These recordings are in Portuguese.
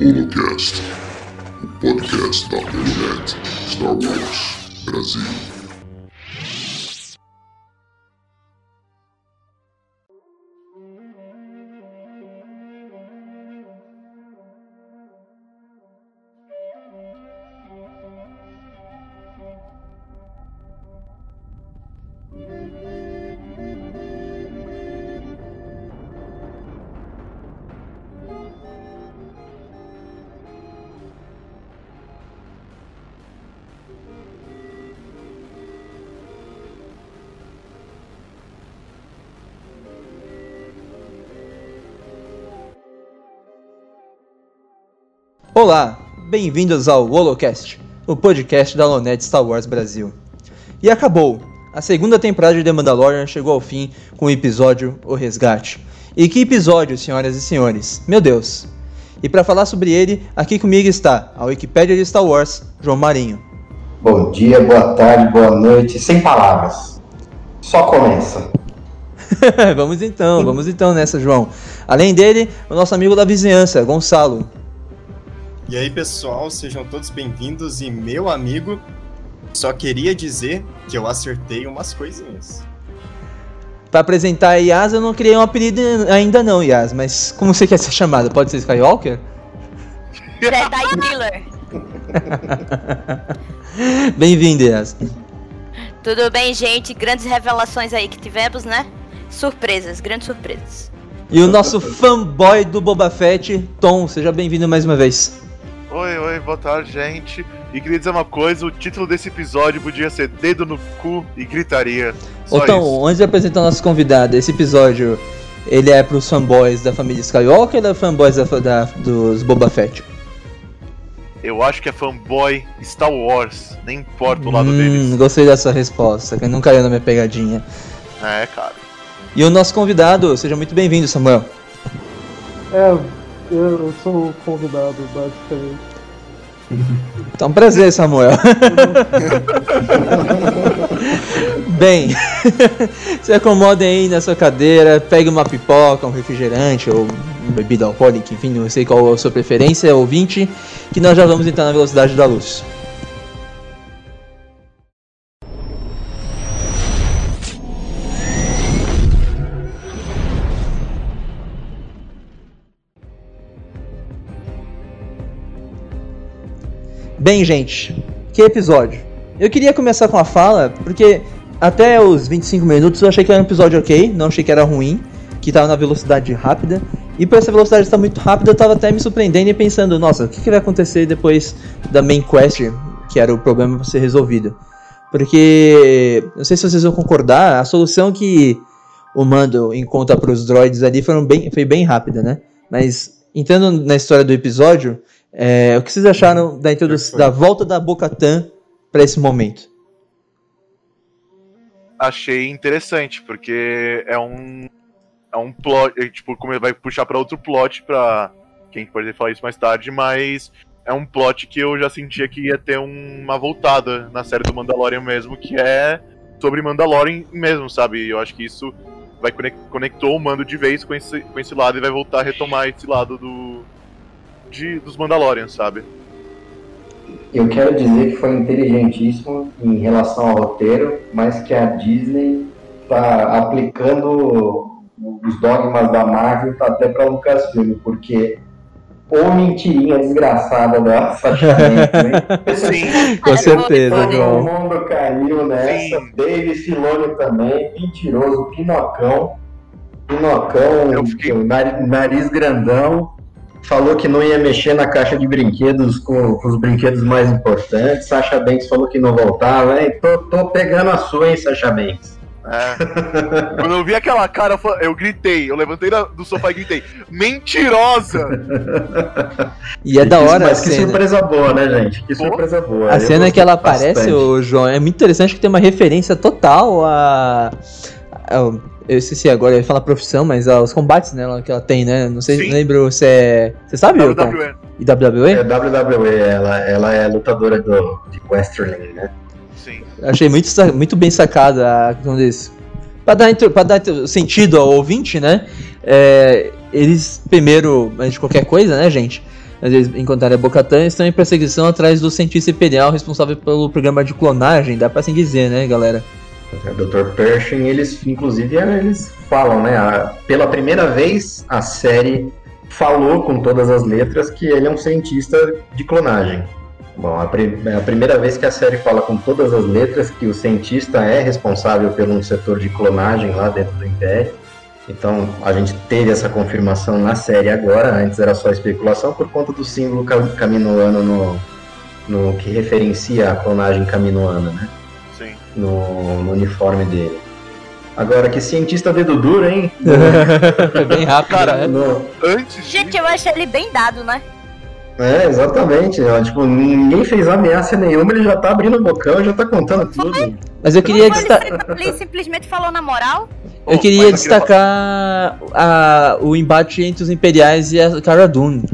Holocast, o podcast da Holonet Star Wars Brasil. Olá, bem-vindos ao Holocast, o podcast da Lonet Star Wars Brasil. E acabou! A segunda temporada de The Mandalorian chegou ao fim com o episódio O Resgate. E que episódio, senhoras e senhores! Meu Deus! E para falar sobre ele, aqui comigo está a Wikipédia de Star Wars, João Marinho. Bom dia, boa tarde, boa noite, sem palavras. Só começa. vamos então, vamos então nessa, João. Além dele, o nosso amigo da vizinhança, Gonçalo. E aí, pessoal, sejam todos bem-vindos e meu amigo, só queria dizer que eu acertei umas coisinhas. Para apresentar a Yas, eu não criei um apelido ainda não, Yas, mas como você quer ser chamado? Pode ser Skywalker? Jedi Killer. Bem-vindo, Yas. Tudo bem, gente? Grandes revelações aí que tivemos, né? Surpresas, grandes surpresas. E o nosso fanboy do Boba Fett, Tom, seja bem-vindo mais uma vez. Oi, oi, boa tarde, gente. E queria dizer uma coisa: o título desse episódio podia ser Dedo no Cu e Gritaria. Só então, isso. antes de apresentar o nosso convidado, esse episódio ele é pros fanboys da família Skywalker ou é fanboys da, da, dos Boba Fett? Eu acho que é fanboy Star Wars, nem importa o lado hum, deles. Gostei dessa resposta, que não caiu na minha pegadinha. É, cara. E o nosso convidado, seja muito bem-vindo, Samuel. É, eu sou o convidado, basicamente. Então, prazer, Samuel. Bem, se acomodem aí na sua cadeira, pegue uma pipoca, um refrigerante ou bebida alcoólica, enfim, não sei qual a sua preferência, ouvinte, que nós já vamos entrar na velocidade da luz. Bem, gente, que episódio. Eu queria começar com a fala, porque até os 25 minutos eu achei que era um episódio ok, não achei que era ruim, que tava na velocidade rápida. E por essa velocidade estar muito rápida, eu tava até me surpreendendo e pensando, nossa, o que, que vai acontecer depois da main quest, que era o problema pra ser resolvido. Porque, não sei se vocês vão concordar, a solução que o Mando encontra para os droids ali foram bem, foi bem rápida, né? Mas, entrando na história do episódio, é, o que vocês acharam da introdução, da volta da Bocatan para esse momento? Achei interessante, porque é um. É um plot. é, Tipo, como vai puxar pra outro plot pra. Quem pode falar isso mais tarde, mas. É um plot que eu já sentia que ia ter um- uma voltada na série do Mandalorian mesmo, que é sobre Mandalorian mesmo, sabe? Eu acho que isso vai conec- conectou o mando de vez com esse, com esse lado e vai voltar a retomar esse lado do. De, dos Mandalorians, sabe? Eu quero dizer que foi inteligentíssimo em relação ao roteiro, mas que a Disney está aplicando os dogmas da Marvel tá até para Lucasfilm, porque ou mentirinha desgraçada da Sacha? Sim, Com certeza, Todo João. mundo caiu nessa. Sim. Dave Filoni também, mentiroso, Pinocão. Pinocão, Eu fiquei- nari- nariz grandão. Falou que não ia mexer na caixa de brinquedos com, com os brinquedos mais importantes. Sasha Banks falou que não voltava. Hein? Tô, tô pegando a sua, hein, Sasha Banks. É. Quando eu vi aquela cara, eu gritei. Eu levantei do sofá e gritei: Mentirosa! E é da hora a Mas que surpresa boa, né, gente? Que surpresa boa. A cena que ela bastante. aparece, o João, é muito interessante que tem uma referência total a. a- eu esqueci agora, eu ia falar profissão, mas aos combates né, que ela tem, né? Não sei, Sim. não lembro se é. Você sabe, Tom? WWE. IWE? É WWE, ela, ela é lutadora do, de Wrestling, né? Sim. Achei muito, muito bem sacada a questão desse. Pra dar, intro- pra dar sentido ao ouvinte, né? É, eles, primeiro, antes de qualquer coisa, né, gente? Eles encontraram a Bocatan e estão em perseguição atrás do cientista imperial responsável pelo programa de clonagem, dá pra assim dizer, né, galera? O Dr. Pershing, eles, inclusive, eles falam, né? a- pela primeira vez, a série falou com todas as letras que ele é um cientista de clonagem. Bom, a, pri- é a primeira vez que a série fala com todas as letras que o cientista é responsável por um setor de clonagem lá dentro do Império. Então, a gente teve essa confirmação na série agora, antes era só especulação por conta do símbolo ca- caminoano no, no que referencia a clonagem caminoana, né? No, no uniforme dele. Agora, que cientista dedo duro, hein? Foi bem rápido, Cara, né? No- Antes Gente, eu acho ele bem dado, né? É, exatamente. ó, tipo, ninguém fez ameaça nenhuma, ele já tá abrindo o bocão, já tá contando tudo. Mas eu queria, Ele, desta- ele simplesmente falou na moral. eu Oh, queria destacar a- o embate entre os Imperiais e a Cara Dune.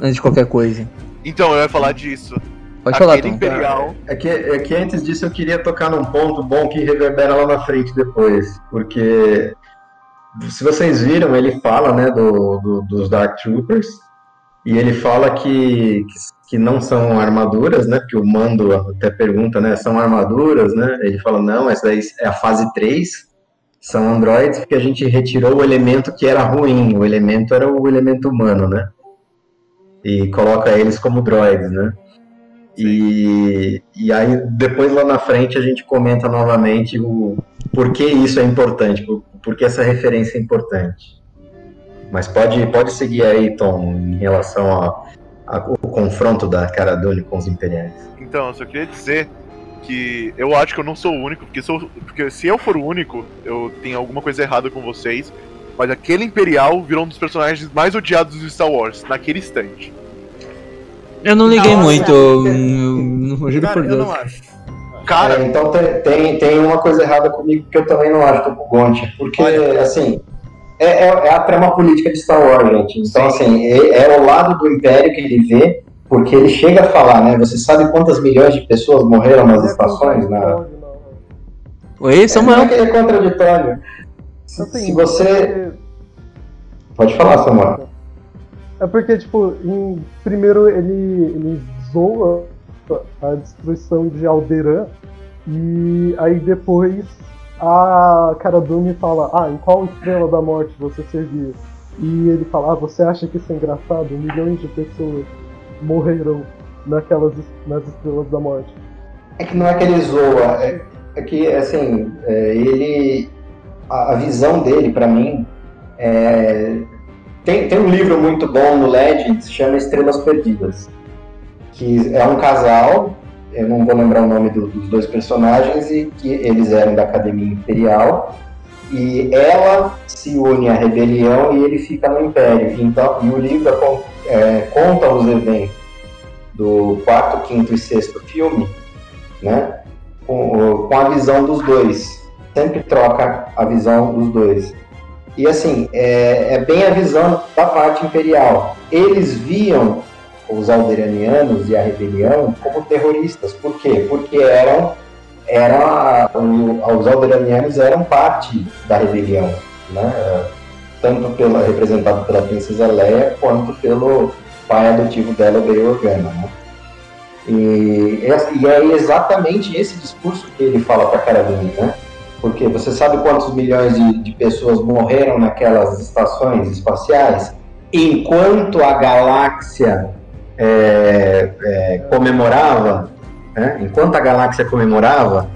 Antes de qualquer coisa. Então, eu ia falar disso. Pode falar, Aquele Tom. Imperial. É que, é que antes disso eu queria tocar num ponto bom que reverbera lá na frente depois. Porque se vocês viram, ele fala né, do, do- dos Dark Troopers. E ele fala que, que, que não são armaduras, né? Porque o Mando até pergunta, né? São armaduras, né? Ele fala, não, essa daí é a fase 3. São androides porque a gente retirou o elemento que era ruim. O elemento era o elemento humano, né? E coloca eles como droids, né? E, e aí, depois lá na frente, a gente comenta novamente o por que isso é importante, por, por que essa referência é importante. Mas pode, pode seguir aí, Tom, em relação ao ao confronto da Cara Dune com os Imperiais. Então, eu só queria dizer que eu acho que eu não sou o único, porque, sou, porque se eu for o único, eu tenho alguma coisa errada com vocês. Mas aquele Imperial virou um dos personagens mais odiados de Star Wars, naquele instante. Eu não liguei Nossa, muito, é. eu, eu, juro Cara, por eu Deus. não acho. Cara, É, então tem, tem, tem uma coisa errada comigo que eu também não acho, tô com o Gonti. Porque, Olha. assim, é, é, é a trama política de Star Wars, gente. Então, assim, é, é o lado do Império que ele vê, porque ele chega a falar, né? Você sabe quantas milhões de pessoas morreram nas estações? Na... Oi, É, Samuel. não é que ele é contraditório. Se, se você. Pode falar, Samuel. É porque, tipo, em- primeiro ele, ele zoa a destruição de Alderan e aí depois a Cara Dune fala, ah, em qual estrela da morte você servia? E ele fala, ah, você acha que isso é engraçado? Milhões de pessoas morreram naquelas nas estrelas da morte. É que não é que ele zoa, é, é que, assim, é, ele. A, a visão dele, pra mim, é. Tem, tem um livro muito bom no LED que se chama Estrelas Perdidas. Que é um casal, eu não vou lembrar o nome do- dos dois personagens, e que eles eram da Academia Imperial. E ela se une à rebelião e ele fica no Império. Então, e o livro é é, conta os eventos do quarto, quinto e sexto filme, né? Com, com a visão dos dois. Sempre troca a visão dos dois. E assim, é, é bem a visão da parte imperial. Eles viam os alderanianos e a rebelião como terroristas. Por quê? Porque eram, eram os alderanianos eram parte da rebelião, né? Tanto pela, representado pela princesa Leia quanto pelo pai adotivo dela, o Organa, né? E, e é exatamente esse discurso que ele fala para Cara Dune, né? Porque você sabe quantos milhões de, de pessoas morreram naquelas estações espaciais? Enquanto a galáxia é, é, comemorava, né? enquanto a galáxia comemorava,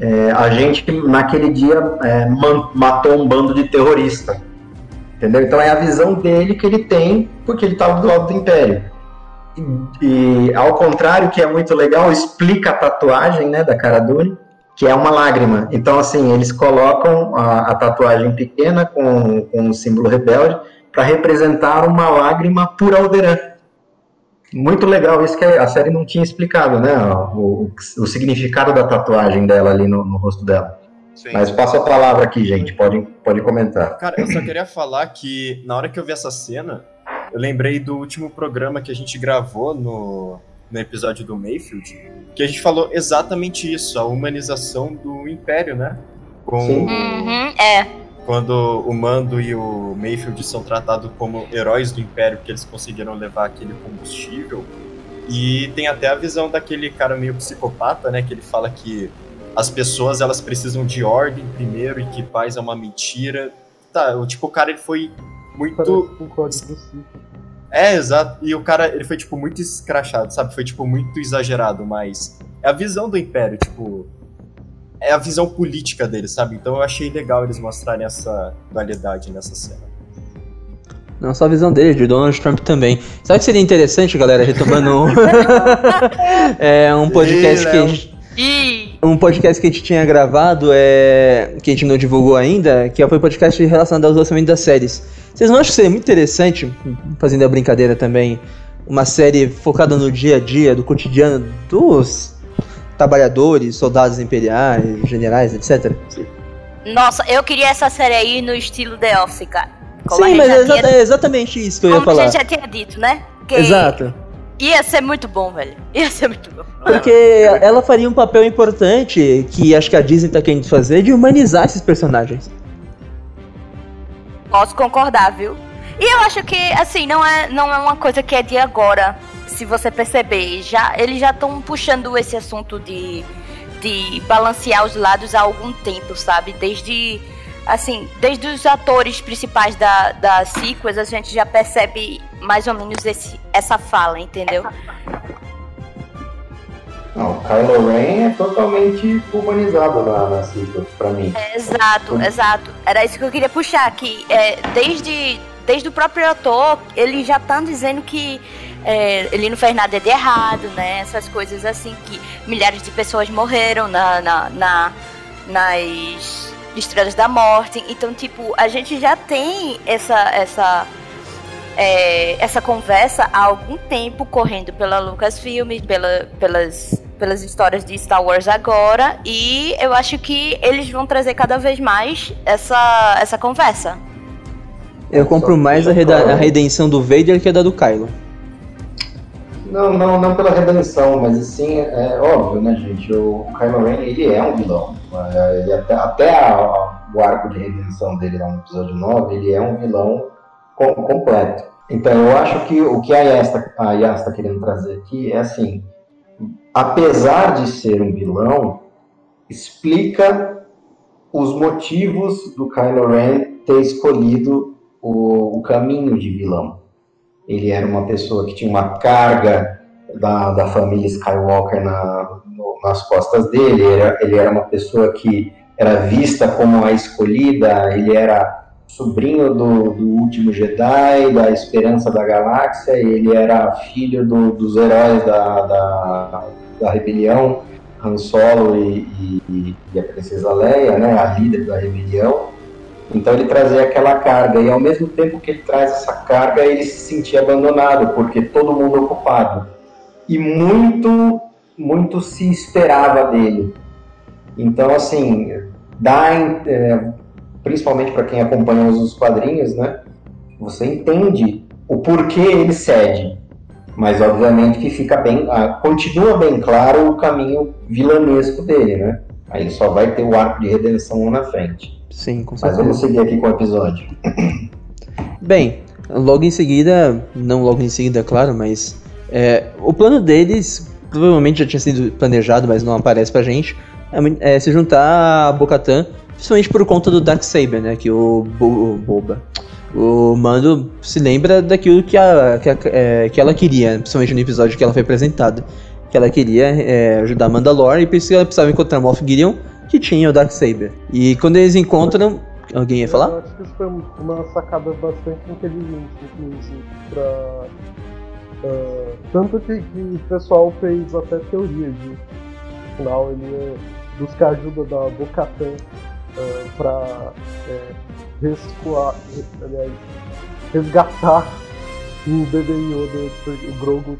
é, a gente naquele dia é, matou um bando de terrorista. Entendeu? Então é a visão dele que ele tem, porque ele estava do lado do Império. E, e, ao contrário, que é muito legal, explica a tatuagem né, da Cara Dune, que é uma lágrima. Então, assim, eles colocam a, a tatuagem pequena com, com o símbolo rebelde para representar uma lágrima por Alderan. Muito legal, isso que a série não tinha explicado, né? O, o, significado da tatuagem dela ali no, no rosto dela. sim. Mas passo a palavra aqui, gente, pode, pode comentar. Cara, eu só queria falar que na hora que eu vi essa cena, eu lembrei do último programa que a gente gravou no, no episódio do Mayfield, que a gente falou exatamente isso, a humanização do Império, né? Com, Sim. Uhum, é. quando o Mando e o Mayfield são tratados como heróis do Império porque eles conseguiram levar aquele combustível. E tem até a visão daquele cara meio psicopata, né? Que ele fala que as pessoas elas precisam de ordem primeiro e que paz é uma mentira. Tá, o tipo, o cara ele foi muito. Parece um código do ciclo. É, exato. E o cara, ele foi, tipo, muito escrachado, sabe? Foi, tipo, muito exagerado, mas é a visão do Império, tipo. É a visão política dele, sabe? Então eu achei legal eles mostrarem essa dualidade nessa cena. Não só a visão dele, de Donald Trump também. Sabe o que seria interessante, galera, retomando um, é, um podcast Ih, que a gente, um podcast que a gente tinha gravado, é, que a gente não divulgou ainda, que foi o podcast relacionado aos lançamentos das séries. Vocês não acham que seria muito interessante, fazendo a brincadeira também, uma série focada no dia a dia, do cotidiano dos trabalhadores, soldados imperiais, generais, etc? nossa, eu queria essa série aí no estilo The Office, cara. Como a Sim, mas é, exa- tinha- é exatamente isso que eu ia como a falar. gente já tinha dito, né? Que Exato. Ia ser muito bom, velho. Ia ser muito bom. Porque ela faria um papel importante, que acho que a Disney tá querendo fazer, de humanizar esses personagens. Posso concordar, viu? E eu acho que, assim, não é, não é uma coisa que é de agora. Se você perceber, já, eles já estão puxando esse assunto de, de balancear os lados há algum tempo, sabe? Desde, assim, desde os atores principais da, da sequels, a gente já percebe mais ou menos esse, essa fala, entendeu? Não, Kylo Ren é totalmente humanizado na, na sequel, pra mim. Exato, exato. Era isso que eu queria puxar, que é, desde, desde o próprio ator, ele já tá dizendo que é, ele não fez nada de errado, né? Essas coisas assim, que milhares de pessoas morreram na, na, na- nas Estrelas da Morte. Então, tipo, a gente já tem essa, essa, é, essa conversa há algum tempo correndo pela Lucasfilm, pela, pelas, pelas histórias de Star Wars agora, e eu acho que eles vão trazer cada vez mais essa, essa conversa. Eu compro mais a, reda- a redenção do Vader que a da do Kylo. Não, não, não pela redenção, mas assim, é óbvio, né, gente? O Kylo Ren, ele é um vilão. É, Ele até até a- o arco de redenção dele lá no episódio 9, ele é um vilão com- completo. Então eu acho que o que a Yas está querendo trazer aqui é assim, apesar de ser um vilão, explica os motivos do Kylo Ren ter escolhido o, o caminho de vilão. Ele era uma pessoa que tinha uma carga da, da família Skywalker na- no- nas costas dele, ele era, ele era uma pessoa que era vista como a escolhida, ele era sobrinho do, do último Jedi, da esperança da galáxia, ele era filho do- dos heróis da, da, da rebelião, Han Solo e, e- e a princesa Leia, né, a líder da rebelião. Então ele trazia aquela carga e ao mesmo tempo que ele traz essa carga, ele se sentia abandonado porque todo mundo ocupado e muito, muito se esperava dele. Então assim, dá, é, principalmente para quem acompanha os quadrinhos, né? Você entende o porquê ele cede, mas obviamente que fica bem, ah, continua bem claro o caminho vilanesco dele, né? Aí só vai ter o arco de redenção lá na frente. Sim, com Mas certeza. vamos seguir aqui com o episódio. Bem, logo em seguida, não logo em seguida, claro, mas é, o plano deles provavelmente já tinha sido planejado, mas não aparece pra gente, é, é se juntar a Bocatan, principalmente por conta do Darksaber, né, que o, Bo- o Boba, o Mando se lembra daquilo que, a, que, a- é, que ela queria, principalmente no episódio que ela foi apresentada, que ela queria é, ajudar Mandalore e por isso ela precisava encontrar Moff Gideon, que tinha o Darksaber. E quando eles encontram, alguém ia falar? Eu acho que isso foi uma sacada bastante inteligente, inclusive, pra. ah, tanto que, que o pessoal fez até teoria de no final ele ia buscar ajuda da Bocatan uh, pra é, rescoar, aliás, resgatar o bebê Yoda, o Grogu,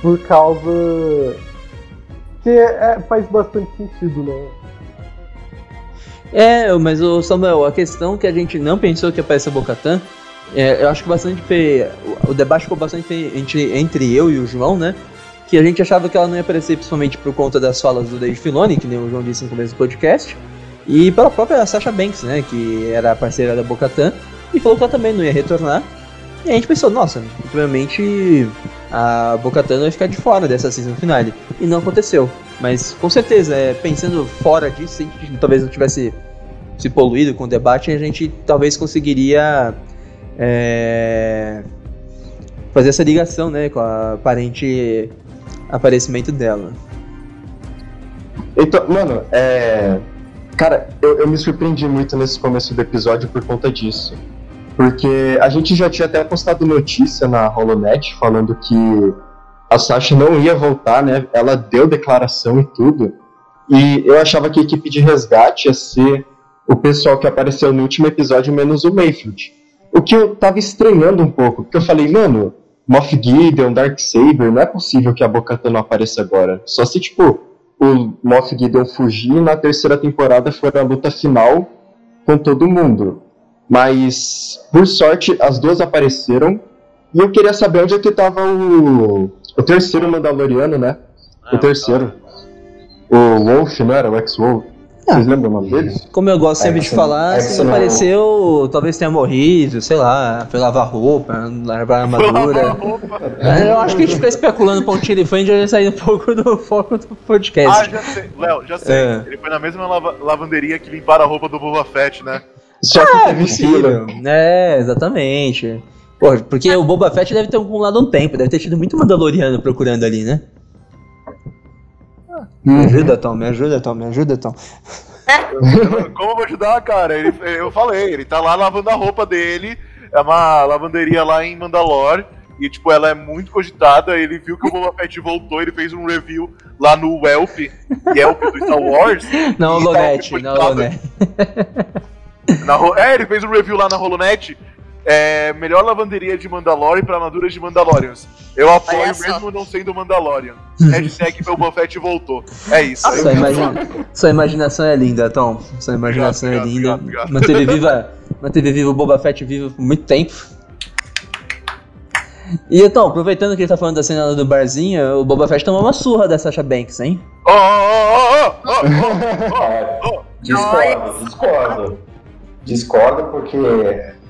por causa que é, faz bastante sentido, né? É, mas o Samuel, a questão que a gente não pensou que ia aparecer a Bocatan, é, eu acho que bastante o debate ficou bastante entre, entre eu e o João, né? Que a gente achava que ela não ia aparecer principalmente por conta das falas do Dave Filoni, que nem o João disse no começo do podcast. E pela própria Sasha Banks, né? Que era parceira da Bocatan. E falou que ela também não ia retornar. E a gente pensou, nossa, provavelmente a Bocatan vai ficar de fora dessa season finale. E não aconteceu. Mas com certeza, é, pensando fora disso, se a gente talvez não tivesse se poluído com o debate, a gente talvez conseguiria é, fazer essa ligação né, com a aparente aparecimento dela. Então, mano, é. Cara, eu, eu me surpreendi muito nesse começo do episódio por conta disso. Porque a gente já tinha até postado notícia na Holonet falando que a Sasha não ia voltar, né? Ela deu declaração e tudo. E eu achava que a equipe de resgate ia ser o pessoal que apareceu no último episódio, menos o Mayfield. O que eu tava estranhando um pouco, porque eu falei, mano, Moff Gideon, Darksaber, não é possível que a Bocatan não apareça agora. Só se, tipo, o Moff Gideon fugir e na terceira temporada for a luta final com todo mundo. Mas, por sorte, as duas apareceram. E eu queria saber onde é que tava o, o terceiro Mandaloriano, né? o terceiro. O Wolf, não era? O X-Wolf. Vocês lembram o nome dele? Como eu gosto sempre de Exxon- falar, se apareceu, talvez tenha morrido, sei lá, foi lavar roupa, lavar armadura. É, Eu acho que a gente fica especulando pontinho de fã e já sair um pouco do foco do Ah, podcast. já sei. Léo, já sei. É. Ele foi na mesma lava- lavanderia que limparam a roupa do Boba Fett, né? Só que É teve fila. É, exatamente. Pô, porque o Boba Fett deve ter acumulado um tempo, deve ter tido muito Mandaloriano procurando ali, né? Me ajuda, Tom, me ajuda, Tom, me ajuda, Tom. Como eu vou ajudar, cara? Ele- eu falei, ele tá lá lavando a roupa dele. É uma lavanderia lá em Mandalore. E, tipo, ela é muito cogitada. Ele viu que o Boba Fett voltou, ele fez um review lá no Welp, Yelp do Star Wars. Não, tá Lonete, não. Lonete. Na é, ele fez um review lá na Holonet. É, melhor lavanderia de Mandalorian pra armaduras de Mandalorians. Eu apoio mesmo não sendo Mandalorian. Hashtag Boba Fett voltou. É isso. Sua, imagina- sua imaginação é linda, Tom. Sua imaginação Obrigado, é linda. obrigado, obrigado. Manteve viva, manteve vivo o Boba Fett vivo por muito tempo. E então, aproveitando que ele tá falando da cena do barzinho, o Boba Fett tomou uma surra da Sasha Banks, hein? Ó, ó, ó, ó, ó, ó, ó. Discordo, discordo. Discordo porque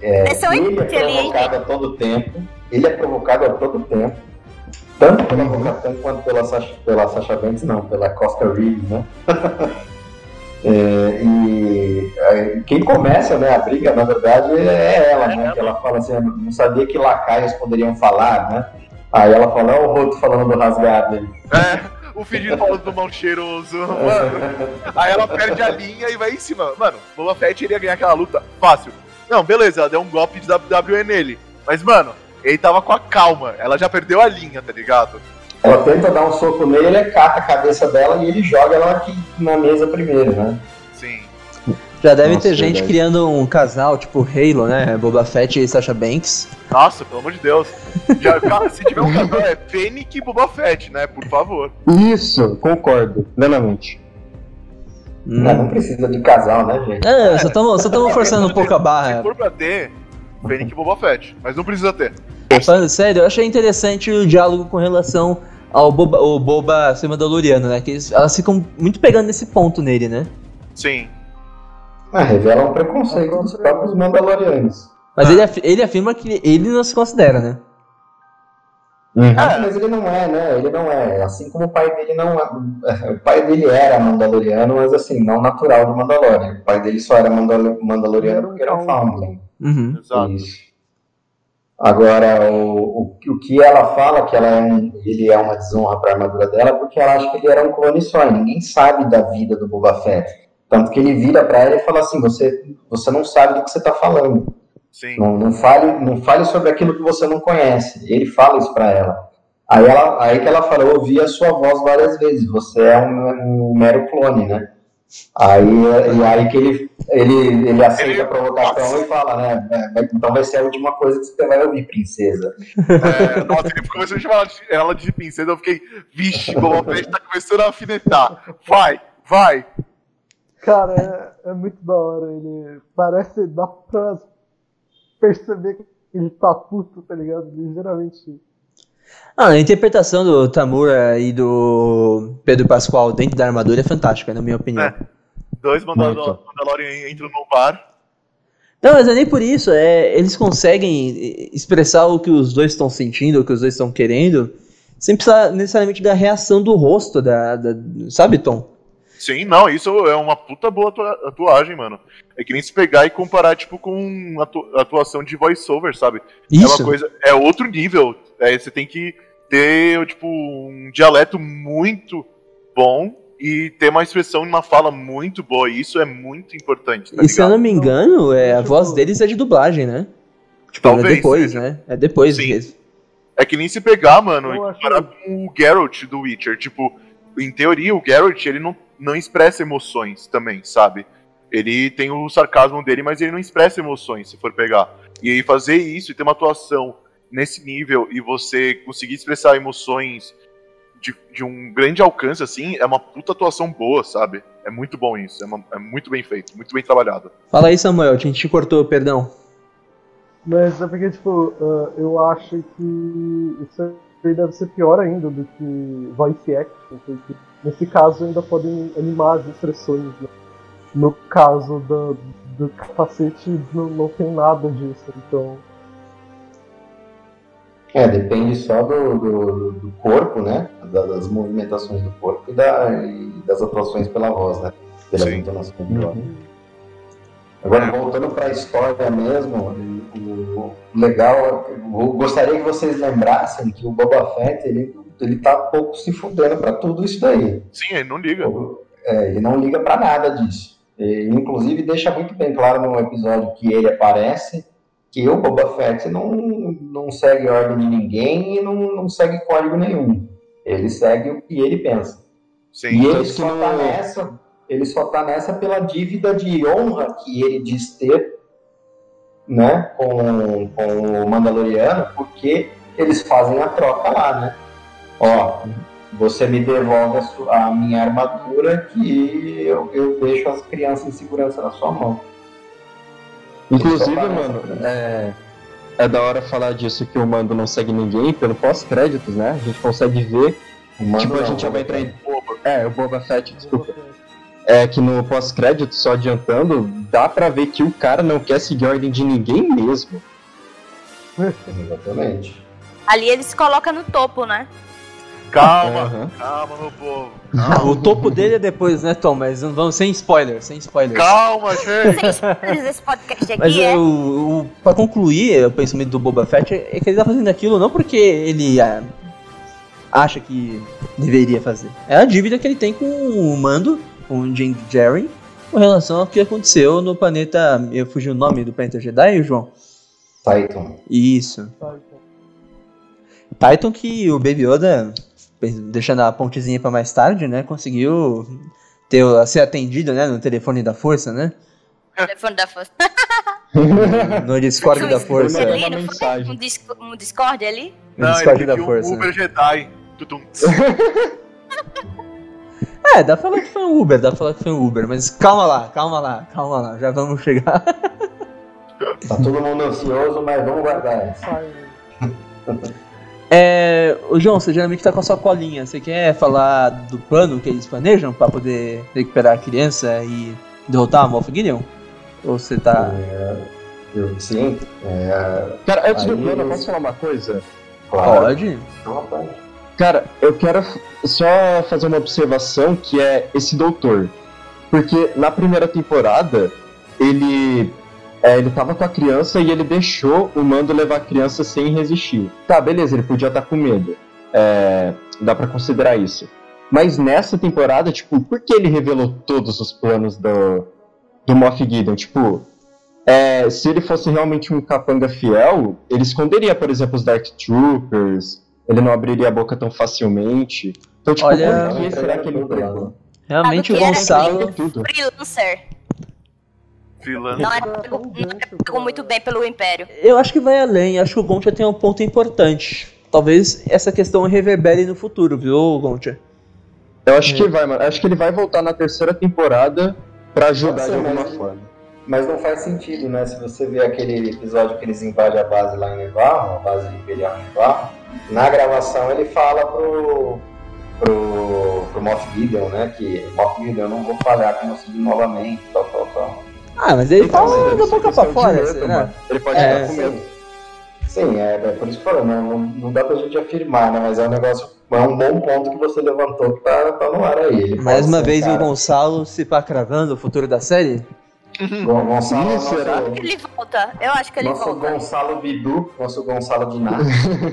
é, é ele é hein, provocado a todo tempo. Ele é provocado a todo tempo. Tanto pela Uhum. Bocatan quanto pela Sasha, pela Sasha Banks, não, pela Costa Reeves, né? É, e é, quem começa né, a briga, na verdade, é ela, né? Que ela fala assim, "Eu não sabia que lacaios poderiam falar, né? Aí ela fala, ó o Roto falando do rasgado aí. É, o Fidinho falando do mão cheiroso, mano. Aí ela perde a linha e vai em cima. Mano, Boba Fett iria ganhar aquela luta fácil. Não, beleza, ela deu um golpe de WWE nele. Mas, mano, ele tava com a calma. Ela já perdeu a linha, tá ligado? Ela tenta dar um soco nele, ele cata a cabeça dela e ele joga ela aqui na mesa primeiro, né? Sim. Já deve Nossa, ter gente verdade. criando um casal, tipo Halo, né? Boba Fett e Sasha Banks. Nossa, pelo amor de Deus. Já, cara, se tiver um casal, é Fennec e Boba Fett, né? Por favor. Isso, concordo, plenamente. Hum. Não, não precisa de casal, né, gente? É, só estamos só tamo forçando um pouco a Se barra. for pra ter, Fennec e Boba Fett. Mas não precisa ter. Falando sério, eu achei interessante o diálogo com relação ao Boba, o Boba ser Mandaloriano, né? Que eles, elas ficam muito pegando nesse ponto nele, né? Sim. Ah, revela um preconceito dos próprios Mandalorianos. Mas Ah. ele, af- ele afirma que ele não se considera, né? Ah, mas ele não é, né? Ele não é. Assim como o pai dele não é. O pai dele era Mandaloriano, mas assim, não natural do Mandalorian. O pai dele só era Mandal Mandaloriano porque era um Foundling. Uhum. Exato. Isso. Agora, o, o, o que ela fala que ela é um, ele é uma desonra para a armadura dela, porque ela acha que ele era um clone só, e ninguém sabe da vida do Boba Fett. Tanto que ele vira para ela e fala assim: você, você não sabe do que você está falando. Sim. Não, não, fale, não fale sobre aquilo que você não conhece. Ele fala isso para ela. Aí, ela. aí que ela fala: eu ouvi a sua voz várias vezes, você é um, um mero clone, né? Aí, e aí que ele, ele, ele aceita Ele- a provocação e fala, né? é, Então vai ser a última coisa que você vai ouvir, princesa. É, nossa, ele começou a chamar ela de, princesa, eu fiquei, vixe, Fett tá começando a alfinetar. Vai, vai. Cara, é, é muito da hora. Ele parece. dá pra perceber que ele tá puto, tá ligado? Ligeiramente. Ah, a interpretação do Tamura e do Pedro Pascoal dentro da armadura é fantástica, na minha opinião. É. Dois Mandalor. Mandalorian entram no bar. Não, mas é nem por isso. É, eles conseguem expressar o que os dois estão sentindo, o que os dois estão querendo, sem precisar necessariamente da reação do rosto, da, da- sabe, Tom? Sim, não, isso é uma puta boa atua- atuagem, mano. É que nem se pegar e comparar, tipo, com atu- atuação de voiceover, sabe? É Isso. uma coisa. É outro nível. É, você tem que ter, tipo, um dialeto muito bom e ter uma expressão e uma fala muito boa. E isso é muito importante, tá e se eu ligado? não me engano, é, a voz deles é de dublagem, né? Tipo, Talvez é depois, seja. né? É depois. Sim. que- É que nem se pegar, mano, Eu e acho- comparar com o Geralt do Witcher. Tipo, em teoria, o Geralt, ele não, não expressa emoções também, sabe? Ele tem o sarcasmo dele, mas ele não expressa emoções, se for pegar. E aí fazer isso e ter uma atuação nesse nível e você conseguir expressar emoções de, de um grande alcance, assim, é uma puta atuação boa, sabe? É muito bom isso, é, uma- é muito bem feito, muito bem trabalhado. Fala aí, Samuel, a gente te cortou, perdão. Mas é porque, tipo, ah, eu acho que isso aí deve ser pior ainda do que voice action, porque nesse caso ainda podem animar as expressões. né? No caso do, do capacete não, não tem nada disso, então. É, depende só do, do, do corpo, né? Da- Das movimentações do corpo e, da, e das atuações pela voz, né? De voz. Agora, voltando para a história mesmo, o, o legal, eu gostaria que vocês lembrassem que o Boba Fett, ele, ele tá pouco se fudendo para tudo isso daí. Sim, ele não liga. É, ele não liga para nada disso. E, inclusive, deixa muito bem claro no episódio que ele aparece que o Boba Fett não, não segue ordem de ninguém e não, não segue código nenhum. Ele segue o que ele pensa. Sim, E ele tanto que só tá nessa, ele só tá nessa pela dívida de honra que ele diz ter, né, com, com o Mandaloriano, porque eles fazem a troca lá, né? Ó, você me devolve a, su- a minha armadura que eu, eu deixo as crianças em segurança na sua mão. Inclusive, mano, é, é da hora falar disso que o Mando não segue ninguém pelo pós-créditos, né? A gente consegue ver. O Mando tipo, a não, gente já vai o entrar em. Boba. É, o Boba Fett, desculpa. É que no pós-crédito, só adiantando, dá pra ver que o cara não quer seguir a ordem de ninguém mesmo. Exatamente. Ali ele se coloca no topo, né? Calma, calma, meu povo. O topo dele é depois, né, Tom? Mas não vamos sem spoiler, sem spoiler. Calma, gente. Sem spoilers esse podcast aqui Mas é. é, o, o, pra concluir, o pensamento do Boba Fett é que ele tá fazendo aquilo não porque ele ah, acha que deveria fazer. É a dívida que ele tem com o Mando, com o Jim Jerry, com relação ao que aconteceu no planeta. Eu fugi o nome do planeta Jedi, João? Titan. Isso. Então. Titan que o Baby Yoda, deixando a pontezinha pra mais tarde, né, conseguiu ter, ser atendido, né, no telefone da força, né? Telefone da força. No Discord da força. Ali, não foi? Um, disco- um Discord ali? No Não, Discord da força. um Uber Jedi. É, dá pra falar que foi um Uber, dá pra falar que foi um Uber, mas calma lá, calma lá, calma lá, já vamos chegar. Tá todo mundo ansioso, mas vamos guardar É, o João, você geralmente tá com a sua colinha, você quer falar do plano que eles planejam pra poder recuperar a criança e derrotar a Moff Gideon? Ou você tá... Eu, sim, é, Cara, antes do plano, eu posso falar uma coisa? claro. Pode? Cara, eu quero só fazer uma observação que é esse doutor. Porque na primeira temporada, ele. É, ele tava com a criança e ele deixou o mando levar a criança sem resistir. Tá, beleza, ele podia estar com medo. É, dá pra considerar isso. Mas nessa temporada, tipo, por que ele revelou todos os planos do, do Moff Gideon? Tipo, é, se ele fosse realmente um capanga fiel, ele esconderia, por exemplo, os Dark Troopers, ele não abriria a boca tão facilmente. Então, tipo, Olha- por que será que ele entregou? Realmente o Ah, era Gonçalo... Tudo. Freelancer. Não é pego, não era pego muito bem pelo Império. Eu acho que vai além, acho que o Gontia tem um ponto importante. Talvez essa questão reverbere no futuro, viu, Gontia? Eu acho que vai, mano. Acho que ele vai voltar na terceira temporada pra ajudar Pode de alguma mas- forma. Mas não faz sentido, né? Se você ver aquele episódio que eles invadem a base lá em Nevarro, a base imperial em Nevarro, na gravação ele fala pro, pro, pro Moff Gideon, né? Que Moff Gideon, eu não vou falhar com você novamente, tal, tal, tal. Ah, mas ele Então, fala da boca pra é o fora, assim, né? Ele pode É, ficar com medo. Sim, é, é por isso que eu falo, não, não, não dá pra gente afirmar, né? Mas é um negócio, é um bom ponto que você levantou que tá, tá no ar aí. Ele Mais uma um vez o cara- Gonçalo se pá cravando o futuro da série? Gon- Gonçalo, nosso, será? Ele volta. Eu acho que ele nosso volta. Gonçalo Bidu, nosso Gonçalo de nada.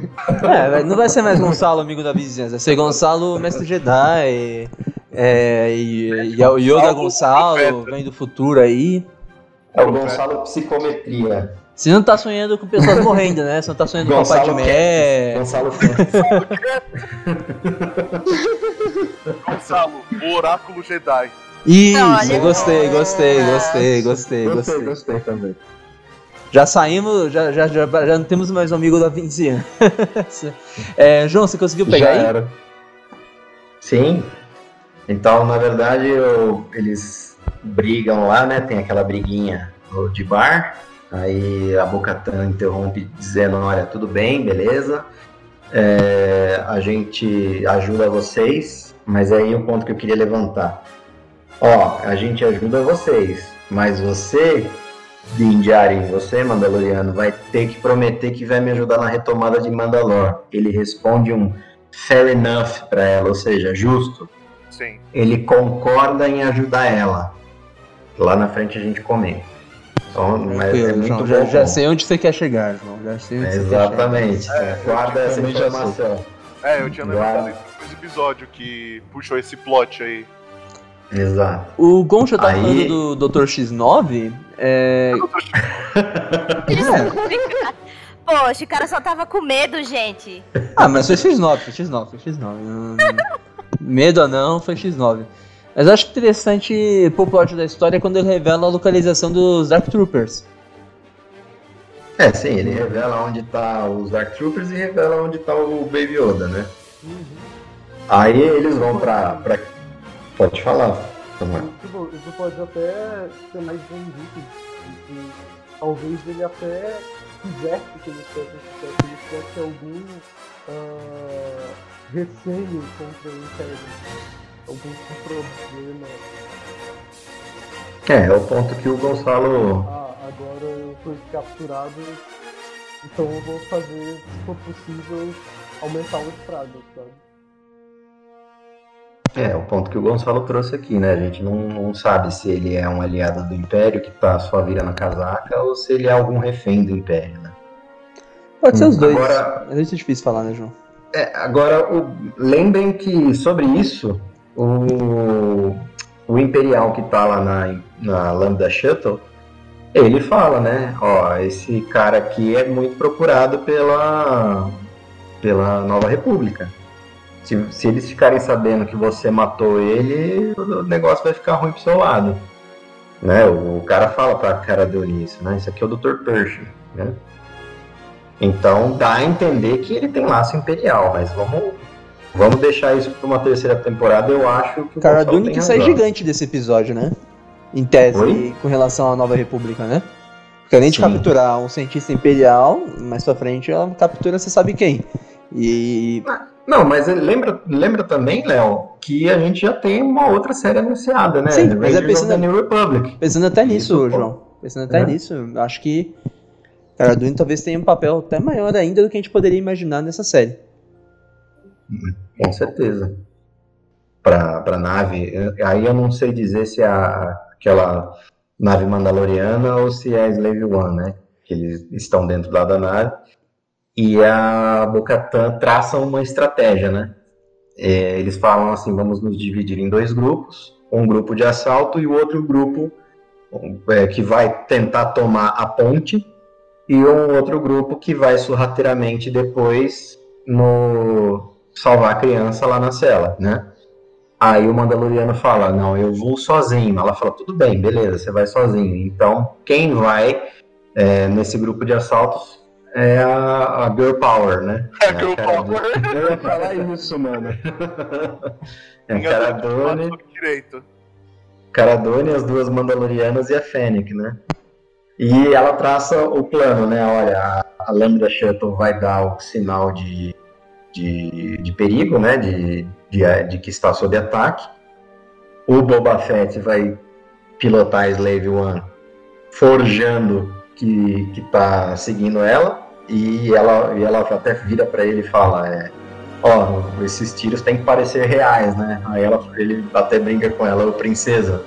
É, não vai ser mais Gonçalo, amigo da vizinhança. Vai ser Gonçalo, mestre Jedi. É, e, e é o Yoda Gonçalo, vem do futuro aí. É o Gonçalo Psicometria. Você não tá sonhando com pessoas morrendo, né? Você não tá sonhando com o Papai de Gonçalo Mé. Gonçalo Gonçalo, o Oráculo Jedi. Isso, Olha. gostei, gostei, gostei, gostei, Gostei, gostei. gostei também. Já saímos, já, já, já, já não temos mais um amigo da vizinhança. É, João, você conseguiu pegar Já aí? era. Sim. Então, na verdade, eu- eles brigam lá, né? Tem aquela briguinha de bar. Aí a Bocatan interrompe dizendo, olha, tudo bem, beleza. É, a gente ajuda vocês, mas aí o ponto que eu queria levantar. Ó, a gente ajuda vocês, mas você, Din Djarin, você, Mandaloriano, vai ter que prometer que vai me ajudar na retomada de Mandalor. Ele responde um fair enough pra ela, ou seja, justo. Sim. Ele concorda em ajudar ela. Lá na frente a gente comenta. Então, mas é muito João, bom. já, já sei onde você quer chegar, João. Já sei onde você quer chegar. Exatamente. É, Guarda essa informação. É, eu tinha lembrado do episódio que puxou esse plot aí. Exato. O Goncha tá Aí- falando do Dr. X9. É... Poxa, o cara só tava com medo, gente. Ah, mas foi X9, foi X9, foi X9. Hum, Medo ou não, foi X9. Mas eu acho interessante pro plot da história quando ele revela a localização dos Dark Troopers. É, sim, ele revela onde tá os Dark Troopers e revela onde tá o Baby Yoda, né? Aí eles vão pra. pra... Pode falar, Samuel. Tipo, isso pode até ser mais vendido. Talvez ele até quisesse que ele tivesse sucesso, ele tivesse algum ah, receio contra o Império. Algum problema. É, é o ponto que o Gonçalo. Ah, agora eu fui capturado, então eu vou fazer, se for possível, aumentar o estrago, sabe? É, o ponto que o Gonçalo trouxe aqui, né? A gente não, não sabe se ele é um aliado do Império que tá só virando a casaca ou se ele é algum refém do Império, né? Pode ser os Hum, dois. agora- Mas isso é difícil falar, né, João? É, agora, o- lembrem que sobre isso, o, o Imperial que tá lá na, na Lambda Shuttle, ele fala, né? Ó, esse cara aqui é muito procurado pela, pela Nova República. Se, se eles ficarem sabendo que você matou ele, o negócio vai ficar ruim pro seu lado. Né? O, o cara fala pra cara do isso, né? Isso aqui é o Dr. Pershing, né? Então dá a entender que ele tem laço imperial, mas vamos, vamos deixar isso para uma terceira temporada. Eu acho que o Cara Dune que sai gigante desse episódio, né? Em tese, Oi? com relação à Nova República, né? Porque além de Sim. capturar um cientista imperial, mais pra frente ela captura você sabe quem. E. Não, mas lembra, lembra também, Léo, que a gente já tem uma outra série anunciada, né? Sim, mas é pensando- New Republic. Pensando até nisso, Isso. João. Pensando até É. nisso, eu acho que Cara Dune talvez tenha um papel até maior ainda do que a gente poderia imaginar nessa série. Com certeza. Pra, pra nave. Eu- Aí eu não sei dizer se é a, aquela nave mandaloriana ou se é a Slave One, né? Que eles estão dentro lá da nave. E a Bocatan traça uma estratégia, né? É, eles falam assim: vamos nos dividir em dois grupos. Um grupo de assalto e o outro grupo é, que vai tentar tomar a ponte. E um outro grupo que vai sorrateiramente depois no salvar a criança lá na cela, né? Aí o Mandaloriano fala, não, eu vou sozinho. Ela fala, tudo bem, beleza, você vai sozinho. Então, quem vai é, nesse grupo de assaltos é a, a Girl Power, né? É a Girl Power. do- Eu ia falar isso, mano. É a Cara Dune, direito. Cara Dune, as duas Mandalorianas e a Fennec, né? E ela traça o plano, né? Olha, a, Lambda Shuttle vai dar o sinal de, de, de perigo, né? De, de, de que está sob ataque. O Boba Fett vai pilotar a Slave One forjando que, que tá seguindo ela e ela, e ela até vira para ele e fala é, ó, esses tiros têm que parecer reais, né? Aí ela, ele até brinca com ela, ô princesa.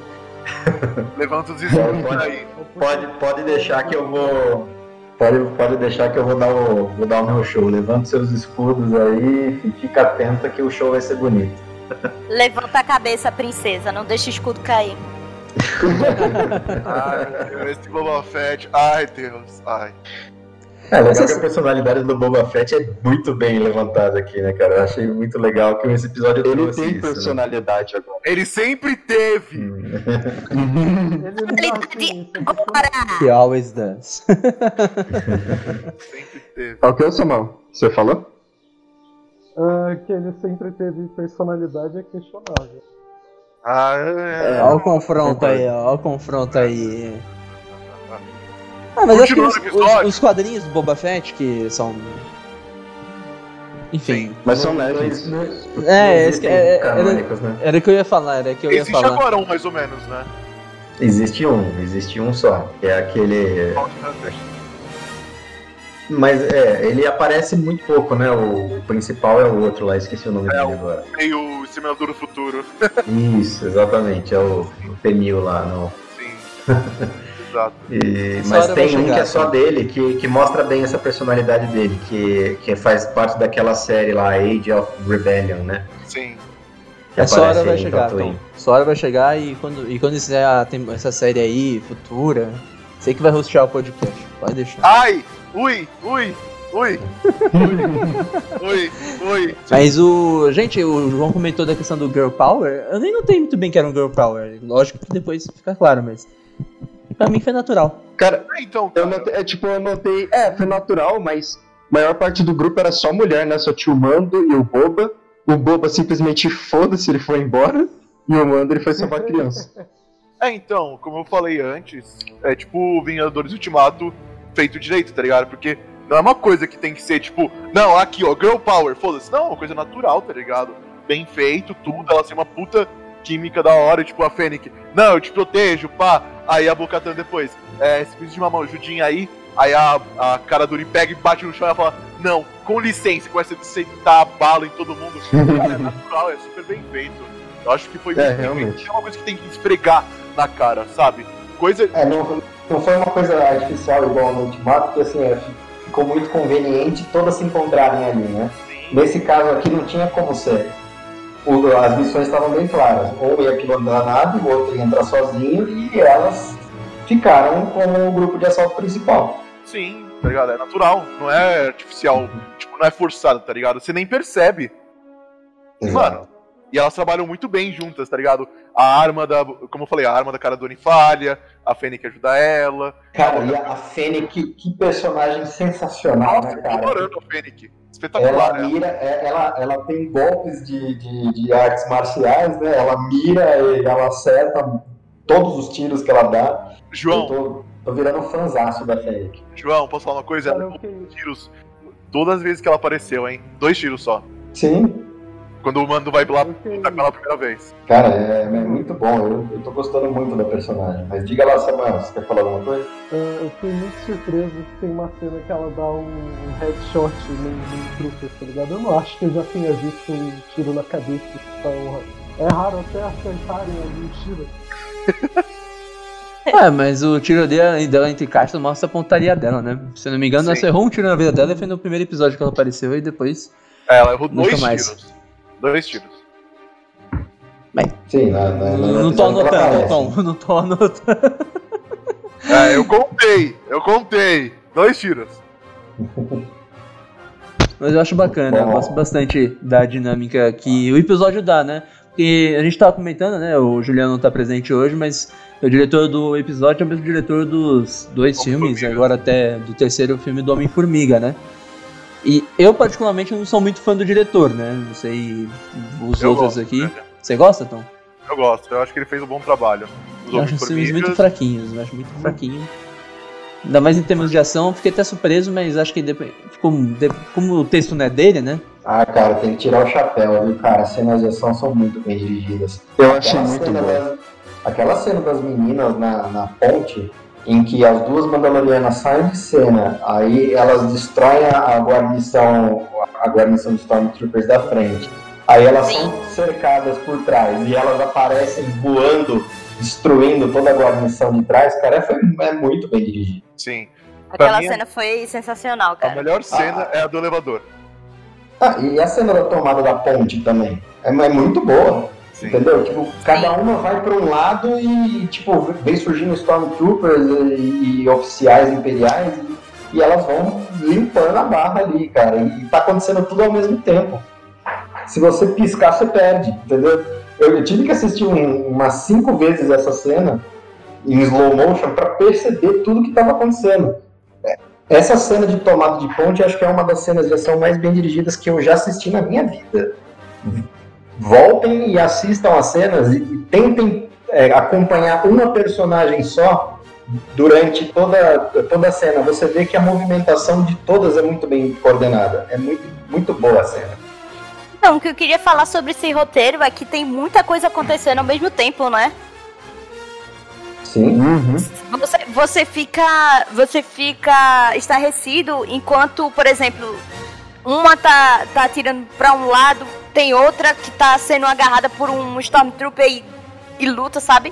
Levanta os escudos aí. Pode, pode deixar que eu vou. Pode, pode deixar que eu vou dar, o, vou dar o meu show. Levanta seus escudos aí e fica atenta que o show vai ser bonito. Levanta a cabeça, princesa, não deixa o escudo cair. Ai, Deus, esse Boba Fett. Ai, Deus. Ai. É legal que a personalidade do Boba Fett é muito bem levantada aqui, né, cara? Eu achei muito legal que esse episódio Ele trouxe tem isso, né? personalidade agora. Ele sempre teve. Ele não tem Agora! He always does. Sempre teve. É o que, ô Samuel? Você falou? Ah, que ele sempre teve personalidade é questionável. Ah, é. Olha o confronto aí, ó. Olha o confronto aí. Ah, mas acho que os, os- os quadrinhos do Boba Fett, que são. Enfim. Mas são Não- leves. não- não É, que- é- é- canônicos, né? Era o que eu ia falar, era o que eu ia Existe falar. agora um, mais ou menos, né? Existe um, existe um só, que é aquele. Mas é, ele aparece muito pouco, né? O, principal é o outro lá, esqueci o nome É, dele agora. Meio Exterminador do Futuro. Isso, exatamente, é o, o T-1000 lá. No, Sim. Exato. e- mas hora tem um chegar, que é só sim. dele, que, que mostra bem essa personalidade dele, que, que faz parte daquela série lá, Age of Rebellion, né? Sim. Que Essa hora aparece vai chegar. Tom. Essa hora vai chegar e quando, e quando fizer a tem- essa série aí, futura, sei que vai hostear o podcast. Pode deixar. Ai! Ui! Ui! Ui! Ui! Ui! Mas o. Gente, o João comentou da questão do Girl Power. Eu nem notei muito bem que era um Girl Power. Lógico que depois fica claro, mas. Pra mim foi natural. Cara, Ah, Então, eu cara, notei, é, tipo, eu notei, é, foi natural, mas a maior parte do grupo era só mulher, né? Só tinha o Mando e o Boba. O Boba simplesmente foda-se, ele foi embora. E o Mando, ele foi salvar a criança. É, então, como eu falei antes, é tipo o Vingadores Ultimato feito direito, tá ligado? Porque não é uma coisa que tem que ser tipo, não, aqui ó, Girl Power, foda-se. Não, é uma coisa natural, tá ligado? Bem feito, tudo, ela tem uma puta química da hora, tipo a Fennec, não, eu te protejo, pá. Aí a Bocatan depois, é, esse de mamão, ajudinha aí. Aí a, a cara do Uri pega e bate no chão e ela fala, não, com licença, começa a sentar a bala em todo mundo. Cara, é natural, é super bem feito. Eu acho que foi É, muito bem realmente. feito. É uma coisa que tem que esfregar na cara, sabe? Coisa. É, não, não foi uma coisa artificial igual no Ultimato, porque assim, é, ficou muito conveniente todas se encontrarem ali, né? Nesse caso aqui não tinha como ser. As missões estavam bem claras. Ou ia pilotar a nave, o outro ia entrar sozinho e elas ficaram como o grupo de assalto principal. Sim, tá ligado? É natural, não é artificial. Tipo, não é forçado, tá ligado? Você nem percebe. Mano, e elas trabalham muito bem juntas, tá ligado? A arma da. Como eu falei, a arma da cara Doni falha, a Fennec ajuda ela. Cara, e a, Fennec, que, personagem sensacional, Nossa, né, eu tô cara? adorando a Fennec. Ela Espetacular, ela. mira, é- ela, ela tem golpes de, de, de artes marciais, né? Ela mira e ela acerta todos os tiros que ela dá. Eu João, tô, tô virando um fanzaço da Fennec. João, posso falar uma coisa? Ela que- tiros. Todas as vezes que ela apareceu, hein? Dois tiros só. Sim, Quando o mando vai lá eu que- lutar com ela a primeira vez. cara, é, é muito bom. Eu, eu tô gostando muito da personagem. Mas diga lá, Samuel, você quer falar alguma coisa? Ah, eu fiquei muito surpreso que tem uma cena que ela dá um headshot num, num truque, tá ligado? Eu não acho que eu já tinha visto um tiro na cabeça. Então, é raro até acertarem algum tiro. É, mas o tiro dela, dela entre caixas mostra a pontaria dela, né? Se eu não me engano, ela Sim. só errou um tiro na vida dela e foi no primeiro episódio que ela apareceu e depois. É, ela errou dois mais. tiros. Dois tiros. Sim, na, na, no não tô anotando, aparece. Tom. Não tô anotando. É, eu contei, eu contei. Dois tiros. Mas eu acho bacana, eu gosto bastante da dinâmica que o episódio dá, né? Porque a gente tava comentando, né? O Juliano não tá presente hoje, mas o diretor do episódio é o mesmo diretor dos dois filmes, agora até do terceiro filme do Homem-Formiga, né? E eu, particularmente, não sou muito fã do diretor, né? Não sei os Eu outros gosto, aqui. né? Você gosta, Tom? Eu gosto, eu acho que ele fez um bom trabalho. Os Eu acho os filmes muito fraquinhos, eu acho muito fraquinho. Ainda mais em termos de ação, fiquei até surpreso, mas acho que de- como o texto não é dele, né? Ah, cara, tem que tirar o chapéu, viu, cara? As cenas de ação são muito bem dirigidas. Eu achei Aquela muito boa. das- aquela cena das meninas na, na ponte, em que as duas Mandalorianas saem de cena, aí elas destroem a, a guarnição, a guarnição de Stormtroopers da frente. Aí elas são cercadas por trás e elas aparecem voando, destruindo toda a guarnição de trás. Cara, foi, é muito bem dirigido. Sim. Aquela mim, cena foi sensacional, A cara. melhor cena é a do elevador. Ah, e a cena da tomada da ponte também. É, é muito boa. Sim. Entendeu? Tipo, cada uma vai para um lado e, tipo, vem surgindo Stormtroopers e, e oficiais imperiais e, e elas vão limpando a barra ali, cara. E, tá acontecendo tudo ao mesmo tempo. Se você piscar, você perde, entendeu? Eu, eu tive que assistir um- umas cinco vezes essa cena em slow motion para perceber tudo que estava acontecendo. É, Essa cena de tomada de ponte acho que é uma das cenas de ação mais bem dirigidas que eu já assisti na minha vida voltem e assistam as cenas e e tentem é, acompanhar uma personagem só durante toda, toda a cena. Você vê que a movimentação de todas é muito bem coordenada. É muito, muito boa a cena. Então, o que eu queria falar sobre esse roteiro é que tem muita coisa acontecendo ao mesmo tempo, né? Sim. Uhum. Você, você fica. Você fica estarrecido enquanto, por exemplo, uma tá, tá atirando pra um lado, tem outra que tá sendo agarrada por um Stormtrooper e, e luta, sabe?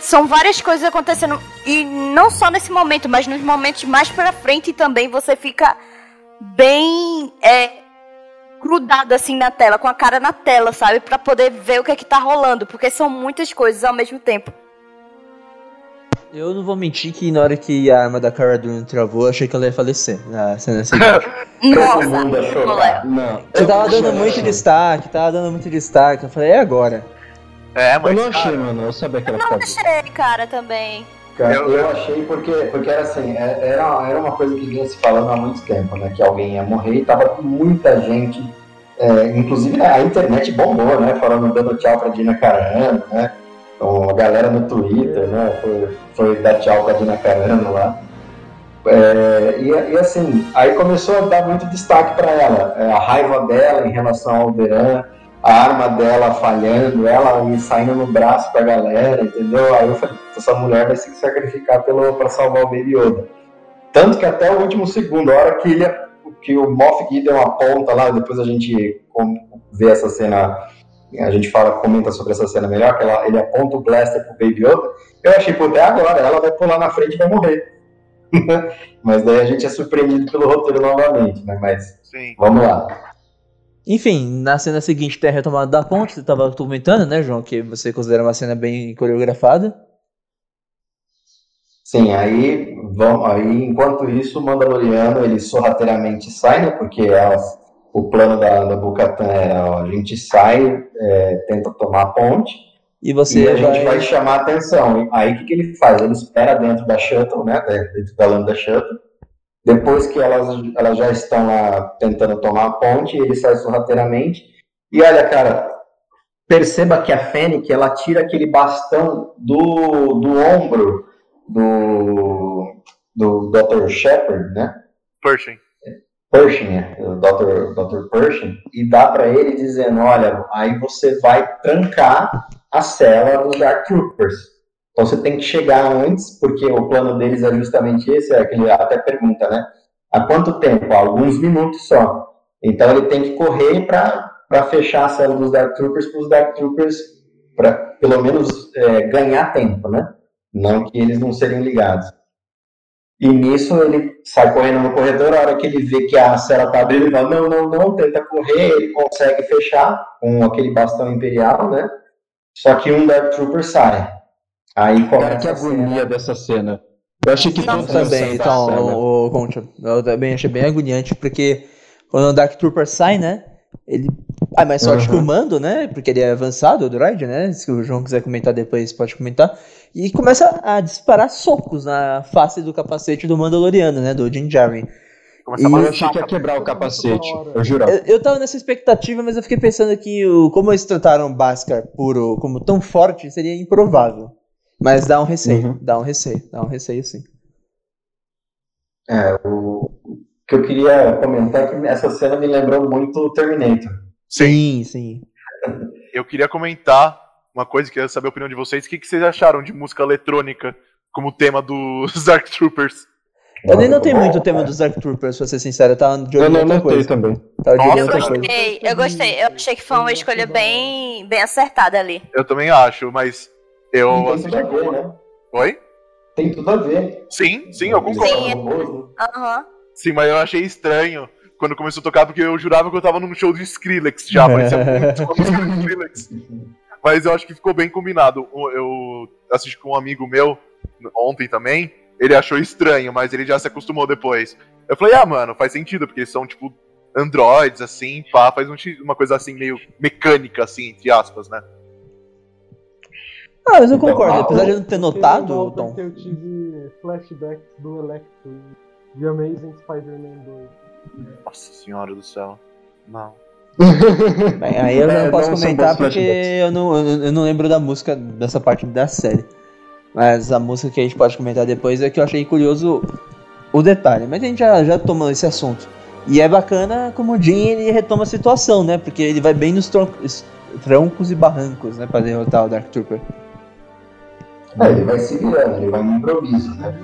São várias coisas acontecendo. E não só nesse momento, mas nos momentos mais pra frente também você fica bem é, grudado assim na tela, com a cara na tela, sabe? Pra poder ver o que é que tá rolando. Porque são muitas coisas ao mesmo tempo. Eu não vou mentir que na hora que a arma da Cara Dune travou, eu achei que ela ia falecer na cena seguinte. Nossa, Todo mundo. Não. Você tava dando Eu- muito destaque, tava dando muito destaque. Eu falei, é agora. É, Eu mas. não achei, cara, mano. Eu sabia que ela Não ficava. achei, cara, também. Cara, Eu- eu, achei porque, porque era assim, é- era, era uma coisa que vinha se falando há muito tempo, né? Que alguém ia morrer e tava muita gente, é, inclusive a internet bombou, né? Falando, dando tchau pra Dina Carano, né? Então, a galera no Twitter, né? Foi, foi dar tchau pra Dina Carano lá. É, e, e assim, aí começou a dar muito destaque pra ela, é, a raiva dela em relação ao Alderan, a arma dela falhando, ela saindo no braço pra galera, entendeu? Aí eu falei, essa mulher vai se sacrificar pra salvar o Baby Yoda. Tanto que até o último segundo, a hora que, ele, que o Moff Gideon aponta lá, depois a gente com- vê essa cena, a gente fala, comenta sobre essa cena melhor, que ela, ele aponta o blaster pro Baby Yoda, eu achei, pô, até agora, ela vai pular na frente e vai morrer. Mas daí a gente é surpreendido pelo roteiro novamente, né? Mas Sim. vamos lá. Enfim, na cena seguinte tem a retomada da ponte, você tava comentando, né, João, que você considera uma cena bem coreografada. Sim, aí, vamos, aí enquanto isso, o Mandaloriano ele sorrateiramente sai, né? Porque elas, o plano da, da Bocatan era: ó, a gente sai, é, tenta tomar a ponte E você e a gente vai... vai chamar a atenção. E Aí o que, que ele faz? Ele espera dentro da shuttle, né? Dentro da lâmpada shuttle. Depois que elas, elas já estão lá tentando tomar a ponte, ele sai sorrateiramente. E olha, cara, perceba que a Fennec, ela tira aquele bastão do, do ombro do, do Dr. Shepard, né? Pershing. Pershing, né? o Dr. Dr. Pershing, e dá para ele dizendo, olha, aí você vai trancar a cela dos Dark Troopers. Então você tem que chegar antes, porque o plano deles é justamente esse, é que ele até pergunta, né? Há quanto tempo? Há alguns minutos só. Então ele tem que correr para fechar a cela dos Dark Troopers, para os Dark Troopers, para pelo menos é, ganhar tempo, né? Não que eles não seriam ligados. E nisso ele sai correndo no corredor, a hora que ele vê que a cela tá abrindo, ele fala, não, não, não, tenta correr, ele consegue fechar com aquele bastão imperial, né? Só que um Dark Trooper sai. Aí Cara, começa que a cena. agonia dessa cena. Eu achei que todos também, então, o, o Concha, eu também achei bem agoniante, porque quando o Dark Trooper sai, né, ele... Ah, mas sorte que o Uhum. mando, né, porque ele é avançado, o droid, né, se o João quiser comentar depois, pode comentar, e começa a disparar socos na face do capacete do Mandaloriano, né, do Din Djarin. E- Eu achei que ia quebrar o capacete. Eu jurava. Eu, eu tava nessa expectativa, mas eu fiquei pensando que o, como eles trataram o Bhaskar puro como tão forte, seria improvável. Mas dá um receio, Uhum. dá um receio, dá um receio sim. É, o o que eu queria comentar é que essa cena me lembrou muito o Terminator. Sim, sim. Eu queria comentar uma coisa, queria saber a opinião de vocês. O que, que vocês acharam de música eletrônica como tema dos Dark Troopers? Eu nem notei muito o tema dos Dark Troopers, pra ser sincero, eu tava de olho outra coisa. também. Tava de Nossa, outra Eu coisa. gostei, eu gostei. Eu achei que foi uma escolha bem, bem acertada ali. Eu também acho, mas eu. Tem tudo assisti a ver, com- né? Oi? Tem tudo a ver. Sim, sim, eu concordo. Sim. Aham. Sim, mas eu achei estranho quando começou a tocar, porque eu jurava que eu tava num show de Skrillex já, parecia muito uma música do Skrillex. Mas eu acho que ficou bem combinado. Eu assisti com um amigo meu ontem também, ele achou estranho, mas ele já se acostumou depois. Eu falei, ah, mano, faz sentido, porque eles são, tipo, androids, assim, pá, faz um uma coisa assim, meio mecânica, assim, entre aspas, né? Ah, mas eu concordo, apesar de eu não ter notado, Legal Tom. eu tive flashbacks do Electro The Amazing Spider-Man 2. Nossa senhora do céu. Não. Bem, aí eu É, não posso não comentar porque eu não, eu, eu não lembro da música dessa parte da série. Mas a música que a gente pode comentar depois é que eu achei curioso o detalhe. Mas a gente já, já tomou esse assunto. E é bacana como o Jim ele retoma a situação, né? Porque ele vai bem nos troncos, troncos e barrancos, né? Pra derrotar o Dark Trooper. É, ele vai se virando, ele vai no improviso, né?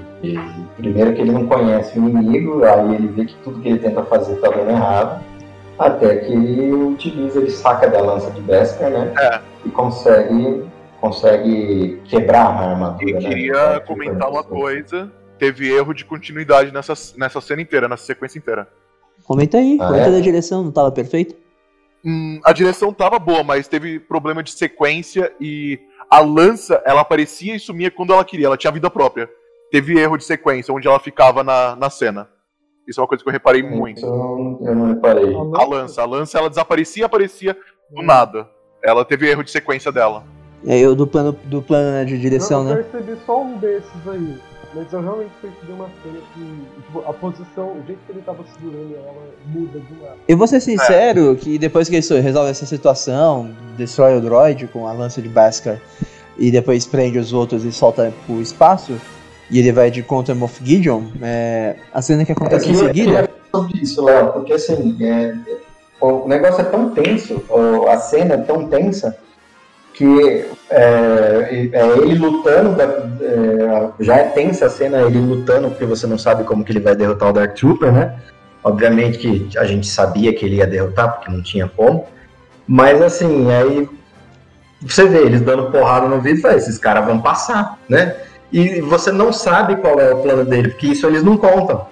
Primeiro que ele não conhece o inimigo, aí ele vê que tudo que ele tenta fazer tá dando errado. Até que ele utiliza, ele saca da lança de Beskar, né? É. E consegue, consegue quebrar a armadura. E né? queria Então, comentar uma coisa. Teve erro de continuidade nessa, nessa cena inteira, nessa sequência inteira. Comenta aí, Ah, comenta é? da direção, não tava perfeito? Hum, a direção tava boa, mas teve problema de sequência e a lança, ela aparecia e sumia quando ela queria, ela tinha vida própria. Teve erro de sequência, onde ela ficava na, na cena. Isso é uma coisa que eu reparei muito. Isso eu não reparei. A lança, a lança, ela desaparecia e aparecia do nada. Ela teve erro de sequência dela. Aí eu do plano, do plano né, de direção, eu né? percebi só um desses aí. Mas eu realmente percebi uma cena que, tipo, a posição, o jeito que ele tava segurando ela muda do nada. Eu vou ser sincero que depois que ele resolve essa situação, destrói o droid com a lança de Beskar e depois prende os outros e solta pro espaço, e ele vai de contra Moff Gideon, é, a cena que acontece em Eu queria- seguida. sobre isso, Léo, porque assim, é, o negócio é tão tenso, a cena é tão tensa, que é, é ele lutando, da- é, já é tensa a cena, ele lutando, porque você não sabe como que ele vai derrotar o Dark Trooper, né? Obviamente que a gente sabia que ele ia derrotar, porque não tinha como. Mas assim, aí você vê eles dando porrada no vidro e fala, esses caras vão passar, né? E você não sabe qual é o plano dele, porque isso eles não contam.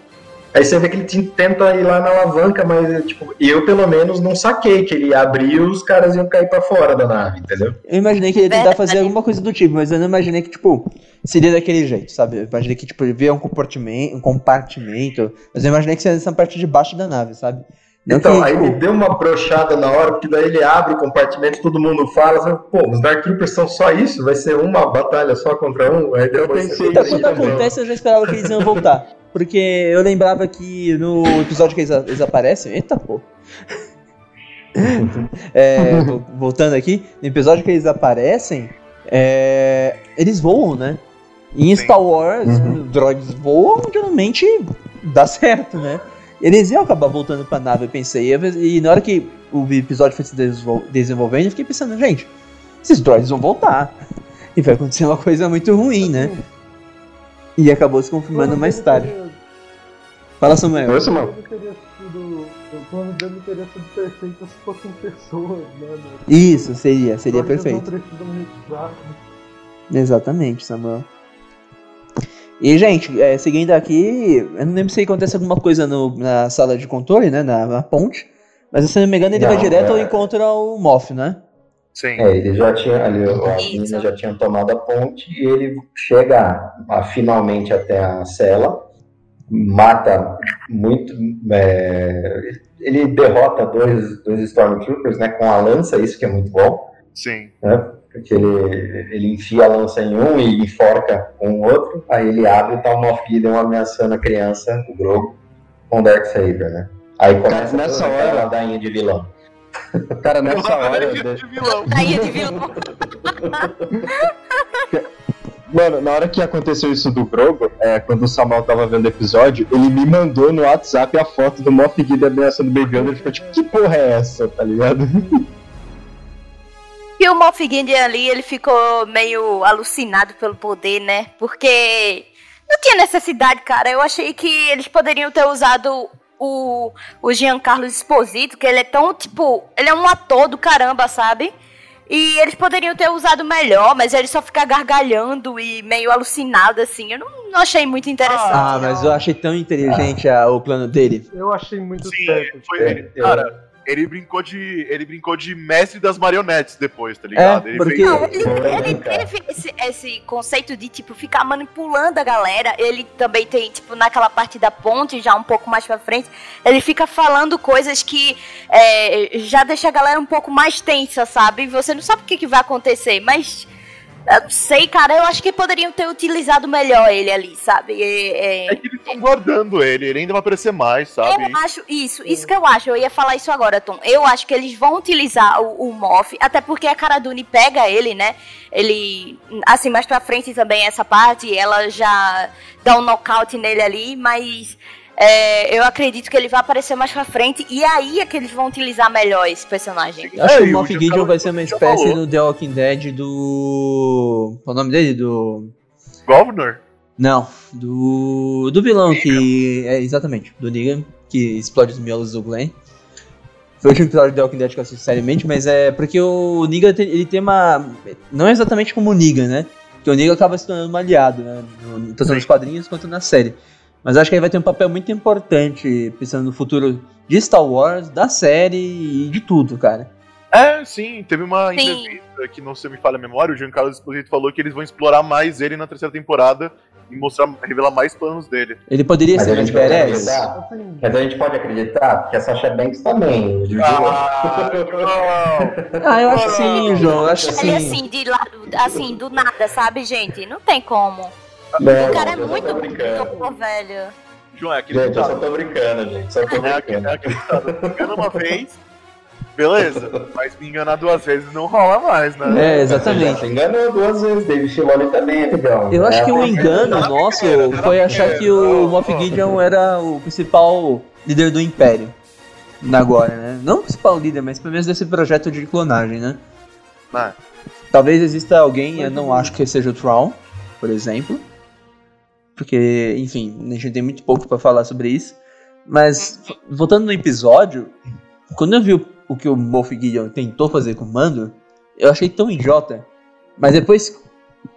Aí você vê que ele te- tenta ir lá na alavanca, mas tipo, eu pelo menos não saquei que ele ia abrir e os caras iam cair pra fora da nave, entendeu? Eu imaginei que ele ia tentar fazer alguma coisa do tipo, mas eu não imaginei que, tipo, seria daquele jeito, sabe? Eu imaginei que, tipo, ele via um compartimento, um compartimento, mas eu imaginei que seria essa parte de baixo da nave, sabe? Então, aí me deu uma brochada na hora, porque daí ele abre o compartimento, todo mundo fala, assim, pô, os Dark Troopers são só isso? Vai ser uma batalha só contra um? Aí depois pensei você- Então, quando acontece, eu já esperava que eles iam voltar. Porque eu lembrava que no episódio que eles, eles aparecem. Eita pô! É, vo- voltando aqui, no episódio que eles aparecem, é, eles voam, né? Em. Star Wars, Uhum. droids voam, geralmente dá certo, né? Eles iam acabar voltando pra nave, eu pensei. E na hora que o episódio foi se desenvolvendo, eu fiquei pensando, gente, esses droids vão voltar. E vai acontecer uma coisa muito ruim, né? E acabou se confirmando mais tarde. Fala, Samuel. Oi, Samuel. O plano dele teria sido perfeito se fossem pessoas, né? Isso, seria, seria perfeito. Exatamente, Samuel. E, gente, é, seguindo aqui, eu não lembro se acontece alguma coisa no- na sala de controle, né? Na, na ponte. Mas se não me engano, ele Não, vai direto é. ao encontro ao Moff, né? Sim. É, ele já tinha ali, a Isso. menina já tinha tomado a ponte e ele chega a- finalmente até a cela, mata muito. é, ele derrota dois, dois Stormtroopers né, com a lança, isso que é muito bom, Sim. né? Porque ele, ele enfia a lança em um e enforca com o outro, aí ele abre e tá o Moff Gideon ameaçando a criança, o Grogu, com o Darksaber, né? Aí começa nessa toda aquela hora- ladainha de vilão. Cara, nessa hora. de vilão. Aí de vilão. Mano, na hora que aconteceu isso do Grogo, é, quando o Samal tava vendo o episódio, ele me mandou no WhatsApp a foto do Moff Gideon ameaçando o Baby Ele ficou tipo, que porra é essa, tá ligado? E o Moff Gideon ali, ele ficou meio alucinado pelo poder, né? Porque não tinha necessidade, cara. Eu achei que eles poderiam ter usado o, o Giancarlo Esposito, que ele é tão, tipo, ele é um ator do caramba, sabe? E eles poderiam ter usado melhor, mas ele só fica gargalhando e meio alucinado, assim. Eu não, não achei muito interessante. Ah, mas eu achei tão inteligente a- o plano dele. Eu achei muito Sim, certo. foi ele. é. Cara, ele brincou de. Ele brincou de mestre das marionetes depois, tá ligado? É, ele porque- fez- Não, ele, ele esse, esse conceito de, tipo, ficar manipulando a galera. Ele também tem, tipo, naquela parte da ponte, já um pouco mais pra frente, ele fica falando coisas que é, já deixa a galera um pouco mais tensa, sabe? Você não sabe o que, que vai acontecer, mas. Eu não sei, cara. Eu acho que poderiam ter utilizado melhor ele ali, sabe? É, é, É que eles estão guardando ele, ele ainda vai aparecer mais, sabe? Eu acho isso, isso que eu acho. Eu ia falar isso agora, Tom. Eu acho que eles vão utilizar o, o Moff, até porque a Cara Dune pega ele, né? Ele, assim, mais pra frente também essa parte, ela já dá um nocaute nele ali, mas é, eu acredito que ele vai aparecer mais pra frente e aí é que eles vão utilizar melhor esse personagem. Eu Acho É, que o Moff Gideon vai ser uma espécie falou. do The Walking Dead do. Qual é o nome dele? Do. Governor? Não, do. Do vilão que. É, exatamente, do Negan, que explode os miolos do Glenn. Foi o último episódio do The Walking Dead que eu assisti seriamente, mas é porque o Negan tem- ele tem uma. Não é exatamente como o Negan, né? Porque o Negan acaba se tornando um aliado, né? no- Tanto nos quadrinhos quanto na série. Mas acho que ele vai ter um papel muito importante pensando no futuro de Star Wars, da série e de tudo, cara. É, sim, teve uma Sim. entrevista que não se me falha a memória, o Giancarlo Esposito falou que eles vão explorar mais ele na terceira temporada e mostrar, revelar mais planos dele. Ele poderia Mas ser a mais gente pode badass? Mas a gente pode acreditar que a Sasha Banks também. Ah, não. Ah, eu acho que sim, João. Eu acho que Ele sim. assim, de lado, assim, do nada, sabe, gente? Não tem como. Não, O cara é eu só muito bonito, velho. João, é aquele Gente, eu só tô brincando, gente. Só tô É aquele, brincando. é aquele ditado. Me engana uma vez, beleza. Mas me enganar duas vezes não rola mais, né? É, exatamente. se enganou duas vezes, David Filoni também, amigão. Eu acho É, que o engano nosso foi achar que o Moff Gideon era o principal líder do Império. Agora, né? Não o principal líder, mas pelo menos desse projeto de clonagem, né? Ah. Talvez exista alguém, eu não acho que seja o Tron, por exemplo. Porque, enfim, a gente tem muito pouco pra falar sobre isso. Mas, voltando no episódio, quando eu vi o, o que o Moff Gideon tentou fazer com o Mando, eu achei tão idiota. Mas depois,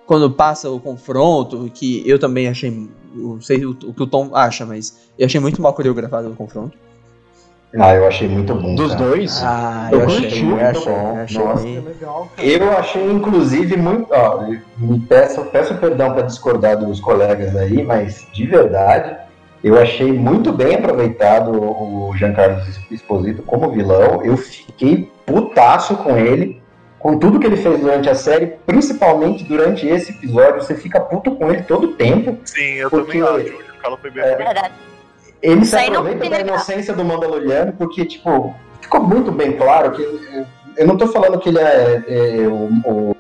quando passa o confronto, que eu também achei. Não sei o, o que o Tom acha, mas eu achei muito mal coreografado o confronto. Ah, eu achei muito bom. Dos cara. dois? Ah, Eu eu, curti, achei, eu muito achei, bom. eu achei. Nossa. legal. Eu achei, inclusive, muito. Ó, me peço, peço perdão para discordar dos colegas aí, mas de verdade, eu achei muito bem aproveitado o Giancarlo Esposito como vilão. Eu fiquei putaço com ele, com tudo que ele fez durante a série, principalmente durante esse episódio. Você fica puto com ele todo o tempo. Sim, eu Porque- também acho. O Giancarlo foi bem É. Ele Isso se aproveita da inocência do Mandaloriano, porque, tipo, ficou muito bem claro que. Eu não tô falando que ele é. é, o, o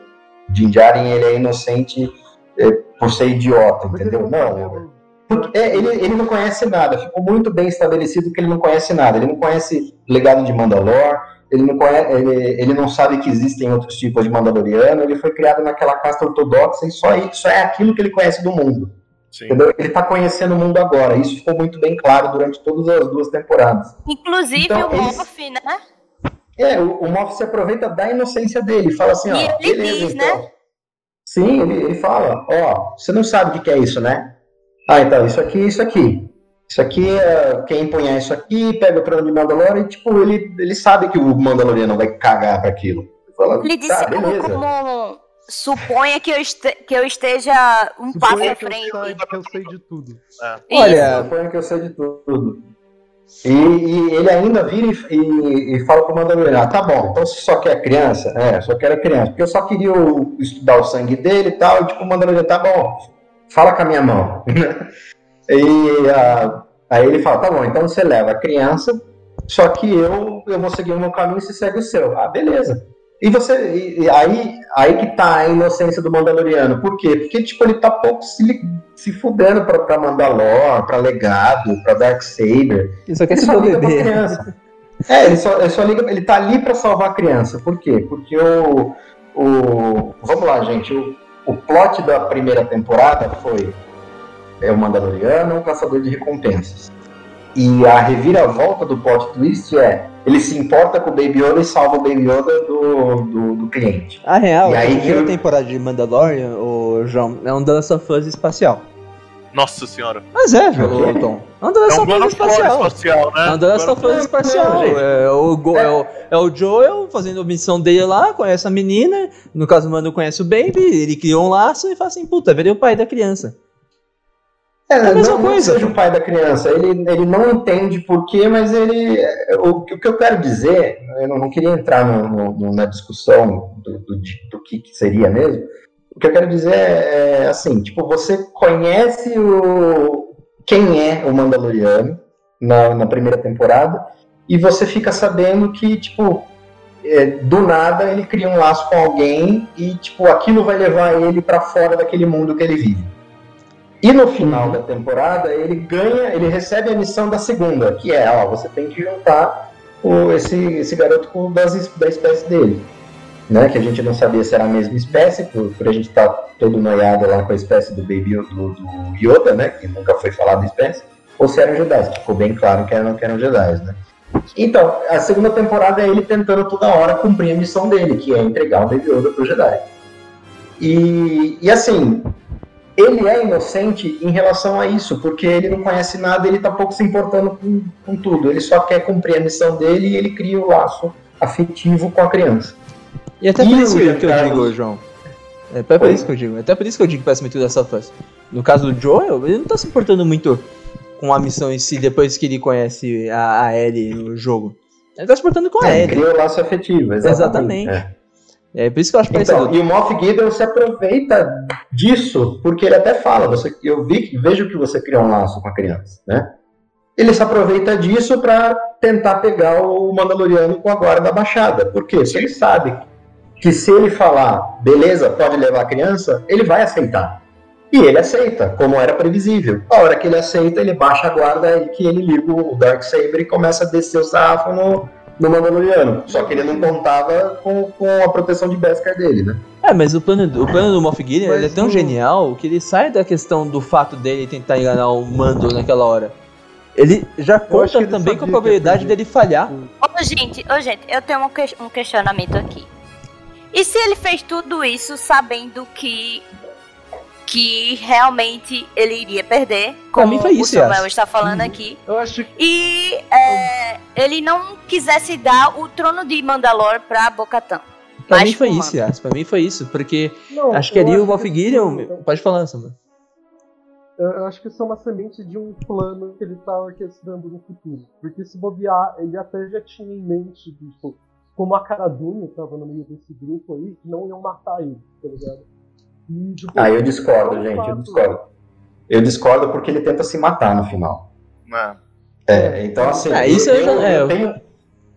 Din Djarin, ele é inocente é, por ser idiota, entendeu? não Porque, é, ele, ele não conhece nada. Ficou muito bem estabelecido que ele não conhece nada. Ele não conhece legado de Mandalor. Ele não, conhece, ele, ele não sabe que existem outros tipos de Mandaloriano. Ele foi criado naquela casta ortodoxa e só, isso é aquilo que ele conhece do mundo. Ele está conhecendo o mundo agora. Isso ficou muito bem claro durante todas as duas temporadas. Inclusive Então, o eles- Moff, né? É, o, o Moff se aproveita da inocência dele. Fala assim, ó, E ele beleza, diz, então. né? Sim, ele, ele fala, ó, você não sabe o que que é isso, né? Ah, então, isso aqui, isso aqui. Isso aqui, é, quem empunhar isso aqui, pega o trono de Mandalorian e, tipo, ele, ele sabe que o Mandaloriano vai cagar pra aquilo. Ele Fala, Ele disse tá, como, beleza. como suponha que eu, este- que eu esteja um passo Suponha à que eu, frente. sei, que eu sei de tudo. Olha, Suponho que eu sei de tudo. E, e ele ainda vira e, e- e fala pro Mandaloriano, ah, tá bom, então você só quer criança? É, só quero a criança. Porque eu só queria o- estudar o sangue dele e tal, e tipo, o Mandaloriano, tá bom, fala com a minha mão. e ah, aí ele fala, tá bom, então você leva a criança, só que eu, eu vou seguir o meu caminho e você segue o seu. Ah, beleza. E você. E, aí, aí que tá a inocência do Mandaloriano. Por quê? Porque, tipo, ele tá pouco se, se fudendo pra, pra Mandalor, pra Legado, pra Darksaber. Ele só quer Ele se só liga pra criança. É, ele só, ele só liga. Ele tá ali pra salvar a criança. Por quê? Porque o. o vamos lá, gente. O, o plot da primeira temporada foi. É o Mandaloriano, um caçador de recompensas. E a reviravolta do plot twist é. Ele se importa com o Baby Yoda e salva o Baby Yoda do, do, do cliente. A real, E a aí primeira que- temporada de Mandalorian, o João, é um of Us espacial. Nossa senhora. Mas é, É o Tom. É É Us of War espacial. espacial, né? É um Last of Us espacial. gente. É o, Go- é, o, é o Joel fazendo a missão dele lá, conhece a menina. No caso, o Mando conhece o Baby. Ele criou um laço e fala assim: puta, virei o pai da criança. É, a mesma não, não coisa. seja o pai da criança. Ele, ele não entende por quê, mas ele. O, o que eu quero dizer, eu não, não queria entrar no- no- na discussão do, do, do que, que seria mesmo. O que eu quero dizer é, é assim, tipo, você conhece o quem é o Mandaloriano na, na primeira temporada e você fica sabendo que, tipo, é, do nada ele cria um laço com alguém e, tipo, aquilo vai levar ele pra fora daquele mundo que ele vive. E no final da temporada, ele ganha, ele recebe a missão da segunda, que é, ó, você tem que juntar o, esse, esse garoto com das, da espécie dele. Né? Que a gente não sabia se era a mesma espécie, por, por a gente estar todo noiado lá com a espécie do Baby do, do Yoda, né? Que nunca foi falado espécie, ou se eram Jedi, que ficou bem claro que eram, que eram Jedi, né? Então, a segunda temporada é ele tentando toda hora cumprir a missão dele, que é entregar o Baby Yoda pro Jedi. E, e assim, ele é inocente em relação a isso, porque ele não conhece nada, ele tá pouco se importando com, com tudo. Ele só quer cumprir a missão dele e ele cria o laço afetivo com a criança. E até E por isso que eu digo, João. É até por Oi? isso que eu digo. Até por isso que eu digo que parece muito of Us. No caso do Joel, ele não tá se importando muito com a missão em si depois que ele conhece a, a Ellie no jogo. Ele tá se importando com a É, Ellie. cria o laço afetivo, exatamente. Exatamente. É. É por isso que eu acho Então, parecido. e o Moff Gideon se aproveita disso, porque ele até fala, você, eu vi, vejo que você criou um laço com a criança, né? Ele se aproveita disso para tentar pegar o Mandaloriano com a guarda abaixada. Por quê? Porque ele sabe que se ele falar, beleza, pode levar a criança, ele vai aceitar. E ele aceita, como era previsível. A hora que ele aceita, ele baixa a guarda e que ele liga o Darksaber e começa a descer o sarrafo no, no Mandaloriano. Só que ele não contava com, com a proteção de Beskar dele, né? É, mas o plano, do- o plano do Moff Gideon é tão o- genial que ele sai da questão do fato dele tentar enganar o Mando naquela hora. Ele já conta ele também com a probabilidade dele falhar. Ô, gente, ô, gente, eu tenho um, que- um questionamento aqui. E se ele fez tudo isso sabendo que que realmente ele iria perder, como mim foi o isso, Samuel está falando aqui, Eu acho que e é, ele não quisesse dar o trono de Mandalor pra Bocatan. Pra Mas mim foi isso, Yas. Pra mim foi isso. Porque não, acho que ali o Moff que Gideon. isso- Pode falar, Samuel. Eu acho que isso é uma semente de um plano que ele tá orquestrando no futuro. Porque se bobear, ele até já tinha em mente, tipo, como a Cara Dune tava no meio desse grupo aí, que não iam matar ele, tá ligado? Tipo, Ah, eu discordo, é gente, eu discordo. Eu discordo porque ele tenta se matar no final. É. É, então assim, Ah, isso eu, eu já- eu- é, eu eu- tenho,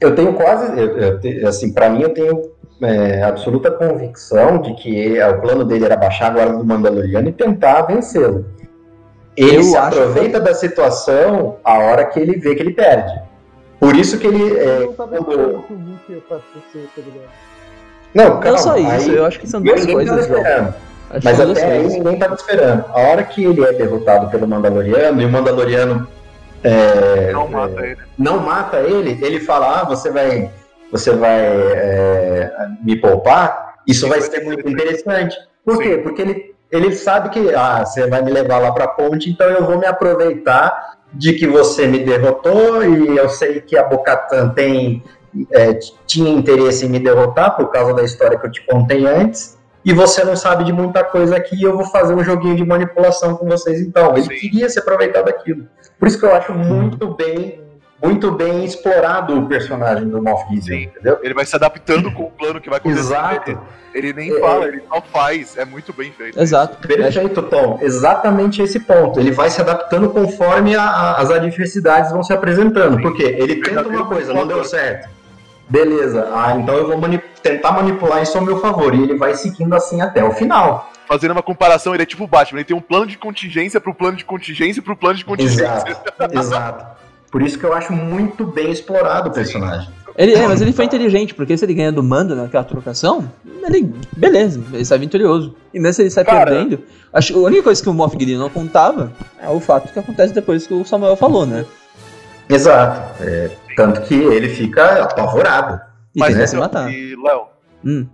eu tenho quase, eu- eu te- assim, para mim eu tenho é, absoluta convicção de que ele- o plano dele era baixar a guarda do Mandaloriano e tentar vencê-lo. Ele Eu se aproveita da situação a hora que ele vê que ele perde. Por isso que ele. É, não quando- que tá? Não, Não calma, só isso, aí- eu acho que são duas ninguém coisas, esperando. Acho Mas duas até aí ninguém estava esperando. A hora que ele é derrotado pelo Mandaloriano e o Mandaloriano é, Não é, mata ele. não mata ele, ele fala: ah, você vai, você vai é, me poupar. Isso vai ser muito interessante. Por Sim. quê? Porque ele, ele sabe que ah, você vai me levar lá para a ponte, então eu vou me aproveitar de que você me derrotou e eu sei que a Bocatan tem é, tinha interesse em me derrotar por causa da história que eu te contei antes. E você não sabe de muita coisa aqui, eu vou fazer um joguinho de manipulação com vocês então. Ele Sim. queria se aproveitar daquilo. Por isso que eu acho muito bem, muito bem explorado o personagem do Moff Gideon, Sim. entendeu? Ele vai se adaptando com o plano que vai acontecer. Exato. Ele, ele nem É. fala, ele só faz. É muito bem feito. Exato. Perfeito, Tom. Exatamente esse ponto. Ele vai se adaptando conforme a- a- as adversidades vão se apresentando. Porque ele tenta uma coisa, não deu certo. Beleza, ah, então eu vou mani- tentar manipular isso ao meu favor. E ele vai seguindo assim até o final. Fazendo uma comparação, ele é tipo o Batman, ele tem um plano de contingência pro plano de contingência pro plano de contingência. Exato, exato. Por isso que eu acho muito bem explorado o personagem. Ele, é, mas ele foi inteligente, porque se ele ganha do mando naquela trocação, ele. Beleza, ele sai vitorioso. E mesmo se ele sai Cara. perdendo, acho, a única coisa que o Moff Gideon não contava é o fato que acontece depois que o Samuel falou, né? Exato. É, tanto que ele fica apavorado. E Mas tenta se matar. e, Léo, Hum.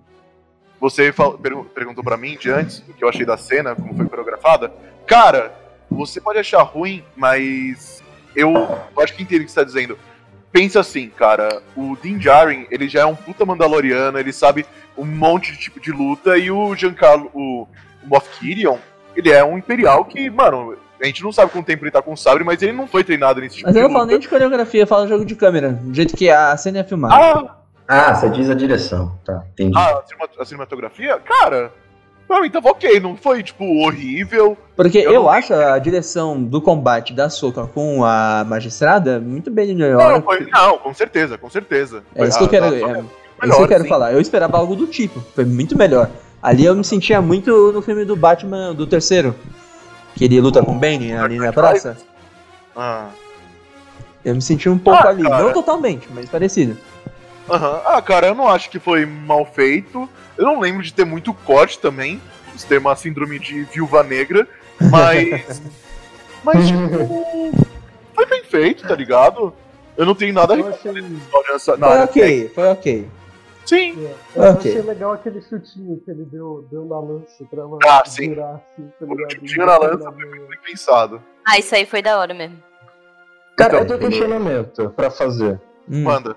você fal- pergun- perguntou pra mim de antes o que eu achei da cena, como foi coreografada. Cara, você pode achar ruim, mas eu, eu acho que entendo o que você tá dizendo. Pensa assim, cara, o Din Djarin, ele já é um puta mandaloriano, ele sabe um monte de tipo de luta, e o Giancarlo, o, o Moff Gideon, ele é um imperial que, mano, a gente não sabe quanto tempo ele tá com o sabre, mas ele não foi treinado nesse tipo Mas eu não falo nem de coreografia, eu falo jogo de câmera, do jeito que a cena é filmada. Ah, Ah, você diz a direção. Tá, entendi. ah, a, cinema- a cinematografia? Cara, pra mim tava ok, não foi, tipo, horrível. Porque eu eu, não- acho a direção do combate da Soca com a magistrada muito bem Não, melhor. foi- não, com certeza, com certeza. É isso que eu Ah, quero, é, é isso melhor, que eu quero sim. falar. Eu esperava algo do tipo, foi muito melhor. Ali eu me sentia muito no filme do Batman, do terceiro. Que ele luta com o Bane ali na praça. Ah, Eu me senti um pouco Ah, ali. cara. Não totalmente, mas parecido. aham. Ah, cara, eu não acho que foi mal feito. Eu não lembro de ter muito corte também. De ter uma síndrome de viúva negra. Mas. mas, tipo. Foi bem feito, tá ligado? Eu não tenho nada a reclamar achei, nessa- na Foi ok, foi ok. Sim. é, eu Ok. achei legal aquele chutinho que ele deu, deu na lança pra ela Ah, sim. virar assim, tá O chutinho na lança foi muito bem pensado. Ah, isso aí foi da hora mesmo. Cara, eu Então, tenho um questionamento pra fazer. Hum. Manda.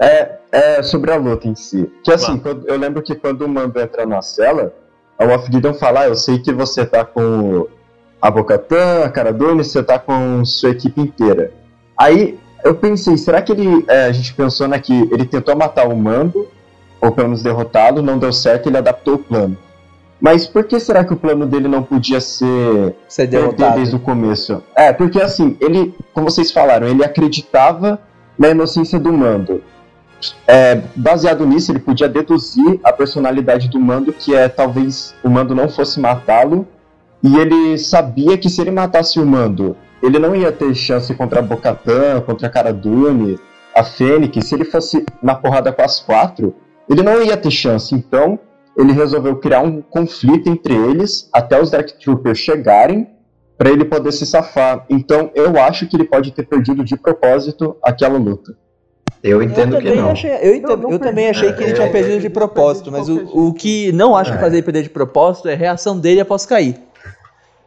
É, é sobre a luta em si. Que assim, quando- eu lembro que quando o Mando entra na cela, a Moff Gideon fala, ah, eu sei que você tá com a Bocatã, a Cara Dune, você tá com sua equipe inteira. Aí eu pensei, será que ele. é, a gente pensou né, que ele tentou matar o Mando, ou pelo menos derrotá-lo, não deu certo, ele adaptou o plano. Mas por que será que o plano dele não podia ser Ser derrotado. desde o começo. É, porque assim, ele, como vocês falaram, ele acreditava na inocência do Mando. É, baseado nisso, ele podia deduzir a personalidade do Mando, que é talvez o Mando não fosse matá-lo, e ele sabia que se ele matasse o Mando, ele não ia ter chance contra a Bocatã, contra a Cara Dune, a Fênix, se ele fosse na porrada com as quatro, ele não ia ter chance, então ele resolveu criar um conflito entre eles até os Dark Troopers chegarem para ele poder se safar. Então eu acho que ele pode ter perdido de propósito aquela luta. Eu Eu entendo que também, não. achei, eu, Não, não eu também achei que ele É, tinha é, perdido de ele propósito, mas de o, o que não acho que É. fazer ele perder de propósito é a reação dele após cair.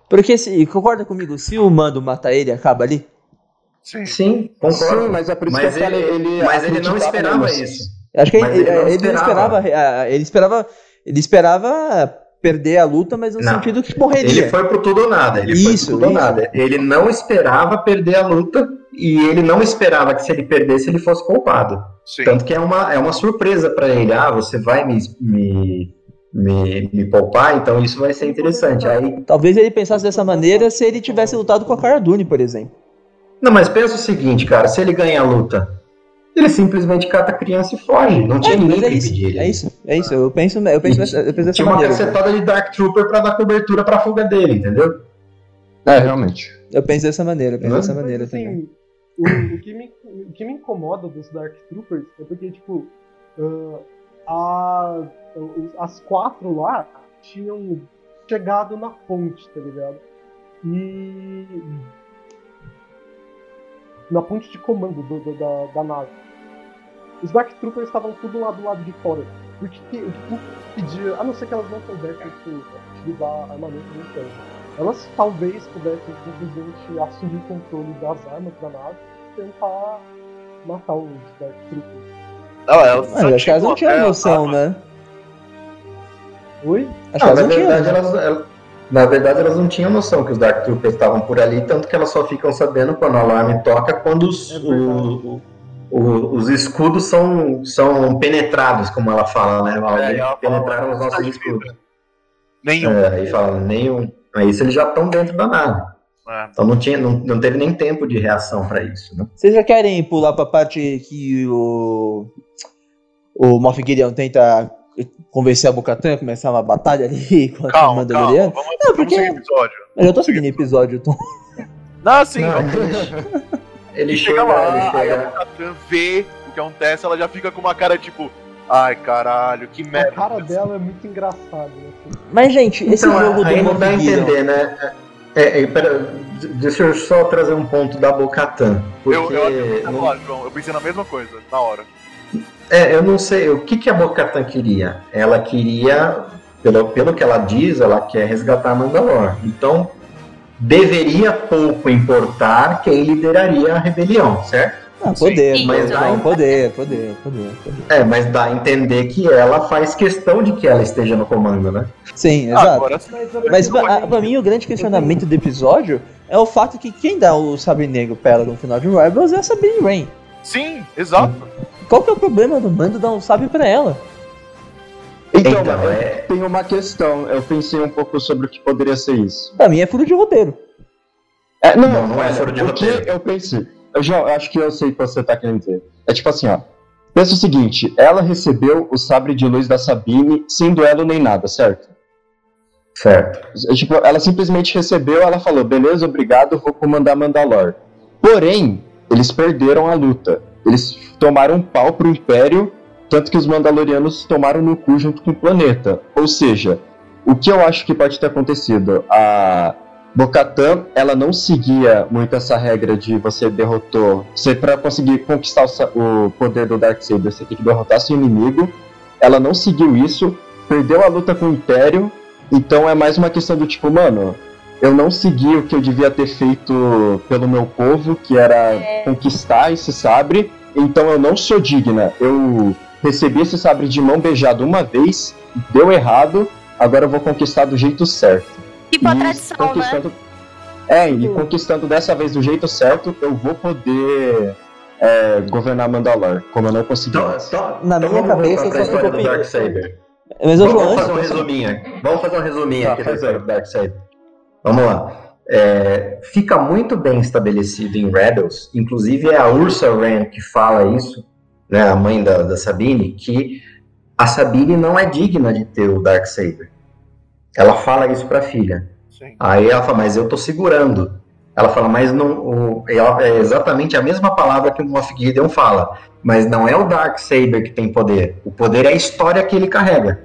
Porque, se, concorda comigo, se o Mando mata ele, acaba ali? Sim. Sim, concordo. Sim, mas é por isso Mas que eu falei, ele- ele mas ele não esperava isso. Acho que ele, ele não ele não esperava. esperava. ah, Ele esperava. Ele esperava perder a luta, mas no Não. sentido que morreria. Ele foi pro tudo ou nada. Ele Isso, foi pro tudo ou isso. nada. Ele não esperava perder a luta e ele não esperava que se ele perdesse ele fosse culpado. Sim. Tanto que é uma, é uma surpresa pra ele. Ah, você vai me, me, me, me poupar, então isso vai ser interessante. Aí, Talvez ele pensasse dessa maneira se ele tivesse lutado com a Cara Dune, por exemplo. não, mas pensa o seguinte, cara, se ele ganha a luta, ele simplesmente cata a criança e foge. Não tinha É, ninguém mas é que isso, impedir ele. é isso, é isso. Eu penso, eu penso, dessa, eu penso dessa Tinha uma cacetada de Dark Trooper pra dar cobertura pra fuga dele, entendeu? É, realmente. Eu penso dessa maneira, eu penso Não, dessa maneira assim, também. o, o que me, o que me incomoda dos Dark Troopers é porque, tipo, ah, a- as quatro lá tinham chegado na ponte, tá ligado? E. Na ponte de comando do- do- da, da nave. Os Dark Troopers estavam tudo lá do lado de fora. Porque que- o que pedia. A não ser que elas não soubessem tipo, utilizar armamento de inferno. Elas talvez pudessem simplesmente assumir o controle das armas da nave e tentar matar os Dark Troopers. Ah, elas Mas acho que elas não tinham noção, né? Oi? Acho que Não, elas na, não tinham. verdade, né? elas, elas- na verdade, elas não tinham noção que os Dark Troopers estavam por ali, tanto que elas só ficam sabendo quando o alarme toca, quando os, É o- o- os escudos são, são penetrados, como ela fala, né? É, ela fala, penetraram os "Não nossos escudos. Nenhum. É, aí fala, nenhum. Aí isso eles já estão dentro da nave. É. Então não, tinha, não, não teve nem tempo de reação para isso, né? Vocês já querem pular pra parte que o. o Moff Gideon tenta convencer a Bocatan a começar uma batalha ali o Calma, calma. Mandaloriano. Vamos, Não, vamos porque- seguir o episódio. Eu já tô seguindo o episódio, Tom. Não, sim. Não, vamos- ele E chega, chega lá, ele aí a chega. Bo-Katan vê o que acontece, ela já fica com uma cara tipo, ai caralho, que A merda. cara dela é muito engraçada. Né? Mas, gente, esse Então, jogo do aí não dá a entender, né? É, é, pera, deixa eu só trazer um ponto da Bocatan. Porque Eu, eu, eu, não- eu, João, eu pensei na mesma coisa, na hora. É, eu não sei, o que, que a Bocatan queria? Ela queria, pelo, pelo que ela diz, ela quer resgatar Mandalor. Então, deveria pouco importar quem lideraria a rebelião, certo? Ah, poder, Sim. mas Isso. não, poder, poder, poder, poder. É, mas dá a entender que ela faz questão de que ela esteja no comando, né? Sim, Ah, exato. agora. Mas, Mas prefiro- pra, pra mim o grande questionamento do episódio é o fato que quem dá o sabre negro pra ela no final de Rebels é a Sabine Wren. Sim, exato. Qual que é o problema do mando dar um sabre pra ela? Então, Então, é... é- tem uma questão. Eu pensei um pouco sobre o que poderia ser isso. Pra mim é furo de roteiro. É, não, Não, não é fora de roteiro. eu pensei. Eu já eu acho que eu sei o que você tá querendo dizer. É tipo assim, ó. Pensa o seguinte, ela recebeu o sabre de luz da Sabine sem duelo nem nada, certo? Certo. É, Tipo, ela simplesmente recebeu, ela falou, beleza, obrigado, vou comandar Mandalor. Porém, eles perderam a luta. Eles tomaram um pau pro Império, tanto que os Mandalorianos tomaram no cu junto com o planeta. Ou seja, o que eu acho que pode ter acontecido? A Bocatan, ela não seguia muito essa regra de você derrotou. Você, pra conseguir conquistar o, o poder do Darksaber, você tem que derrotar seu inimigo. Ela não seguiu isso, perdeu a luta com o Império. Então é mais uma questão do tipo, mano, eu não segui o que eu devia ter feito pelo meu povo, que era conquistar esse sabre. Então eu não sou digna. Eu recebi esse sabre de mão beijada uma vez, deu errado, agora eu vou conquistar do jeito certo. Tipo a E tradição, né? conquistando... É, e conquistando dessa vez do jeito certo, eu vou poder é, governar Mandalor, como eu não consegui. Então, então, Na então minha cabeça, pra eu só história fico do pensando- Darksaber. Mas eu Vamos, vamos fazer um resuminho aqui. Vamos fazer um resuminho Tá, aqui da faz história do Darkseid. Vamos lá. É, fica muito bem estabelecido em Rebels, inclusive é a Ursa Wren que fala isso, né, a mãe da, da Sabine, que a Sabine não é digna de ter o Darksaber. Ela fala isso pra filha. Sim. Aí ela fala, mas eu tô segurando. Ela fala, mas não. O, ela- é exatamente a mesma palavra que o Moff Gideon fala. Mas não é o Darksaber que tem poder. O poder é a história que ele carrega.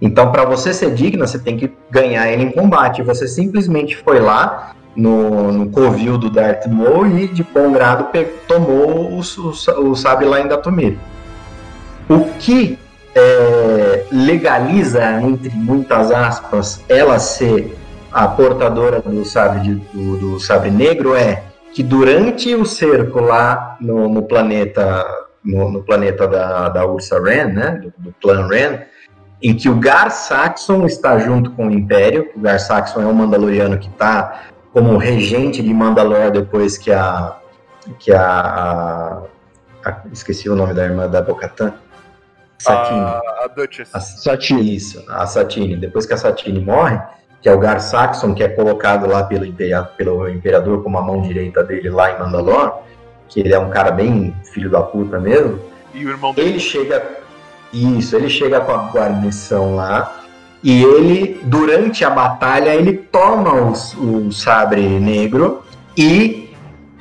Então, para você ser digna, você tem que ganhar ele em combate. Você simplesmente foi lá no, no covil do Darth Maul e, de bom grado, tomou o, o, o sabre lá em Datomir. O que é, legaliza, entre muitas aspas, ela ser a portadora do sabre, do, do sabre negro é que durante o cerco lá no, no planeta no, no planeta da, da Ursa Ren, né, do, do Ren, em que o Gar Saxon está junto com o Império. O Gar Saxon é um Mandaloriano que está como regente de Mandalor depois que a que a, a- a- esqueci o nome da irmã da Bocatan, Satine. A, a Duchess. A Satine. Isso, a Satine. Depois que a Satine morre, que é o Gar Saxon, que é colocado lá pelo, imperia- pelo imperador como a mão direita dele lá em Mandalor, que ele é um cara bem filho da puta mesmo, E o irmão dele. ele chega. Isso, ele chega com a guarnição lá. E ele, durante a batalha, ele toma o, o sabre negro e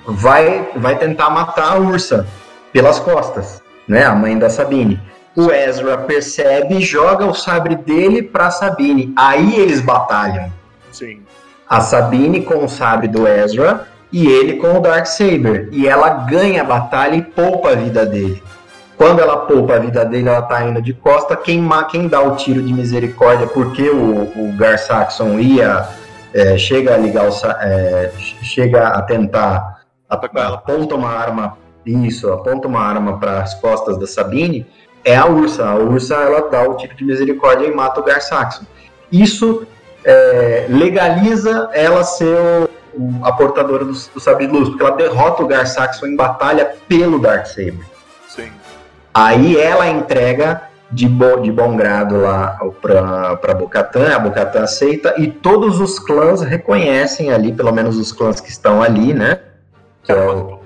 vai, vai tentar matar a ursa pelas costas, né? A mãe da Sabine. O Ezra percebe e joga o sabre dele pra Sabine. Aí eles batalham. Sim. A Sabine com o sabre do Ezra e ele com o Darksaber. E ela ganha a batalha e poupa a vida dele. Quando ela poupa a vida dele, ela tá indo de costa. Quem, quem dá o tiro de misericórdia, porque o, o Gar Saxon ia. é, chega a ligar o. é, ch- chega a tentar. Ela. Aponta uma arma. Isso, aponta uma arma para as costas da Sabine. É a Ursa. A Ursa ela dá o tiro de misericórdia e mata o Gar Saxon. Isso é, legaliza ela ser o- o- a portadora do, do sabre de luz, porque ela derrota o Gar Saxon em batalha pelo Darksaber. Sim. Aí ela entrega de, bo, de bom grado lá pra Bocatan, a Bocatan aceita e todos os clãs reconhecem ali, pelo menos os clãs que estão ali, né? Que é o,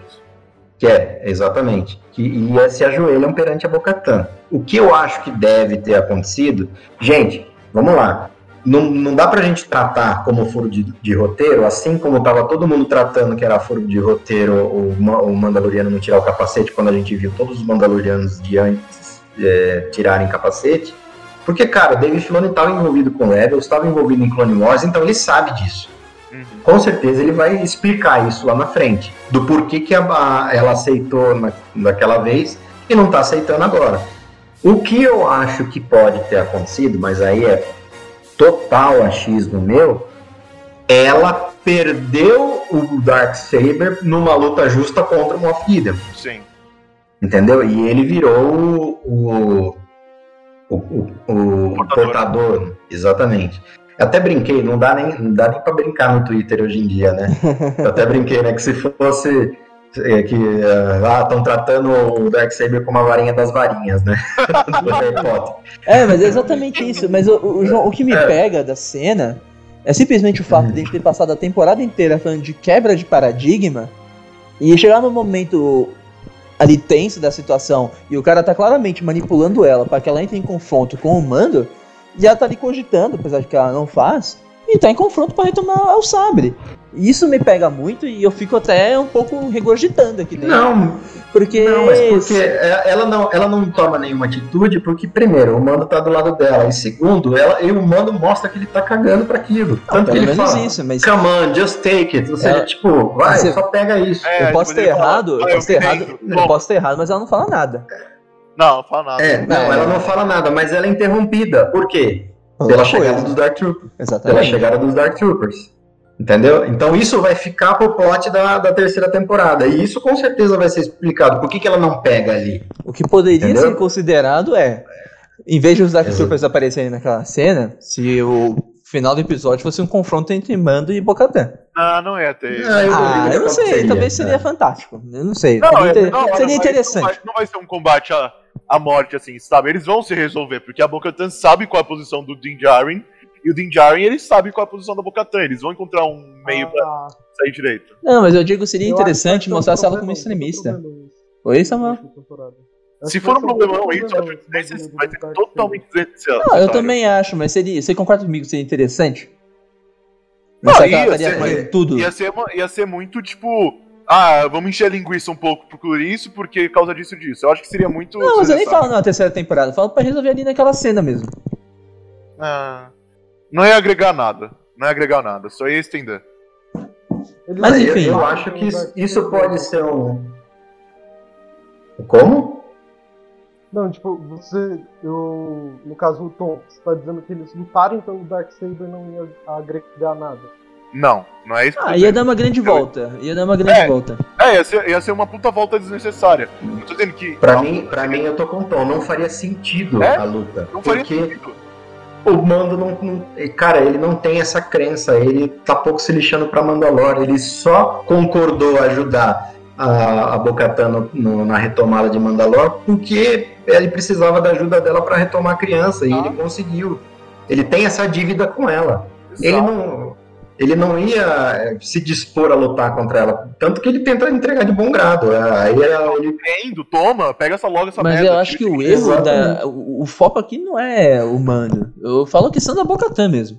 Quer, exatamente. Que ia se ajoelham perante a Bocatã. O que eu acho que deve ter acontecido, gente, vamos lá. Não, não dá pra gente tratar como furo de, de roteiro, assim como tava todo mundo tratando que era furo de roteiro o, o Mandaloriano não tirar o capacete quando a gente viu todos os Mandalorianos de antes é, tirarem capacete. Porque, cara, o Dave Filoni estava envolvido com Rebels, estava envolvido em Clone Wars, então ele sabe disso. Uhum. Com certeza ele vai explicar isso lá na frente. Do porquê que a- a- ela aceitou na, daquela vez e não tá aceitando agora. O que eu acho que pode ter acontecido, mas aí é total achismo meu, ela perdeu o Darksaber numa luta justa contra o Moff Gideon. Sim. Entendeu? E ele virou o. o, o, o- o Portador. portador. Exatamente. Eu até brinquei, não dá nem, não dá nem pra brincar no Twitter hoje em dia, né? Eu até brinquei, né? Que se fosse. É, que ah, estão tratando o Darksaber como a varinha das varinhas, né? Do Harry Potter. É, mas é exatamente isso. Mas o, o, João, o que me É. pega da cena é simplesmente o fato de a gente ter passado a temporada inteira falando de quebra de paradigma e chegar no momento ali tenso da situação e o cara tá claramente manipulando ela para que ela entre em confronto com o mando e ela tá ali cogitando, apesar de que ela não faz, e tá em confronto para retomar o sabre. Isso me pega muito e eu fico até um pouco regurgitando aqui dentro. Não, porque. Não, mas porque é- ela não, ela não toma nenhuma atitude, porque, primeiro, o mando tá do lado dela, e segundo, ela, e o mando mostra que ele tá cagando pra aquilo. Tanto que ele menos fala, isso, mas. come on, just take it. Ou seja, Ela- tipo, vai, Você- só pega isso. É, eu posso ter errado, eu "Ah, posso ter errado, rendo." eu posso ter errado, mas ela não fala nada. Não, não fala nada. É, não, É. ela não fala nada, mas ela é interrompida. Por quê? Pela chegada coisa. dos Dark Troopers. Pela Exatamente. chegada dos Dark Troopers. Entendeu? Então isso vai ficar pro plot da, da terceira temporada. E isso com certeza vai ser explicado. Por que, que ela não pega ali? O que poderia Entendeu? ser considerado é, em vez de os Dark. Troopers aparecerem naquela cena, se o final do episódio fosse um confronto entre Mando e Bocatan. Ah, não é ter. Ah, eu Ah, eu não sei, aconteceria, talvez seria né? fantástico. Eu não sei. Não, seria, é- inter- não, não seria vai- interessante. Não vai, não vai ser um combate à, à morte, assim, sabe? Eles vão se resolver, porque a Bocatan sabe qual é a posição do Din Djarin, e o Din Djarin, ele sabe qual é a posição da Bocatan. Eles vão encontrar um meio pra Ah, sair direito. Não, mas eu digo seria eu interessante mostrar ela como extremista. Oi, Samuel? Se for um problemão, isso eu acho esse que vai ser, totalmente desnecessário. Não, eu também acho, mas seria. Você concorda comigo que seria interessante? Não, que ia ser- fazendo tudo. Ia ser, uma- ia ser muito, tipo... Ah, vamos encher a linguiça um pouco por isso, porque por causa disso disso. Eu acho que seria muito. Não, mas eu nem falo na terceira temporada, eu falo pra resolver ali naquela cena mesmo. Ah, não ia agregar nada. Não ia agregar nada, só ia estender. Mas Eu- enfim. Eu, acho que isso, isso pode ser um. Como? Não, tipo, você. Eu, no caso, o Tom, você tá dizendo que eles lutaram, então o Darksaber não ia agregar nada. Não, não é isso que eu Ah, ia dar uma grande volta. Ia dar uma grande É. volta. É, ia ser, ia ser uma puta volta desnecessária. Não tô dizendo que. Pra mim, pra mim, eu tô com o Tom. Não faria sentido É? a luta. Não faria porque sentido. o Mando não, não- Cara, ele não tem essa crença. Ele tá pouco se lixando pra Mandalore. Ele só concordou ajudar a, a no- na retomada de Mandalore porque ele precisava da ajuda dela pra retomar a criança. E Ah. ele conseguiu. Ele tem essa dívida com ela. Ele Exato. não, ele não ia eh, se dispor a lutar contra ela. Tanto que ele tenta entregar de bom grado. É, Aí ela- ele. Entendo, toma, pega essa logo essa Mas merda. eu acho que o erro da. O, o foco aqui não é o mando. Eu falo a questão da Bocatã mesmo.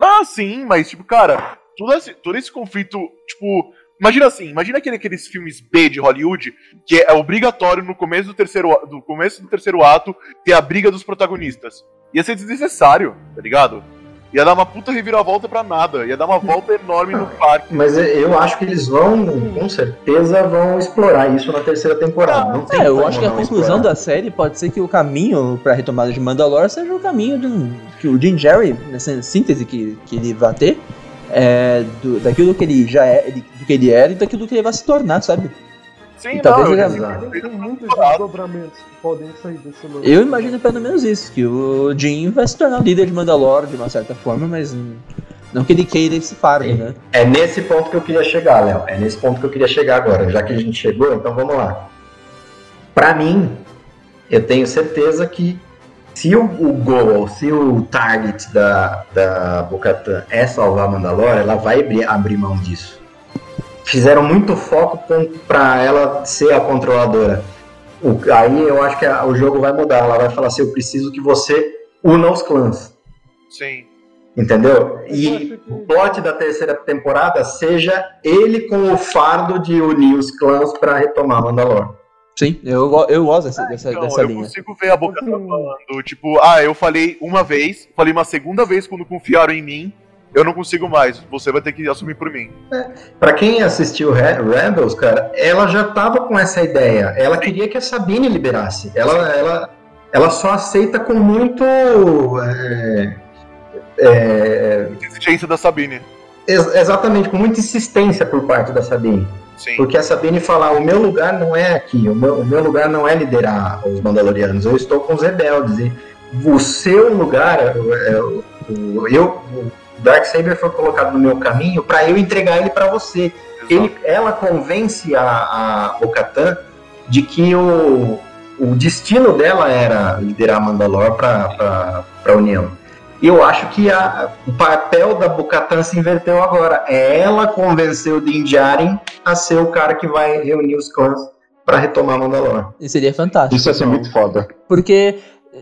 Ah, sim, mas, tipo, cara, todo esse, todo esse conflito, tipo. Imagina assim, imagina aquele, aqueles filmes B de Hollywood, que é obrigatório no começo do terceiro, do começo do terceiro ato ter a briga dos protagonistas. Ia ser desnecessário, tá ligado? Ia dar uma puta reviravolta pra nada, ia dar uma volta enorme no parque. Mas eu acho que eles vão, com certeza, vão explorar isso na terceira temporada. Não tem É, eu acho que a conclusão explorar. da série pode ser que o caminho pra retomada de Mandalore seja o caminho de um, que o Jim Jerry, nessa síntese que, que ele vai ter, é, do- daquilo que ele já é, ele- do que ele era e daquilo que ele vai se tornar, sabe? Sim, E talvez não, ele- eu-. Tem muitos desdobramentos que podem sair desse lance. Eu imagino pelo menos isso, que o Jim vai se tornar o líder de Mandalore de uma certa forma, mas não que ele queira esse fardo, né? É nesse ponto que eu queria chegar, Léo. É nesse ponto que eu queria chegar agora. Já que a gente chegou, então vamos lá. Pra mim, eu tenho certeza que se o, o goal, se o target da, da Bocatan é salvar Mandalore, ela vai abrir, abrir mão disso. fizeram muito foco pra ela ser a controladora. O- aí eu acho que a- o jogo vai mudar. Ela vai falar assim: eu preciso que você una os clãs. Sim. Entendeu? Eu E que- o plot da terceira temporada seja ele com o fardo de unir os clãs pra retomar Mandalor. Sim, eu, eu gosto dessa, dessa, Então, dessa eu linha. consigo ver a boca Assim- falando, tipo, ah, eu falei uma vez, falei uma segunda vez quando confiaram em mim, eu não consigo mais, você vai ter que assumir por mim. Pra quem assistiu Re- Rebels, cara, ela já tava com essa ideia. Ela queria que a Sabine liberasse. Ela, ela, ela só aceita com muito. é, é, Exigência da Sabine. Ex- exatamente, com muita insistência por parte da Sabine. Sim. Porque a Sabine fala: o meu lugar não é aqui, o meu, o meu lugar não é liderar os Mandalorianos, eu estou com os rebeldes. E o seu lugar, é, é, o- eu, o Darksaber foi colocado no meu caminho para eu entregar ele para você. Ele, ela convence a, a Bo-Katan de que o, o destino dela era liderar Mandalor para a União. E eu acho que a- o papel da Bo-Katan se inverteu agora. É ela convencer o Din Djarin a ser o cara que vai reunir os clãs para retomar Mandalor. E seria fantástico. Isso ia ser muito foda. Porque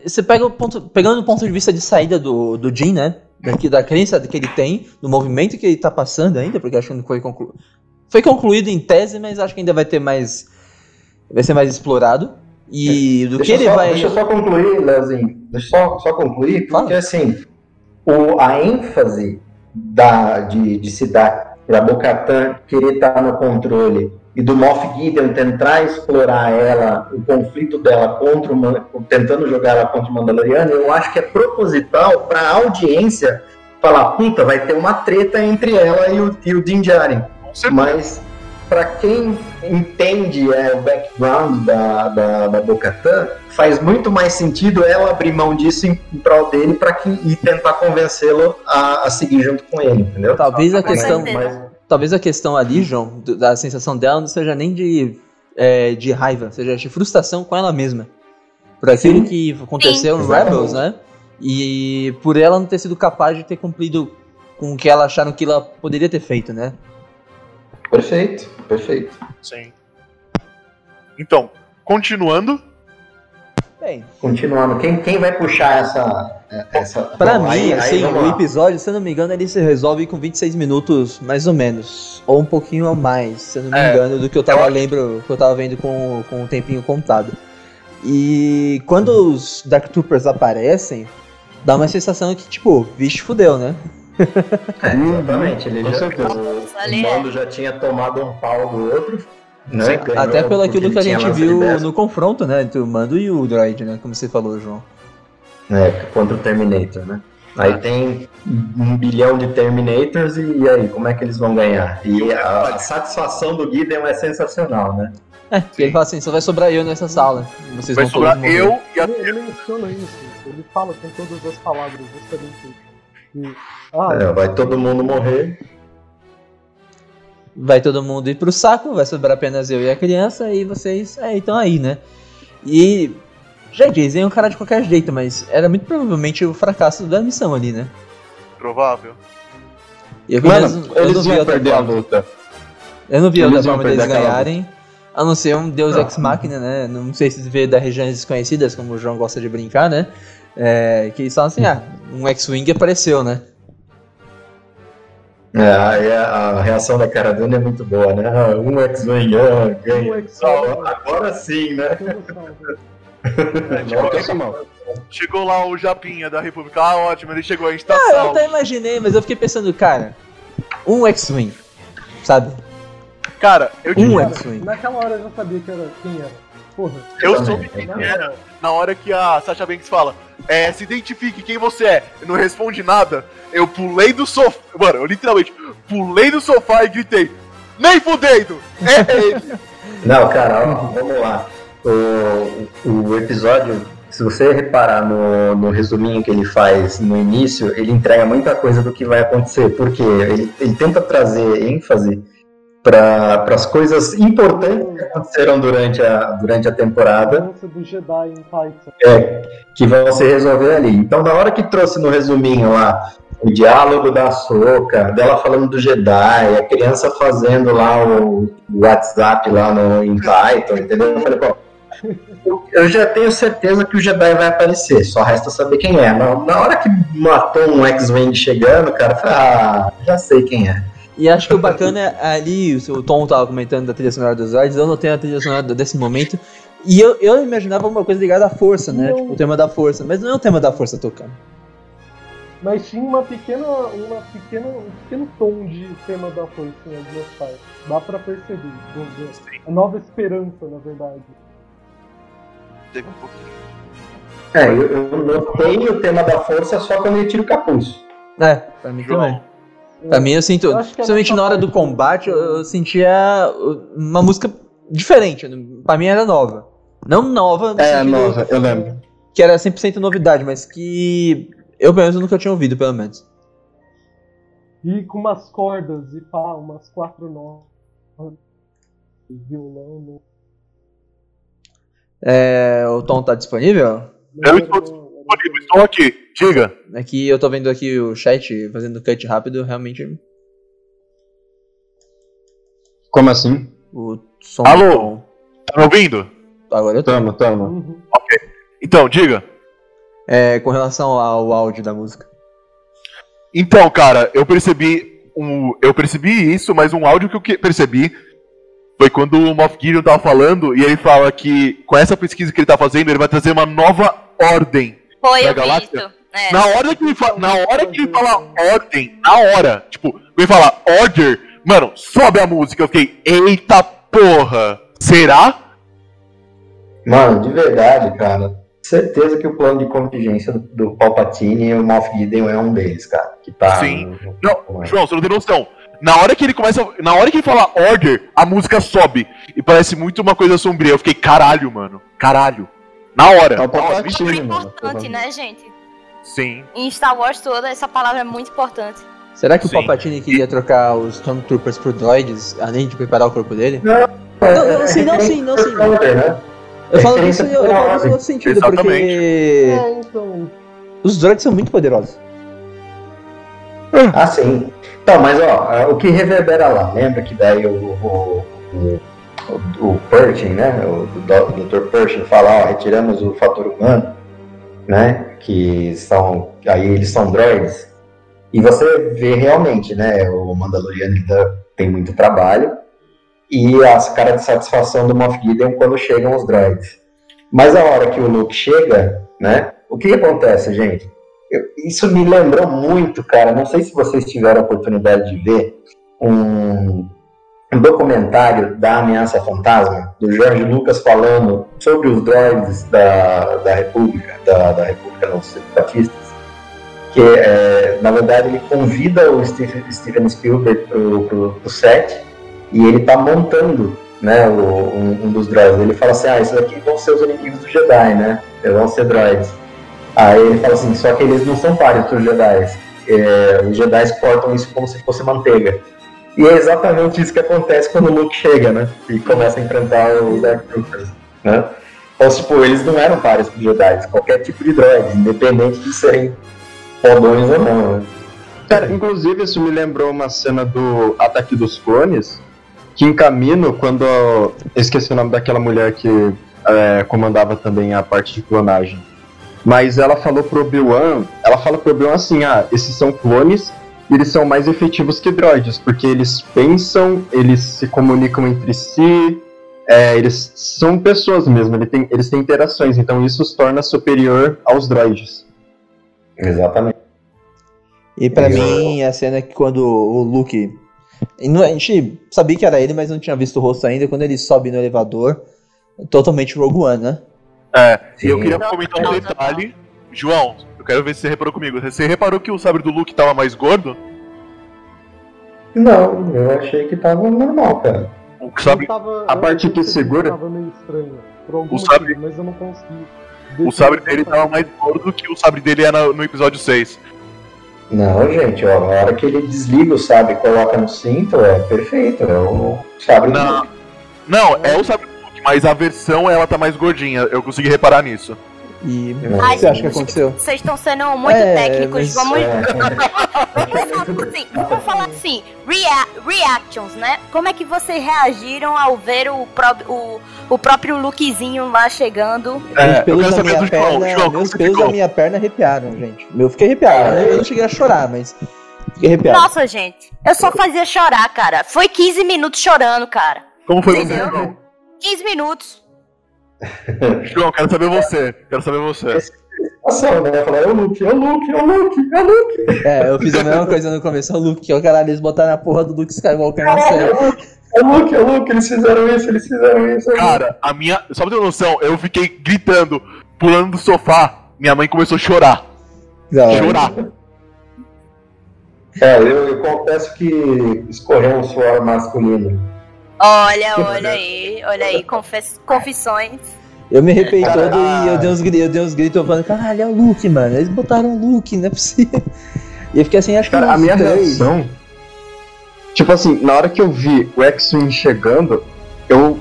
você pega o ponto, pegando o ponto de vista de saída do, do Jin, né? Daqui, da crença que ele tem, do movimento que ele tá passando ainda, porque acho que não foi concluído. Foi concluído em tese, mas acho que ainda vai ter mais. Vai ser mais explorado. E do que Deixa, ele eu só, vai. deixa eu só concluir, Leozinho. Deixa eu só, só concluir, porque Fala. assim, o, a ênfase da, de, de se dar para Bo-Katan querer estar no controle e do Moff Gideon tentar explorar ela, o conflito dela contra o, tentando jogar ela contra o Mandaloriano, eu acho que é proposital para a audiência falar, puta, vai ter uma treta entre ela e o, e o Din Djarin. Mas para quem entende é, o background da, da, da Bo-Katan, faz muito mais sentido ela abrir mão disso em, em prol dele para que e tentar convencê-lo a, a seguir junto com ele, entendeu? Talvez a questão. Mas, Talvez a questão ali, João, da sensação dela não seja nem de, é, de raiva, seja de frustração com ela mesma. Por aquilo Sim. que aconteceu Sim, no Rebels, né? E por ela não ter sido capaz de ter cumprido com o que ela acharam que ela poderia ter feito, né? perfeito, perfeito. Sim. Então, continuando, Bem, Continuando, quem, quem vai puxar essa. essa pra Bom, mim, aí- aí assim, vamos o episódio, se eu não me engano, ele se resolve com 26 minutos, mais ou menos. Ou um pouquinho a mais, se eu não me É, engano, do que eu tava eu- lembro, que eu tava vendo com, com o tempinho contado. E quando os Dark Troopers aparecem, dá uma sensação que, tipo, vixe, fudeu, né? É, exatamente, ele Com já, certeza. o, Ali o. Mando já tinha tomado um pau do outro. Né, Até pelo aquilo que a gente viu no confronto, né? Entre o Mando e o Droid, né? Como você falou, João. É, contra o Terminator, né? Aí tem um bilhão de Terminators e, e aí, como é que eles vão ganhar? E a, a satisfação do Gideon é sensacional, né? É, porque ele fala assim, só vai sobrar eu nessa sala. Vocês vai vão sobrar eu e a Ele, ele menciona isso, ele fala com todas as palavras justamente isso. E, ah, É, vai todo mundo morrer. Vai todo mundo ir pro saco, vai sobrar apenas eu e a criança, e vocês é, estão aí, né? E. Gente, eles iam encarar de qualquer jeito, mas era muito provavelmente o fracasso da missão ali, né? provável. E eu, Mano, mesmo- eu eles não vi perder a forma. luta. Eu não vi Eles outra forma deles ganharem. A não ser um Deus Ex Machina, né? Não sei se veio das regiões desconhecidas, como o João gosta de brincar, né? É, que eles falam assim, ah, um X-Wing apareceu, né? É, a, a reação da cara dele é muito boa, né? Ah, um X-Wing, ah, ganha. Um X-Wing. Ah, agora sim, né? né? Essa mão. Chegou lá o Japinha da República. Ah, ótimo, ele chegou, a gente tá Ah, eu salvo. até imaginei, mas eu fiquei pensando, cara, um X-Wing, sabe? Cara, eu Um diria, X-Wing. Naquela hora eu já sabia que era, quem era. Porra. eu também. soube quem era na hora que a Sasha Banks fala, é, se identifique quem você é. E não responde nada. Eu pulei do sofá. Mano, eu literalmente pulei do sofá e gritei, nem fudendo! É ele! Não, cara, vamos lá. O, o episódio, se você reparar no, no resuminho que ele faz no início, ele entrega muita coisa do que vai acontecer, porque ele, ele tenta trazer ênfase para as coisas importantes que aconteceram durante a, durante a temporada é, que vão se resolver ali. Então, na hora que trouxe no resuminho lá o diálogo da Soca, dela falando do Jedi, a criança fazendo lá o WhatsApp lá no em Python, entendeu? Eu falei, pô, eu já tenho certeza que o Jedi vai aparecer, só resta saber quem é. Na, na hora que matou um X-Wing chegando, cara, eu falei, ah, já sei quem é. E acho que o bacana é ali, o Tom tava comentando da trilha sonora dos Zords, eu não tenho a trilha sonora desse momento. E eu, eu imaginava uma coisa ligada à força, né? Não. Tipo, o tema da força. Mas não é o tema da força tocando. Mas tinha uma pequena, uma pequena, um pequeno tom de tema da força partes. Dá pra perceber. do- do- A nova esperança, na verdade. Teve um pouquinho. É, eu, eu notei o tema da força só quando ele tira o capuz. É, pra mim também. Pra mim eu sinto, Eu é principalmente na hora do combate, eu, eu sentia uma música diferente. Pra mim era nova. Não nova, no É, nova, eu lembro. que era 100% novidade, mas que eu pelo menos nunca tinha ouvido, pelo menos. E com umas cordas e pá, umas quatro notas. Violão. no- É, o Tom tá disponível? Eu estou disponível, estou aqui. Diga. Aqui eu tô vendo aqui o chat fazendo cut rápido, realmente Como assim? o som. Alô? Tom- Tá me ouvindo? Agora eu tô. Tamo, tamo. Uhum. Então, diga. É, com relação ao áudio da música. Então, cara, eu percebi um, eu percebi isso, mas um áudio que eu que- percebi foi quando o Moff Gideon tava falando e ele fala que com essa pesquisa que ele tá fazendo, ele vai trazer uma nova ordem. Foi, Da galáxia? É. Na hora que ele fala, na hora que ele fala ordem, na hora, tipo, ele fala order, mano, sobe a música. Eu fiquei, eita porra, será? Mano, de verdade, cara. Certeza que o plano de contingência do, do Palpatine e o Moff Gideon é um deles, cara. Que tá. Sim. no- Não, no- João, você não tem noção. Na hora que ele começa, na hora que ele fala order, a música sobe e parece muito uma coisa sombria. Eu fiquei, caralho, mano, caralho. Na hora. É o Na hora. Palpatine, É mano. importante, né, gente? Sim. Em Star Wars toda, essa palavra é muito importante. Será que o Sim. Palpatine queria trocar os Stormtroopers por droids, além de preparar o corpo dele? É, Não, não, sim, não, sim, não, sim. Né? Eu falo isso, eu, eu falo isso no outro sentido, Exatamente. porque É, então. os droids são muito poderosos. Ah, sim. Então, mas ó, o que reverbera lá, lembra que daí o, o, o, o, o Pershing, né? O, o Dr. Pershing fala, ó, retiramos o fator humano, né? Que são. Aí eles são droids. E você vê realmente, né? O Mandaloriano ainda tem muito trabalho. E as cara de satisfação do Moff Gideon quando chegam os droids. Mas a hora que o Luke chega, né? O que acontece, gente? Eu- isso me lembrou muito, cara. Não sei se vocês tiveram a oportunidade de ver um, um documentário da Ameaça Fantasma, do George Lucas falando sobre os droids da, da República, da, da República não, separatistas. Que, é, na verdade, ele convida o Steven, Spielberg pro, pro, pro set e ele tá montando né, o, um, um dos droids. Ele fala assim, ah, esses aqui vão ser os inimigos do Jedi, né? Eles vão ser droids. Aí ele fala assim, só que eles não são páreos para os Jedi. É, os Jedi cortam isso como se fosse manteiga. E é exatamente isso que acontece quando o Luke chega, né? E começa a enfrentar os Dark Troopers, né? Então, tipo, eles não eram para os Jedi, qualquer tipo de droid, independente de serem fodões ou não, né? Cara, inclusive isso me lembrou uma cena do Ataque dos Clones, que em caminho, quando. Eu esqueci o nome daquela mulher que é, comandava também a parte de clonagem. Mas ela falou pro Obi-Wan, ela fala pro Obi-Wan assim, ah, esses são clones eles são mais efetivos que droids, porque eles pensam, eles se comunicam entre si, é, eles são pessoas mesmo, eles têm, eles têm interações, então isso os torna superior aos droids. Exatamente. E pra Isso. mim, a cena é que quando o Luke. A gente sabia que era ele, mas não tinha visto o rosto ainda. Quando ele sobe no elevador, totalmente Rogue One, né? É, e eu queria comentar um detalhe. João, quero ver se você reparou comigo. Você reparou que o sabre do Luke tava mais gordo? Não, eu achei que tava normal, cara. O sabre, tava- a parte que segura- Tava meio estranho. O sabre- motivo, mas eu não consegui. o sabre dele tava mais gordo que o sabre dele é no, episódio 6. Não, gente, ó, a hora que ele desliga o sabre e coloca no cinto, é perfeito, é o sabre do Não, não, é o sabre do Luke, mas a versão ela tá mais gordinha. Eu consegui reparar nisso. E o Ai, que você acha que aconteceu? Vocês estão sendo muito É, técnicos. mas- Vamos. É, assim, vamos falar assim, rea- reactions, né? Como é que vocês reagiram ao ver o, pró- o, o próprio lookzinho lá chegando? Os É, eu pelos quero da saber minha do João. perna, João, meus pelos da minha perna arrepiaram, gente. Eu fiquei arrepiado. Eu não cheguei a chorar, mas fiquei arrepiado. Nossa, gente, eu só fazia chorar, cara. Foi 15 minutos chorando, cara. Como foi Entendeu? João? 15 minutos. João, quero saber você. Quero saber você. ação, né? Falar, é o Luke, é o Luke, é o Luke, é o Luke. É, eu fiz a mesma coisa no começo. O Luke, o caralho, eles botaram a porra do Luke Skywalker na série. É o Luke, é o Luke, eles fizeram isso, eles fizeram isso. Cara, a minha. Só pra ter noção, eu fiquei gritando, pulando do sofá. Minha mãe começou a chorar. Não, Chorar. É, eu, eu confesso que escorreu um suor masculino. Olha, olha aí, olha aí, confess- confissões. Eu me arrepiei Cara, todo e eu dei uns gritos, eu dei uns gritos falando, caralho, é o Luke, mano. Eles botaram o Luke, não é possível. E eu fiquei assim, acho que Cara, a minha três. reação. Tipo assim, na hora que eu vi o X-Wing chegando, eu.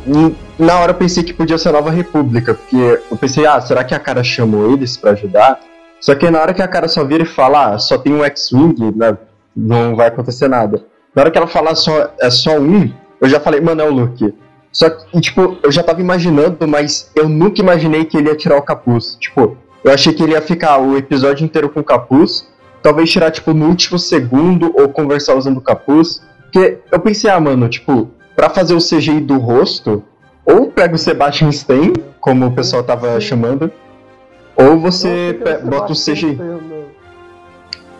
Na hora eu pensei que podia ser a Nova República, porque eu pensei, ah, será que a cara chamou eles pra ajudar? Só que na hora que a cara só vira e fala, ah, só tem um X-Wing, né, não vai acontecer nada. Na hora que ela falar só, é só um, eu já falei, mano, é o Luke. Só que, tipo, eu já tava imaginando, mas eu nunca imaginei que ele ia tirar o capuz. Tipo, eu achei que ele ia ficar o episódio inteiro com o capuz, talvez tirar, tipo, no último segundo ou conversar usando o capuz. Porque eu pensei, ah, mano, tipo, pra fazer o CGI do rosto, ou pega o Sebastian Stan, como o pessoal tava chamando, ou você bota o CGI.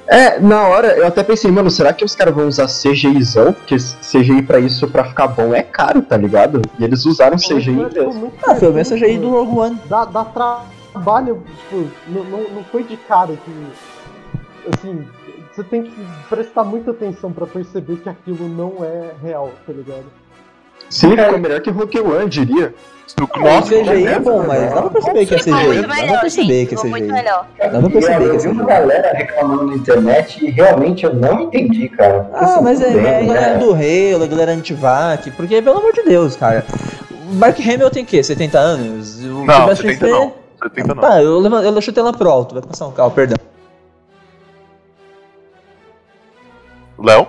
É, na hora eu até pensei, mano, será que os caras vão usar CGIzão? Porque CGI pra isso, pra ficar bom, é caro, tá ligado? E eles usaram CGI é, tipo, mesmo. Ah, foi o mesmo perfeito, CGI do Rogue One. dá, dá trabalho, tipo, não, não, não foi de cara que. Assim, você tem que prestar muita atenção pra perceber que aquilo não é real, tá ligado? Sim, ficou melhor que Rogue One, diria. O Nossa, CGI é né? bom, mas dá pra perceber que é CGI. muito Dá pra melhor, perceber gente. que é CGI. melhor. Dá pra perceber eu que é vi uma CGI. galera reclamando na internet e realmente eu não entendi, cara. Ah, assim, mas é, bem, é a galera né? do Halo, a galera anti-vac, porque, pelo amor de Deus, cara. O Mark Hamill tem o quê? 70 anos? O Não, Sebastian 70 Stan- não. 70 não. Tá, eu, levan- eu chutei lá pro alto, vai passar um carro, perdão. Léo?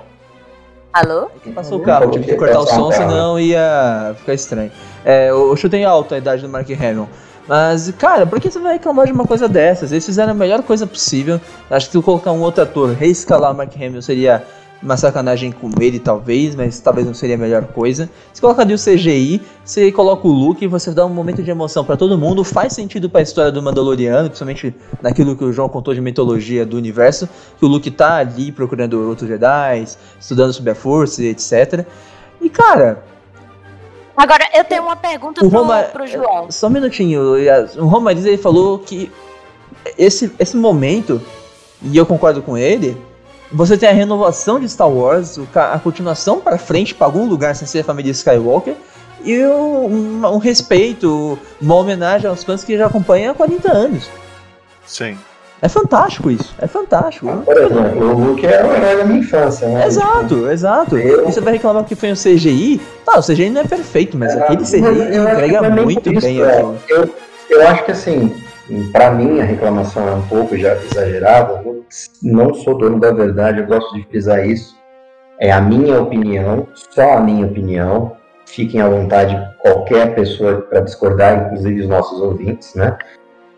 Alô? Passou o carro, tive que cortar o som, senão ia ficar estranho. É, eu chutei alto a idade do Mark Hamill. Mas, cara, por que você vai reclamar de uma coisa dessas? Eles fizeram a melhor coisa possível. Acho que se eu colocar um outro ator, reescalar o Mark Hamill seria uma sacanagem com ele, talvez, mas talvez não seria a melhor coisa. Se colocaria o CGI, você coloca o look e você dá um momento de emoção pra todo mundo. Faz sentido pra história do Mandaloriano, principalmente naquilo que o João contou de mitologia do universo. Que o Luke tá ali procurando outros Jedi, estudando sobre a força e etc. E, cara, Agora, eu tenho uma pergunta o pro, Roma, pro João. Só um minutinho. O Romariz ele falou que esse, esse momento, e eu concordo com ele, você tem a renovação de Star Wars, a continuação para frente para algum lugar sem ser a família Skywalker, e um, um- respeito, uma homenagem aos fãs que já acompanham há 40 anos. Sim. É fantástico isso, é fantástico. Por exemplo, o Luke é o herói da minha infância, né? Exato, exato. eu- E você vai reclamar que foi um CGI? Tá, o CGI não é perfeito, mas É, aquele CGI entrega muito bem é. Eu, eu acho que assim, pra mim a reclamação é um pouco já exagerada. Não sou dono da verdade, eu gosto de frisar isso. É a minha opinião, só a minha opinião. Fiquem à vontade qualquer pessoa para discordar, inclusive os nossos ouvintes, né?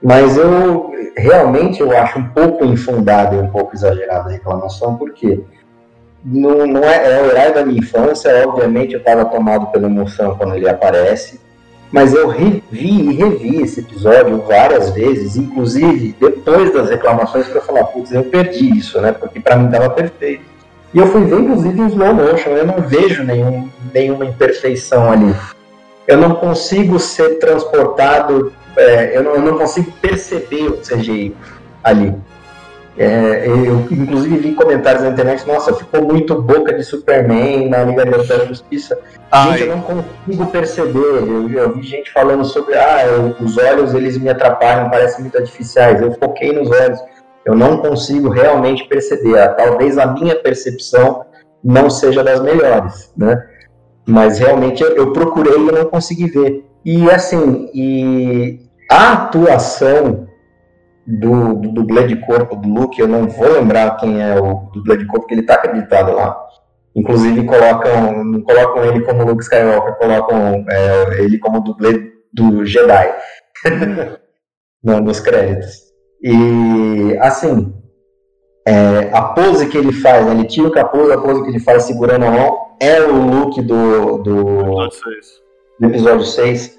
Mas eu realmente eu acho um pouco infundada e um pouco exagerada a reclamação, porque não, não é, é o herói da minha infância, obviamente eu estava tomado pela emoção quando ele aparece, mas eu revi e revi esse episódio várias vezes, inclusive depois das reclamações, para falar, putz, eu perdi isso, né? Porque para mim estava perfeito. E eu fui ver, inclusive, em slow motion, eu não vejo nenhum, nenhuma imperfeição ali. Eu não consigo ser transportado, é, eu, não, eu não consigo perceber o CGI ali. É, eu, inclusive, vi comentários na internet, nossa, ficou muito boca de Superman na Liga da Justiça. Gente, eu Ai, não consigo perceber. Eu, eu vi gente falando sobre, ah, eu- os olhos eles me atrapalham, parecem muito artificiais. Eu foquei nos olhos. Eu não consigo realmente perceber. Talvez a minha percepção não seja das melhores, né? Mas realmente eu, eu procurei e não consegui ver. E assim, e a atuação do, do dublê de corpo do Luke, eu não vou lembrar quem é o dublê de corpo, porque ele está acreditado lá. Inclusive colocam, não colocam ele como Luke Skywalker, colocam é, ele como dublê do Jedi no, nos créditos. E assim, é, a pose que ele faz, né, ele tira o capuz, a pose que ele faz segurando a mão é o look do, do, do episódio 6.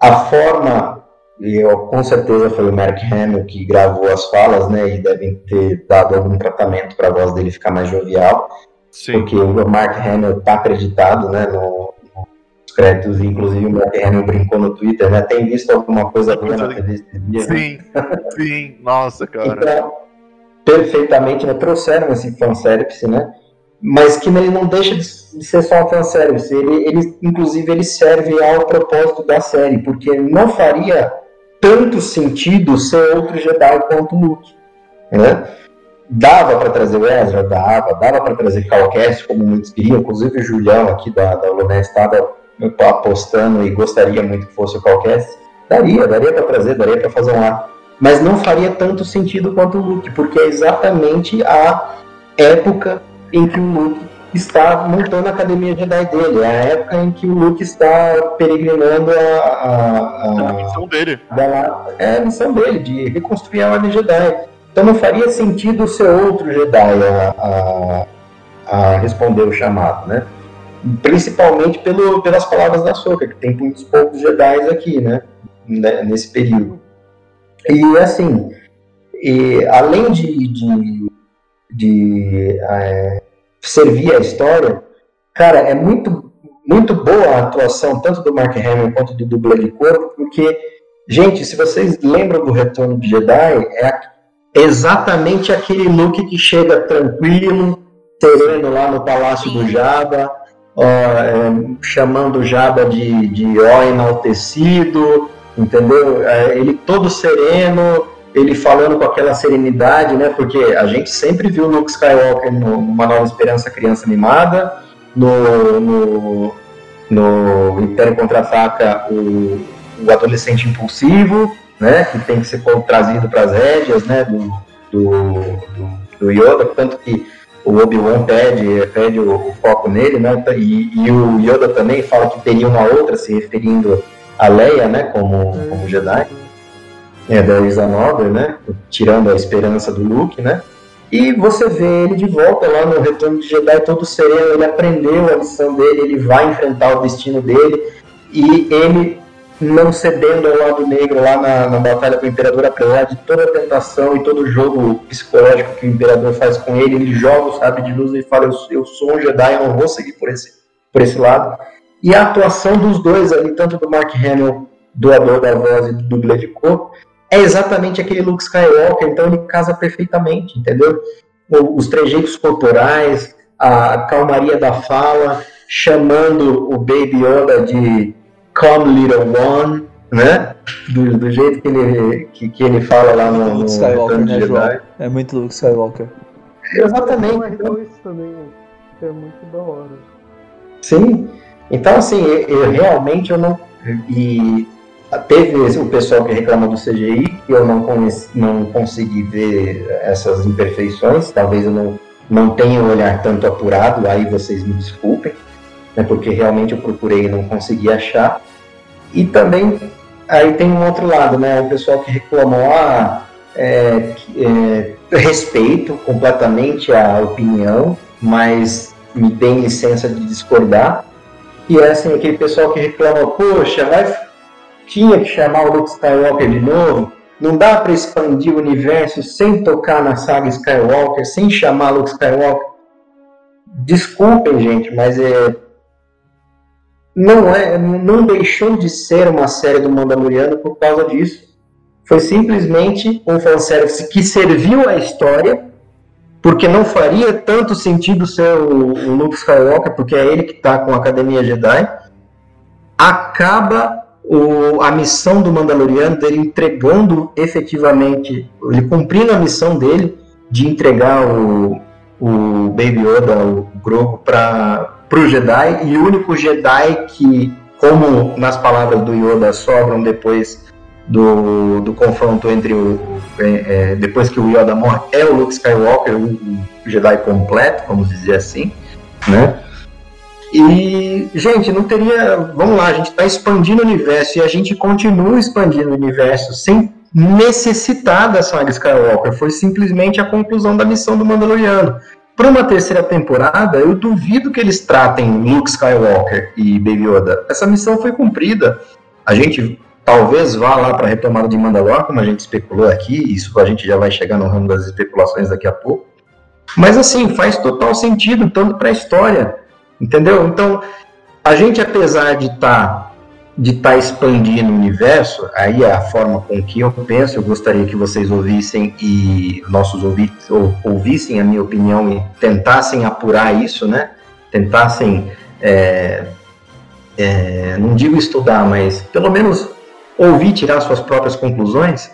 A forma, e eu, com certeza foi o Mark Hamill que gravou as falas, né? E devem ter dado algum tratamento para a voz dele ficar mais jovial. Sim. Porque o Mark Hamill está acreditado, né? No, nos créditos, inclusive o Mark Hamill brincou no Twitter, né? Tem visto alguma coisa boa na TV dia? Sim, né? sim, nossa, cara. Então, perfeitamente, né? Trouxeram esse fanservice, né? Mas que ele não deixa de ser só um fanservice. Ele, ele, inclusive, ele serve ao propósito da série, porque não faria tanto sentido ser outro Jedi quanto Luke, né? Dava para trazer o Ezra? Dava. Dava para trazer Cal como muitos queriam. Inclusive o Julião aqui da, da Luné estava apostando e gostaria muito que fosse o Cal Daria, daria para trazer, daria para fazer um ar mas não faria tanto sentido quanto o Luke, porque é exatamente a época em que o Luke está montando a academia Jedi dele, é a época em que o Luke está peregrinando a, a, a, a missão dele. Da, é a missão dele, de reconstruir a Ordem Jedi. Então não faria sentido ser outro Jedi a, a, a responder o chamado, né? Principalmente pelo, pelas palavras da Soka, que tem muitos poucos Jedi aqui, né? Nesse período. E assim, e, além de, de, de é, servir a história, cara, é muito, muito boa a atuação tanto do Mark Hamill quanto do dublê de corpo, porque, gente, se vocês lembram do Retorno de Jedi, é exatamente aquele look que chega tranquilo, sereno lá no Palácio do Jabba, ó, é, chamando o Jabba de, de ó enaltecido, entendeu? É, ele todo sereno, ele falando com aquela serenidade, né? Porque a gente sempre viu Luke Skywalker no, numa Nova Esperança Criança Animada, no, no, no Império Contra-Ataca, o, o adolescente impulsivo, né? Que tem que ser trazido para as rédeas, né? Do, do, do, do Yoda, tanto que o Obi-Wan pede, pede o, o, foco nele, né? E, e o Yoda também fala que teria uma outra, se referindo a Leia, né, como, como Jedi, é, da Isa Nover, né, tirando a esperança do Luke, né, e você vê ele de volta lá no Retorno de Jedi todo sereno, ele aprendeu a lição dele, ele vai enfrentar o destino dele, e ele não cedendo ao lado negro lá na, na batalha com o Imperador, apesar de toda a tentação e todo o jogo psicológico que o Imperador faz com ele, ele joga o sabre de luz e fala, eu, eu sou um Jedi, eu não vou seguir por esse, por esse lado. E a atuação dos dois ali, tanto do Mark Hamill, doador da voz e do dublê de corpo, é exatamente aquele Luke Skywalker, então ele casa perfeitamente, entendeu? Os trejeitos corporais, a calmaria da fala, chamando o Baby Yoda de Come Little One, né? Do, do jeito que ele, que, que, ele fala lá no, Luke Skywalker, né, João? É muito Luke Skywalker. Exatamente. Então, também, é muito da hora. Sim. Então, assim, eu, eu realmente eu não. E teve o pessoal que reclama do CGI, eu não, conheci, não consegui ver essas imperfeições, talvez eu não, não tenha um olhar tanto apurado, aí vocês me desculpem, né, porque realmente eu procurei e não consegui achar. E também, aí tem um outro lado, né, o pessoal que reclamou, ah, é, é, respeito completamente a opinião, mas me tem licença de discordar, e é assim, aquele pessoal que reclama, poxa, vai, tinha que chamar o Luke Skywalker de novo. Não dá para expandir o universo sem tocar na saga Skywalker, sem chamar Luke Skywalker. Desculpem, gente, mas é não é, não deixou de ser uma série do Mandaloriano por causa disso. Foi simplesmente um fanservice que serviu à história porque não faria tanto sentido ser o, o Luke Skywalker, porque é ele que está com a Academia Jedi. Acaba o, a missão do Mandaloriano dele entregando efetivamente, ele cumprindo a missão dele de entregar o, o Baby Yoda, o Grogu, para o Jedi, e o único Jedi que, como nas palavras do Yoda, sobram depois do, do confronto entre o. É, é, depois que o Yoda morre, é o Luke Skywalker, o, o Jedi completo, vamos dizer assim, né? E, gente, não teria. Vamos lá, a gente está expandindo o universo e a gente continua expandindo o universo sem necessitar da saga Skywalker. Foi simplesmente a conclusão da missão do Mandaloriano. Para uma terceira temporada, eu duvido que eles tratem Luke Skywalker e Baby Yoda. Essa missão foi cumprida. A gente talvez vá lá para a retomada de Mandalor, como a gente especulou aqui. Isso a gente já vai chegar no ramo das especulações daqui a pouco. Mas assim, faz total sentido, tanto para a história Entendeu? Então, a gente, apesar de estar tá, de tá expandindo o universo, aí é a forma com que eu penso, eu gostaria que vocês ouvissem e nossos ouvintes ou, ouvissem a minha opinião e tentassem apurar isso, né? Tentassem, é, é, não digo estudar, mas pelo menos ouvir, tirar suas próprias conclusões.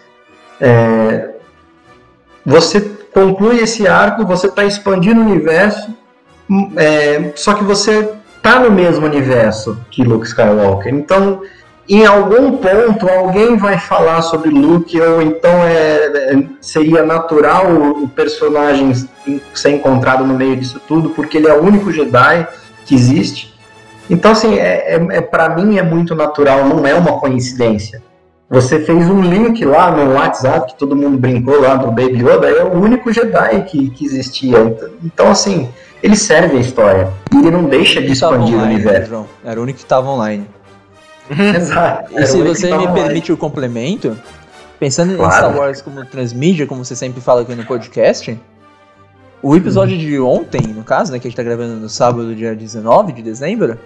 É, você conclui esse arco, você está expandindo o universo, é, só que você tá no mesmo universo que Luke Skywalker. Então, em algum ponto, alguém vai falar sobre Luke, ou então é, é, seria natural o personagem ser encontrado no meio disso tudo, porque ele é o único Jedi que existe. Então, assim, é, é, é para mim é muito natural, não é uma coincidência. Você fez um link lá no WhatsApp que todo mundo brincou lá do Baby Yoda, é o único Jedi que, que existia. Então, assim, ele serve a história. E ele não deixa de expandir online, o universo. João. Era o único que estava online. Exato. E se você me online. permite o complemento, pensando claro. em Star Wars como transmídia, como você sempre fala aqui no podcast, o episódio hum. de ontem, no caso, né, que a gente tá gravando no sábado, dia 19 de dezembro,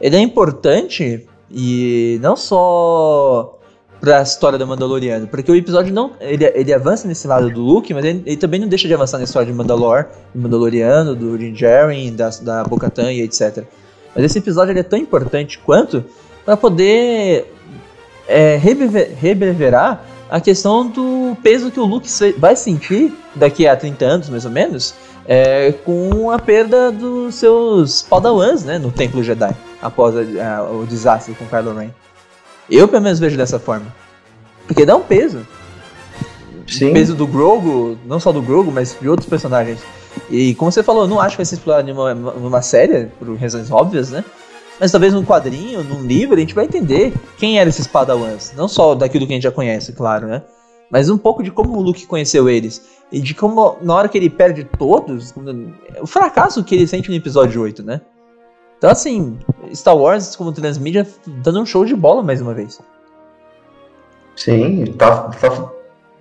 ele é importante e não só pra história do Mandaloriano. Porque o episódio não. Ele, ele avança nesse lado do Luke, mas ele, ele também não deixa de avançar na história de Mandalor, do Mandaloriano, do Din da, da Bo-Katan e etc. Mas esse episódio ele é tão importante quanto para poder é, rebreverar a questão do peso que o Luke vai sentir daqui a 30 anos, mais ou menos, é, com a perda dos seus Padawans né, no Templo Jedi, após a, a, o desastre com Kylo Ren. Eu, pelo menos, vejo dessa forma. Porque dá um peso. Sim. O peso do Grogu, não só do Grogu, mas de outros personagens. E como você falou, eu não acho que vai ser explorado numa, numa série, por razões óbvias, né? Mas talvez num quadrinho, num livro, a gente vai entender quem eram esses Padawans. Não só daquilo que a gente já conhece, claro, né? Mas um pouco de como o Luke conheceu eles. E de como, na hora que ele perde todos, o fracasso que ele sente no episódio 8, né? Então, assim, Star Wars como transmídia dando um show de bola mais uma vez. Sim, tá, tá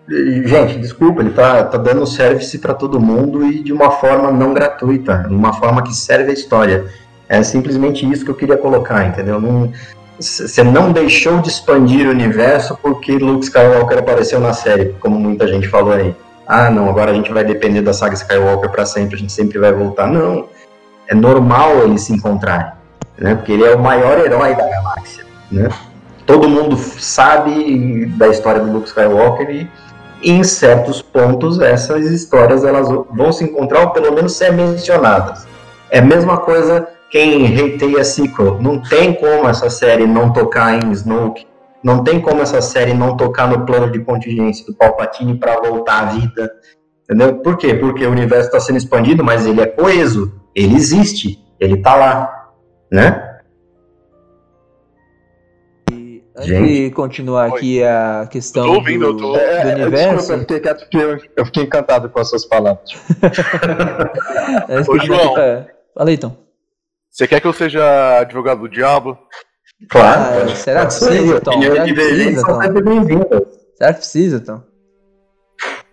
gente, desculpa, ele tá, tá dando service para todo mundo e de uma forma não gratuita, uma forma que serve a história. É simplesmente isso que eu queria colocar, entendeu? você não deixou de expandir o universo porque Luke Skywalker apareceu na série, como muita gente falou aí. Ah, não, agora a gente vai depender da saga Skywalker para sempre, a gente sempre vai voltar. Não, é normal eles se encontrarem, né? Porque ele é o maior herói da galáxia, né? Todo mundo sabe da história do Luke Skywalker e em certos pontos essas histórias elas vão se encontrar ou pelo menos ser mencionadas. É a mesma coisa quem hateia sequel. Não tem como essa série não tocar em Snoke. Não tem como essa série não tocar no plano de contingência do Palpatine para voltar à vida. Entendeu? Por quê? Porque o universo está sendo expandido, mas ele é coeso ele existe, ele está lá, né? E antes Gente. de continuar Oi. aqui a questão tô ouvindo, do, eu tô... do é, universo... Eu, fiquei quieto porque eu fiquei encantado com as suas palavras. é, Ô, João. Fala aí, então. Você quer que eu seja advogado do diabo? Claro. Ah, será que precisa, Tom? Será que precisa, Tom? Será que precisa, Tom?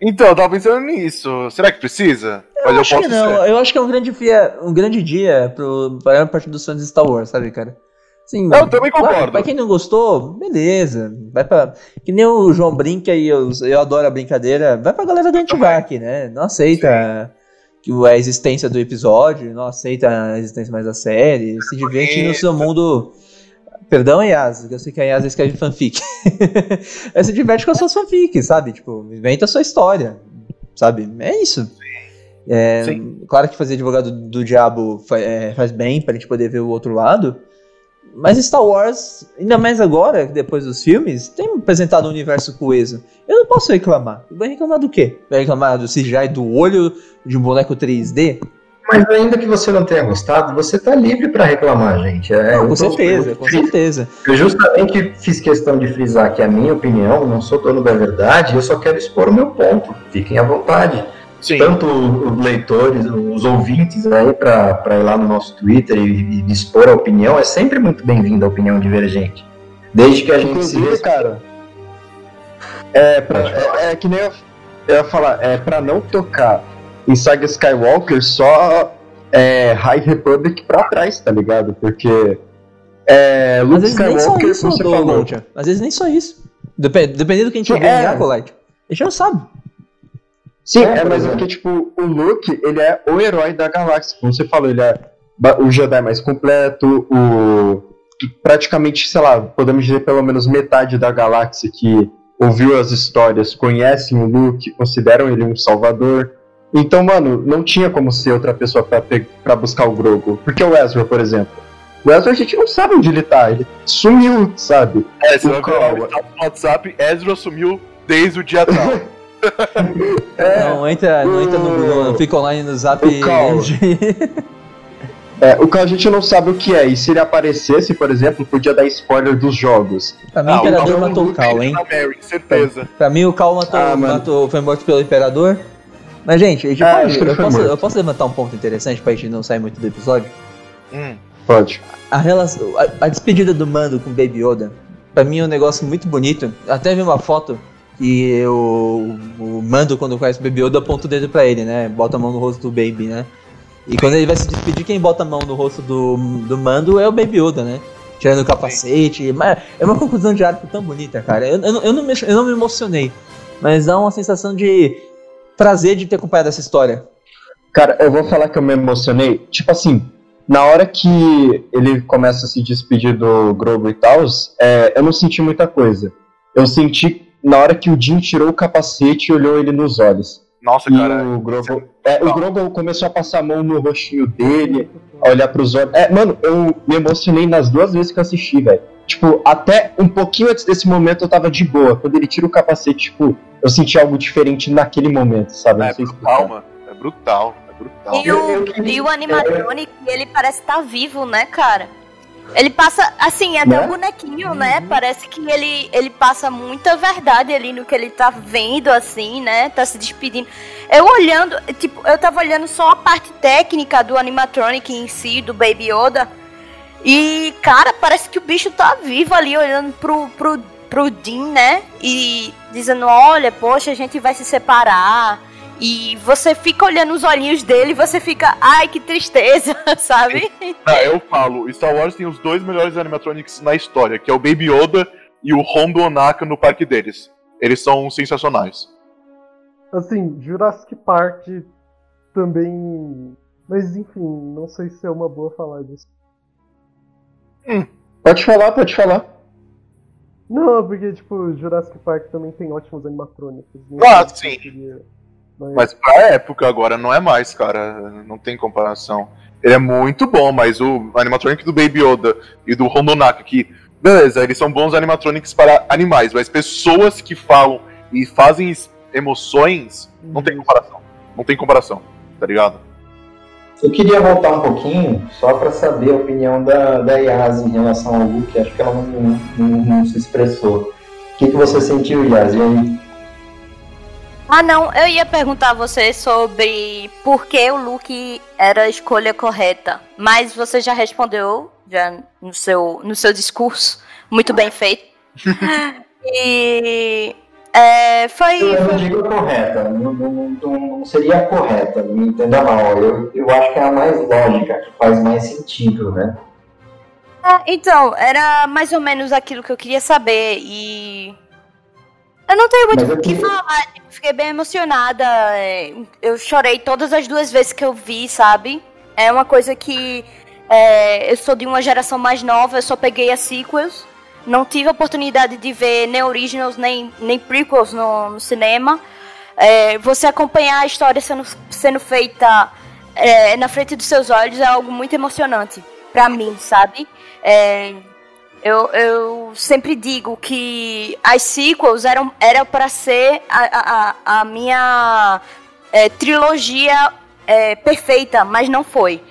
Então, eu tava pensando nisso. Será que precisa? Eu Mas acho eu que não. Ser. Eu acho que é um grande dia, um grande dia pro, para a parte dos fãs de Star Wars, sabe, cara? Sim, eu também concordo. pra quem não gostou, beleza. Vai pra. Que nem o João brinca e eu, eu adoro a brincadeira. Vai pra galera do Antivac, né? Não aceita que a existência do episódio, não aceita a existência mais da série. Se diverte no seu mundo. Perdão, Yas, eu sei que a Yas escreve fanfic. Mas se diverte com as suas fanfics, sabe? Tipo, inventa a sua história, sabe? É isso. É, claro que fazer advogado do diabo faz, é, faz bem pra gente poder ver o outro lado, Mas Star Wars, ainda mais agora, depois dos filmes, tem apresentado um universo coeso. Eu não posso reclamar. Vai reclamar do quê? Vai reclamar do CGI do olho de um boneco 3D? Mas ainda que você não tenha gostado, você tá livre pra reclamar, gente. É, Não, com tô- certeza, com certeza. Eu justamente fiz questão de frisar que a minha opinião, não sou dono da verdade, eu só quero expor o meu ponto. Fiquem à vontade. Sim. Tanto os leitores, os ouvintes aí, para ir lá no nosso Twitter e, e expor a opinião, é sempre muito bem-vinda a opinião divergente. Desde que a gente se Inclusive, cara, é, pra- é, é que nem eu, eu ia falar, é pra não tocar em Saga Skywalker só é, High Republic pra trás, tá ligado? Porque é, Às Luke vezes nem só Skywalker, isso, como você falou, Loja. Às vezes nem só isso. Dep dependendo do que a gente Sim, em é. Acolyte. A gente não sabe. Sim, É, é, mas é porque, tipo, o Luke, ele é o herói da galáxia. Como você falou, ele é o Jedi mais completo, o. Praticamente, sei lá, podemos dizer pelo menos metade da galáxia que ouviu as histórias, conhecem o Luke, consideram ele um salvador. Então, mano, não tinha como ser outra pessoa pra, pe- pra buscar o Grogu. Porque o Ezra, por exemplo. O Ezra a gente não sabe onde ele tá, ele sumiu, sabe? É, você O o status no WhatsApp, Ezra assumiu desde o dia tal. Não entra, não entra no, no, no Fica Online no Zap. O Cal. É, o que a gente não sabe o que é, e se ele aparecesse, por exemplo, podia dar spoiler dos jogos. pra mim, Ah, o Imperador Cal- matou o Cal, hein? Mary, certeza. Pra mim, o Cal matou, Ah, matou- foi morto pelo Imperador. Mas, gente, a gente É, pode- eu, posso, eu posso levantar um ponto interessante pra gente não sair muito do episódio? Hum. Pode. A, relação, a, a despedida do Mando com o Baby Yoda, pra mim é um negócio muito bonito. Eu Até vi uma foto que o, o Mando, quando conhece o Baby Yoda, aponta o dedo pra ele, né? Bota a mão no rosto do Baby, né? E quando ele vai se despedir, quem bota a mão no rosto do, do Mando é o Baby Yoda, né? Tirando o capacete. Mas é uma conclusão de arco tão bonita, cara. Eu, eu, eu, não me, eu não me emocionei, mas dá uma sensação de prazer de ter acompanhado essa história. Cara, eu vou falar que eu me emocionei. Tipo assim, na hora que ele começa a se despedir do Grogu e tal, é, eu não senti muita coisa. Eu senti na hora que o Jim tirou o capacete e olhou ele nos olhos. Nossa, E cara. o Grogu, é, o Grogu começou a passar a mão no rostinho dele, a olhar pros olhos. É, mano, eu me emocionei nas duas vezes que eu assisti, velho. Tipo, até um pouquinho antes desse momento eu tava de boa. Quando ele tira o capacete, tipo, eu senti algo diferente naquele momento, sabe? É explicar. brutal, mano. É brutal. É brutal. E o, e o animatronic, ele parece estar vivo, né, cara? Ele passa, assim, até Né? o bonequinho, né? Parece que ele, ele passa muita verdade ali no que ele tá vendo, assim, né? Tá se despedindo. Eu olhando, tipo, eu tava olhando só a parte técnica do animatronic em si, do Baby Yoda. E, cara, parece que o bicho tá vivo ali, olhando pro, pro, pro Dean, né? E dizendo, olha, poxa, a gente vai se separar. E você fica olhando os olhinhos dele e você fica, ai, que tristeza, sabe? Não, eu falo, Star Wars tem os dois melhores animatronics na história, que é o Baby Yoda e o Hondo Onaka no parque deles. Eles são sensacionais. Assim, Jurassic Park também. Mas enfim, não sei se é uma boa falar disso. Pode falar, pode falar. Não, porque, tipo, Jurassic Park também tem ótimos animatrônicos. Ah, sim. Mas pra época agora não é mais, cara. Não tem comparação. Ele é muito bom, mas o animatronic do Baby Yoda e do Hondo Onaka, que, beleza, eles são bons animatronics para animais, mas pessoas que falam e fazem es- emoções, não tem comparação. Não tem comparação, tá ligado? Eu queria voltar um pouquinho, só para saber a opinião da, da Yas em relação ao Luke. Acho que ela não, não- não se expressou. O que, que você sentiu, Yas? E aí? Ah, não, eu ia perguntar a você sobre por que o Luke era a escolha correta, mas você já respondeu já no seu, no seu discurso, muito bem feito. e é, foi, Eu não digo correta, não, não- não- seria correta, me entenda mal. Eu, eu acho que é a mais lógica, que faz mais sentido, né? É, então, era mais ou menos aquilo que eu queria saber e. Eu não tenho muito o que queria- falar, fiquei bem emocionada. é, Eu chorei todas as duas vezes que eu vi, sabe? É uma coisa que. é, eu sou de uma geração mais nova, eu só peguei as sequels. Não tive a oportunidade de ver nem originals nem, nem prequels no, no cinema. É, você acompanhar a história sendo, sendo feita é, na frente dos seus olhos é algo muito emocionante. pra mim, sabe? É, eu, eu sempre digo que as sequels eram era para ser a, a, a minha é, trilogia é, perfeita, mas não foi.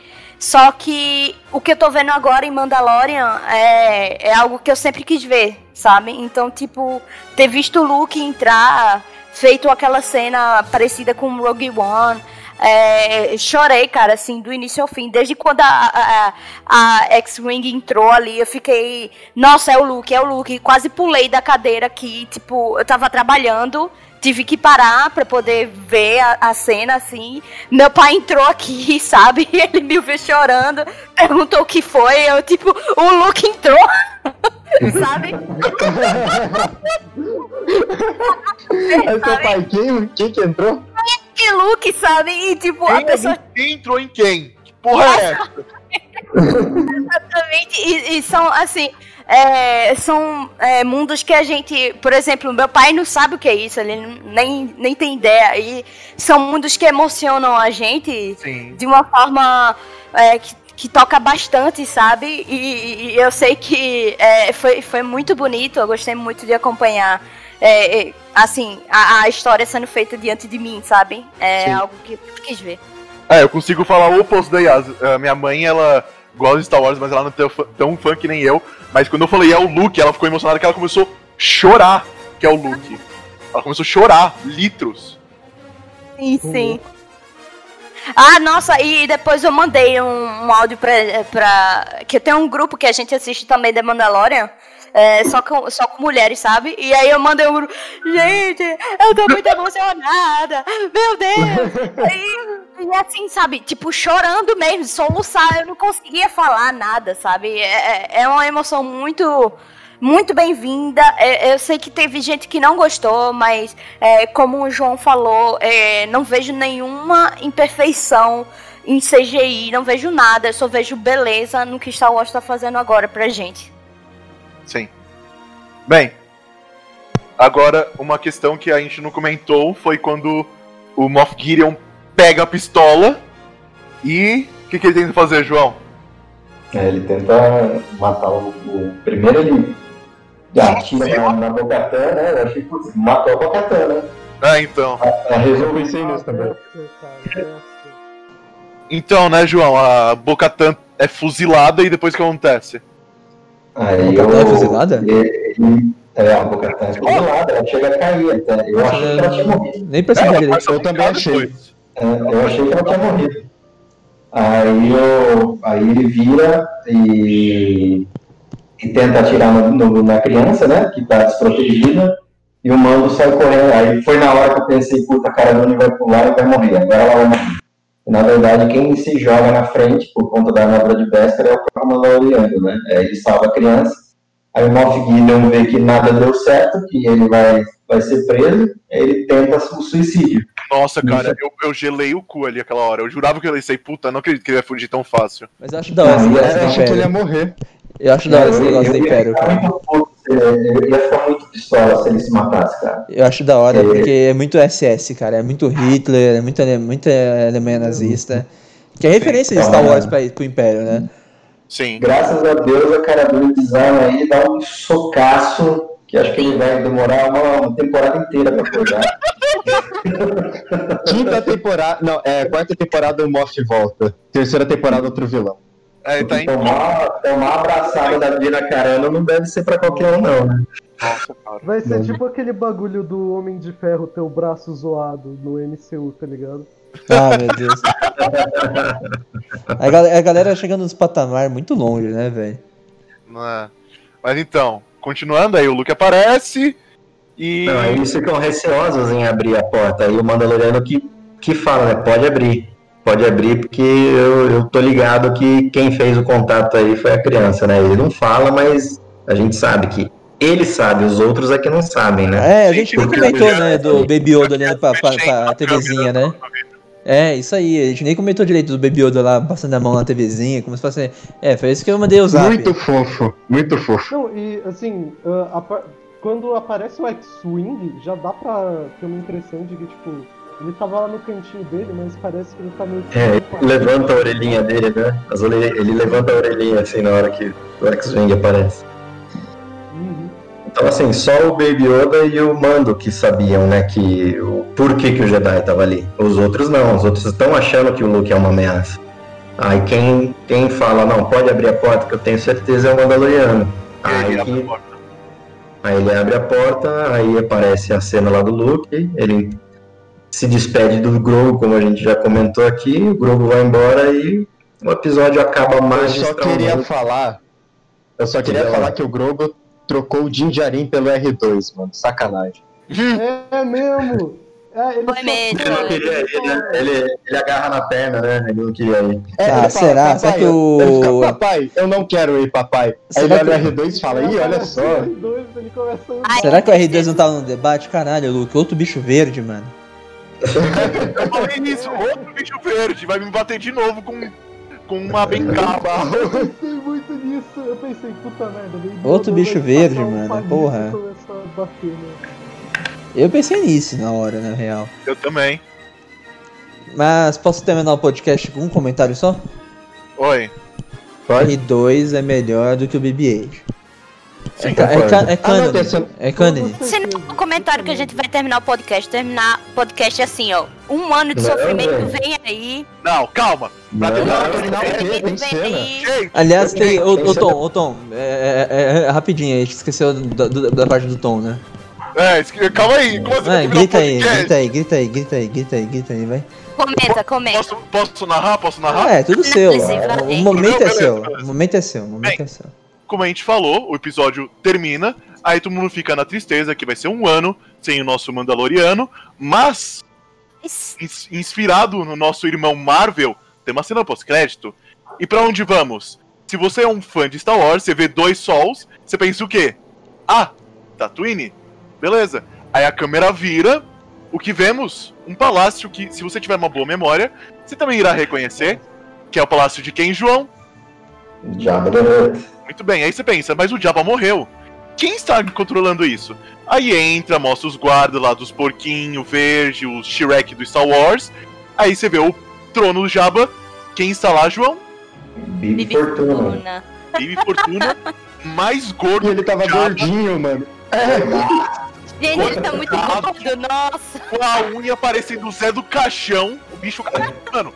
Só que o que eu tô vendo agora em Mandalorian é, é algo que eu sempre quis ver, sabe? Então, tipo, ter visto o Luke entrar, feito aquela cena parecida com Rogue One. É, chorei, cara, assim, do início ao fim. Desde quando a, a, a X-Wing entrou ali, eu fiquei. Nossa, é o Luke, é o Luke. Quase pulei da cadeira aqui. Tipo, eu tava trabalhando tive que parar para poder ver a, a, cena assim. Meu pai entrou aqui, sabe? Ele me viu chorando, perguntou o que foi. Eu, tipo, o Luke entrou. sabe? É seu pai, quem, quem que entrou? Que Luke, sabe? E tipo, Quem, a pessoa. quem entrou em quem? Que porra é essa? Exatamente. E, e são assim. É, são é, mundos que a gente, por exemplo, meu pai não sabe o que é isso, ele nem, nem tem ideia. E são mundos que emocionam a gente Sim. de uma forma é, que, que toca bastante, sabe? E, e eu sei que é, foi, foi muito bonito, eu gostei muito de acompanhar. é, é, assim, a, a história sendo feita diante de mim, sabe? É Sim. algo que eu quis ver. É, eu consigo falar o oposto da Yas. A minha mãe, ela gosta de Star Wars, mas ela não é tão fã, que nem eu. Mas quando eu falei é o Luke, ela ficou emocionada que ela começou a chorar que é o Luke. Ela começou a chorar, litros. Sim, sim. Ah, nossa, e depois eu mandei um, um áudio pra, pra. Que tem um grupo que a gente assiste também The Mandalorian. é, só, com, só com mulheres, sabe? E aí eu mandei um grupo. Gente, eu tô muito emocionada! Meu Deus! E, e assim, sabe? Tipo, chorando mesmo, soluçar. Eu não conseguia falar nada, sabe? É, é uma emoção muito muito bem-vinda. É, eu sei que teve gente que não gostou, mas é, como o João falou, é, não vejo nenhuma imperfeição em CGI, não vejo nada, só vejo beleza no que Star Wars tá fazendo agora pra gente. Sim. Bem, agora uma questão que a gente não comentou foi quando o Moff Gideon pega a pistola e o que, que ele tenta fazer, João? É, ele tenta matar o, o- Primeiro ele atira na, na Bocatã, né? Eu achei que matou a Bocatã, né? Ah, então. A, a resolve pensei nisso também. É, é. Então, né, João? A Bocatan é fuzilada e depois o que acontece? Aí Bocatã é eu- fuzilada? Ele, é, a Bocatã é fuzilada, ela chega a cair até. Eu achei que ela tinha morrido. Nem percebi direito. Eu também achei. Depois. É, eu achei que ela tinha morrido. Aí, eu, aí ele vira e, e tenta atirar no- no- na criança, né? Que tá desprotegida. E o mando sai correndo. Aí foi na hora que eu pensei, puta, a cara Dune vai pular e vai morrer. Agora ela vai morrer. Na verdade, quem se joga na frente por conta da armadura de Beskar é o próprio Mandaloriano, né? É, ele salva a criança. Aí o Moff Gideon vê que nada deu certo, que ele vai, vai ser preso. Aí ele tenta o suicídio. Nossa, cara, eu, eu gelei o cu ali aquela hora. Eu jurava que eu ia ser puta, não acredito que ele ia fugir tão fácil. Mas eu acho da hora esse negócio É, do eu achei que ele ia Império. morrer. Eu acho da hora esse Eu- negócio do ia Império, ficar cara. muito puto, eu ia ficar muito pistola se ele se matasse, cara. Eu acho da hora, É. porque é muito SS, cara. É muito Hitler, é muito, muita Alemanha nazista. Que é referência de Star Wars pra, pro Império, né? Sim. Graças a Deus, a cara do design aí dá um socaço que acho que ele vai demorar uma, uma temporada inteira pra acordar. Quinta temporada. Não, é quarta temporada o Moff volta. Terceira temporada outro vilão. É, tá em. Tomar, tomar uma abraçada da Dina Carano não deve ser pra qualquer um, não, né? Nossa. Vai ser tipo aquele bagulho do Homem de Ferro ter o braço zoado no MCU, tá ligado? Ah, meu Deus. A galera, a galera chegando nos patamar muito longe, né, velho? É. Mas então, continuando, aí o Luke aparece e. Não, aí eles ficam receosos em abrir a porta. Aí o Mandaloriano que, que fala, né? Pode abrir. Pode abrir porque eu, eu tô ligado que quem fez o contato aí foi a criança, né? Ele não fala, mas a gente sabe que ele sabe, os outros é que não sabem, né? É, a gente nem comentou, né, do Baby Yoda olhando pra, pra, pra TVzinha, né? É, isso aí, a gente nem comentou direito do Baby Yoda lá passando a mão na TVzinha, como se fosse. É, foi isso que eu mandei usar. Muito fofo, muito fofo. Não, e assim, ah, apa- quando aparece o X-Wing, já dá pra ter uma impressão de que, tipo, Ele tava lá no cantinho dele, mas parece que ele tá meio que. É, ele levanta a orelhinha dele, né? Ele levanta a orelhinha assim na hora que o X-Wing aparece. Uhum. Então assim, só o Baby Yoda e o Mando que sabiam, né, que o por que, que o Jedi tava ali. Os outros não, os outros estão achando que o Luke é uma ameaça. Aí quem, quem fala, não, pode abrir a porta que eu tenho certeza é o Mandaloriano. Aí ele Aí, que- porta. Aí ele abre a porta, aí aparece a cena lá do Luke, ele se despede do Grogu, como a gente já comentou aqui, o Grogu vai embora e o episódio acaba Eu só queria falar. Eu só queria falar que o Grogo trocou o Din Djarin pelo R2, mano. Sacanagem. É mesmo! É, ele Foi só-. Ele não queria ir, né? Ele, ele agarra na perna, né? Ele não queria ir. É, Ah, ele será? Será que eu- o- Ele fica, papai, eu não quero ir, papai. Aí Será ele olha que- o R2 e fala, ih, olha só. Os dois, ele começa a andar. Ai, Será que o R2 não tava no debate? Caralho, Luke, outro bicho verde, mano. Eu falei nisso, outro bicho verde vai me bater de novo com, com uma bengala. Eu pensei muito nisso, eu pensei, puta merda. Outro bicho verde, mano, porra. e começa a bater, né? Eu pensei nisso na hora, na real. Eu também. Mas posso terminar o podcast com um comentário só? Oi. R2 é melhor do que o BB-8. É, ca- é, ca- é Ah, não, É. Se não for o comentário que a gente vai terminar o podcast, terminar o podcast assim, ó. Um ano de Não, sofrimento velho. vem aí. Não, calma. Pra Não, terminar não, o podcast, Tem Aliás, tem. Ô, Tem Tom, ô, Tom, é, é- é- rapidinho, a gente esqueceu da, da- da parte do Tom, né? É, calma aí. Como terminar o grita aí, grita aí, grita aí, grita aí, grita aí, grita aí, vai. Comenta, comenta. Posso, posso narrar? Posso narrar? É tudo seu. Vai. O momento é seu. O momento é seu, o momento Bem. é seu. Como a gente falou, o episódio termina, aí todo mundo fica na tristeza que vai ser um ano sem o nosso Mandaloriano, mas ins- inspirado no nosso irmão Marvel, tem uma cena pós-crédito. E pra onde vamos? Se você é um fã de Star Wars, você vê dois sols, você pensa o quê? Ah, Tatooine? Beleza. Aí a câmera vira, o que vemos? Um palácio que, se você tiver uma boa memória, você também irá reconhecer, que é o palácio de quem, João? Jabba the Hutt. Muito bem, aí você pensa, mas o Jabba morreu. Quem está controlando isso? Aí entra, mostra os guardas lá dos porquinhos verde, os Shrek do Star Wars. Aí você vê o trono do Jabba. Quem está lá, João? Bibi Fortuna. Bibi Fortuna, mais gordo E ele tava gordinho, mano. Gente, ele tá muito gordo, nossa. com a unha parecendo o Zé do Caixão. O bicho, mano,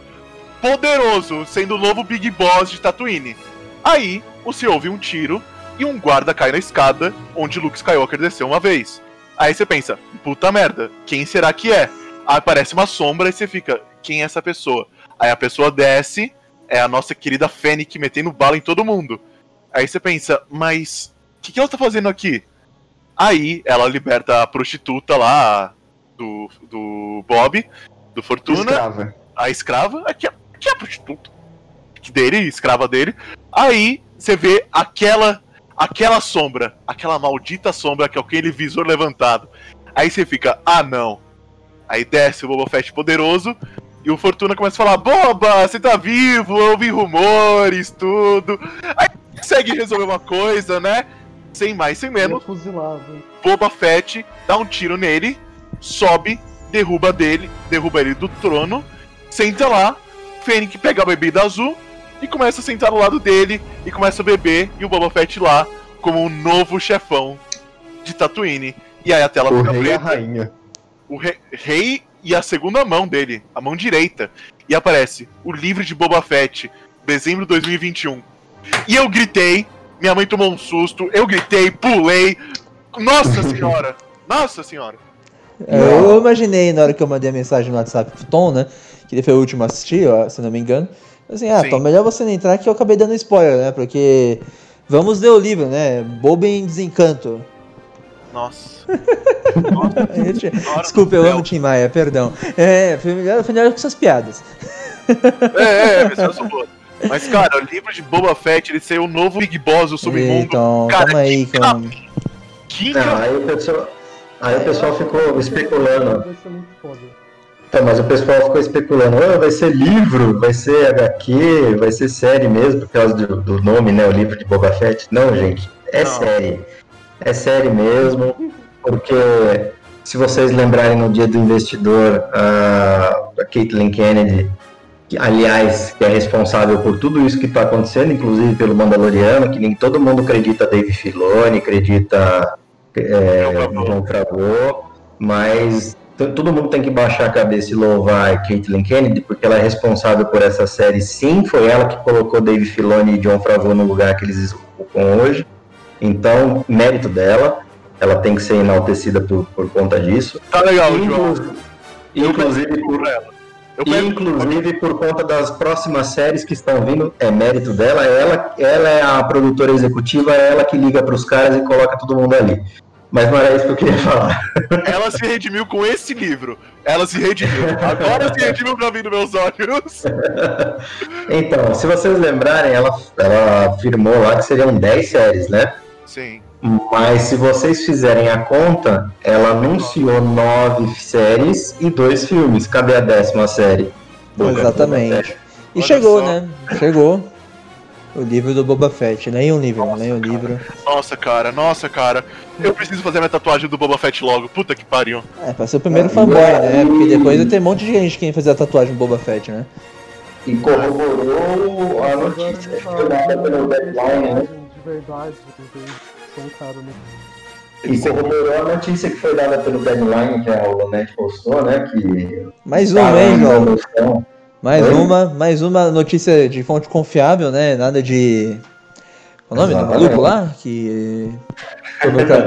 poderoso, sendo o novo Big Boss de Tatooine. Aí, você ouve um tiro e um guarda cai na escada onde Luke Skywalker desceu uma vez. Aí você pensa, puta merda, quem será que é? Aí aparece uma sombra e você fica, quem é essa pessoa? Aí a pessoa desce, é a nossa querida Fennec metendo bala em todo mundo. Aí você pensa, mas o que, que ela tá fazendo aqui? Aí ela liberta a prostituta lá do, do Bob, do Fortuna Escrava. a escrava, aqui é, aqui é a prostituta dele, escrava dele. Aí você vê aquela aquela sombra, aquela maldita sombra que é aquele visor levantado. Aí você fica, ah não. Aí desce o Boba Fett poderoso e o Fortuna começa a falar, Boba, você tá vivo, ouvi rumores, tudo. Aí consegue resolver uma coisa, né? Sem mais, sem é menos. fuzilado. Boba Fett dá um tiro nele, sobe, derruba dele, derruba ele do trono, senta lá, Fennec pega a bebida azul e começa a sentar do lado dele e começa a beber e o Boba Fett lá como um novo chefão de Tatooine. E aí a tela O fica rei e a preta, rainha. o re- rei e a segunda mão dele, a mão direita. E aparece o livro de Boba Fett, dezembro de 2021. E eu gritei, minha mãe tomou um susto, eu gritei, pulei. Nossa senhora! Nossa senhora! É, Eu imaginei na hora que eu mandei a mensagem no WhatsApp pro Tom, né? Que ele foi o último a assistir, ó, se não me engano. Assim, ah, Sim. Tom, melhor você não entrar que eu acabei dando spoiler, né? Porque vamos ler o livro, né? Bobo em Desencanto. Nossa. Senhora Desculpa, eu amo Tim Maia, perdão. É, foi melhor, foi melhor com suas piadas. É, é, é, pessoal, sou boa. Mas, cara, o livro de Boba Fett, ele ser o novo Big Boss do submundo. Então, Cara, calma aí, que calma. Que Não, aí o pessoal, aí o pessoal ficou especulando. Então, mas o pessoal ficou especulando, "Ah, vai ser livro, vai ser HQ, vai ser série mesmo, por causa do, do nome, né? O livro de Boba Fett. Não, gente, é Não. série. É série mesmo, porque se vocês lembrarem no dia do investidor, a, a Caitlyn Kennedy, que, aliás, que é responsável por tudo isso que está acontecendo, inclusive pelo Mandaloriano, que nem todo mundo acredita Dave Filoni, acredita é, John Favreau, mas todo mundo tem que baixar a cabeça e louvar a Caitlyn Kennedy, porque ela é responsável por essa série, sim, foi ela que colocou Dave Filoni e John Favreau no lugar que eles ocupam hoje, então, mérito dela, ela tem que ser enaltecida por, por conta disso. Tá legal, João. Inclu- Inclusive por, ela. E, inclusive por conta das próximas séries que estão vindo, é mérito dela, ela, ela é a produtora executiva, é ela que liga para os caras e coloca todo mundo ali. Mas não era isso que eu queria falar. Ela se redimiu com esse livro. Ela se redimiu. Agora se redimiu pra mim nos meus olhos. Então, se vocês lembrarem, ela, ela afirmou lá que seriam 10 séries, né? Sim. Mas se vocês fizerem a conta, ela anunciou nove séries e dois filmes. Cadê a décima série? Exatamente. E Olha chegou, só. né? Chegou. O livro do Boba Fett. Leia um livro, leia um livro. Nossa, cara, nossa, cara. Eu preciso fazer minha tatuagem do Boba Fett logo. Puta que pariu. É, pra ser o primeiro fanboy, né? Porque depois ter um monte de gente que quer fazer a tatuagem do Boba Fett, né? E corroborou a notícia que foi dada pelo Deadline, né? De verdade, eles cara no E corroborou a notícia que foi dada pelo Deadline, que a Holonet postou, né? Que Mais uma, hein, João? Mais Oi? uma, mais uma notícia de fonte confiável, né? Nada de. Qual é o nome do maluco lá? Que.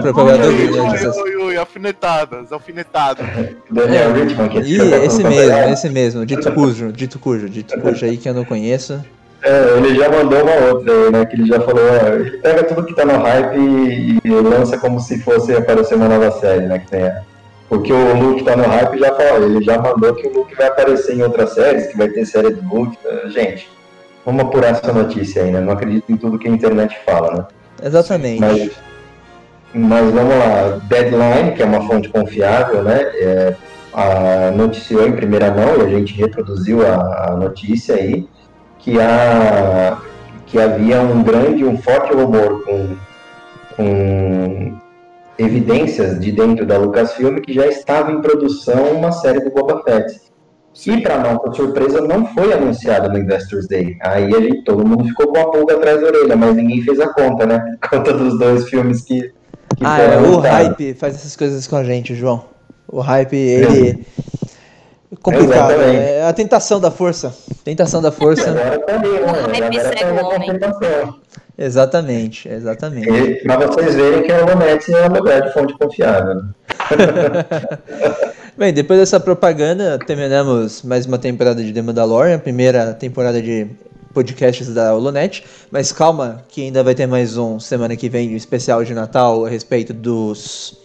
Propagador de ui, notícias. ui, ui, alfinetadas, alfinetadas. Daniel Richman, que Ih, escreveu esse mesmo, esse mesmo, dito cujo, dito cujo, dito cujo aí que eu não conheço. É, ele já mandou uma outra aí, né? Que ele já falou, ó, ele pega tudo que tá no hype e, e lança como se fosse aparecer uma nova série, né? Que tenha. Porque o Luke tá no hype já falou, ele já mandou que o Luke vai aparecer em outras séries, que vai ter série do Luke. Eh, Gente, vamos apurar essa notícia aí, né? Não acredito em tudo que a internet fala, né? Exatamente. Mas, mas vamos lá, Deadline, que é uma fonte confiável, né? É, a, noticiou em primeira mão e a gente reproduziu a, a notícia aí que, a, que havia um grande, um forte rumor com, com evidências de dentro da Lucasfilm que já estava em produção uma série do Boba Fett. E para nossa surpresa não foi anunciada no Investors Day. Aí a gente, todo mundo ficou com a pulga atrás da orelha, mas ninguém fez a conta, né? Conta dos dois filmes que, que Ah, foram é, o hype faz essas coisas com a gente, João. O hype, ele. Complicado. Exatamente. É a tentação da força. Tentação da força. Agora né? Agora uma homem. confirmação. Exatamente, exatamente. E pra vocês verem que a Ronet é um lugar de fonte confiável. né? Bem, depois dessa propaganda, terminamos mais uma temporada de The Mandalorian, a primeira temporada de podcasts da Holonet. Mas calma, que ainda vai ter mais um semana que vem de especial de Natal a respeito dos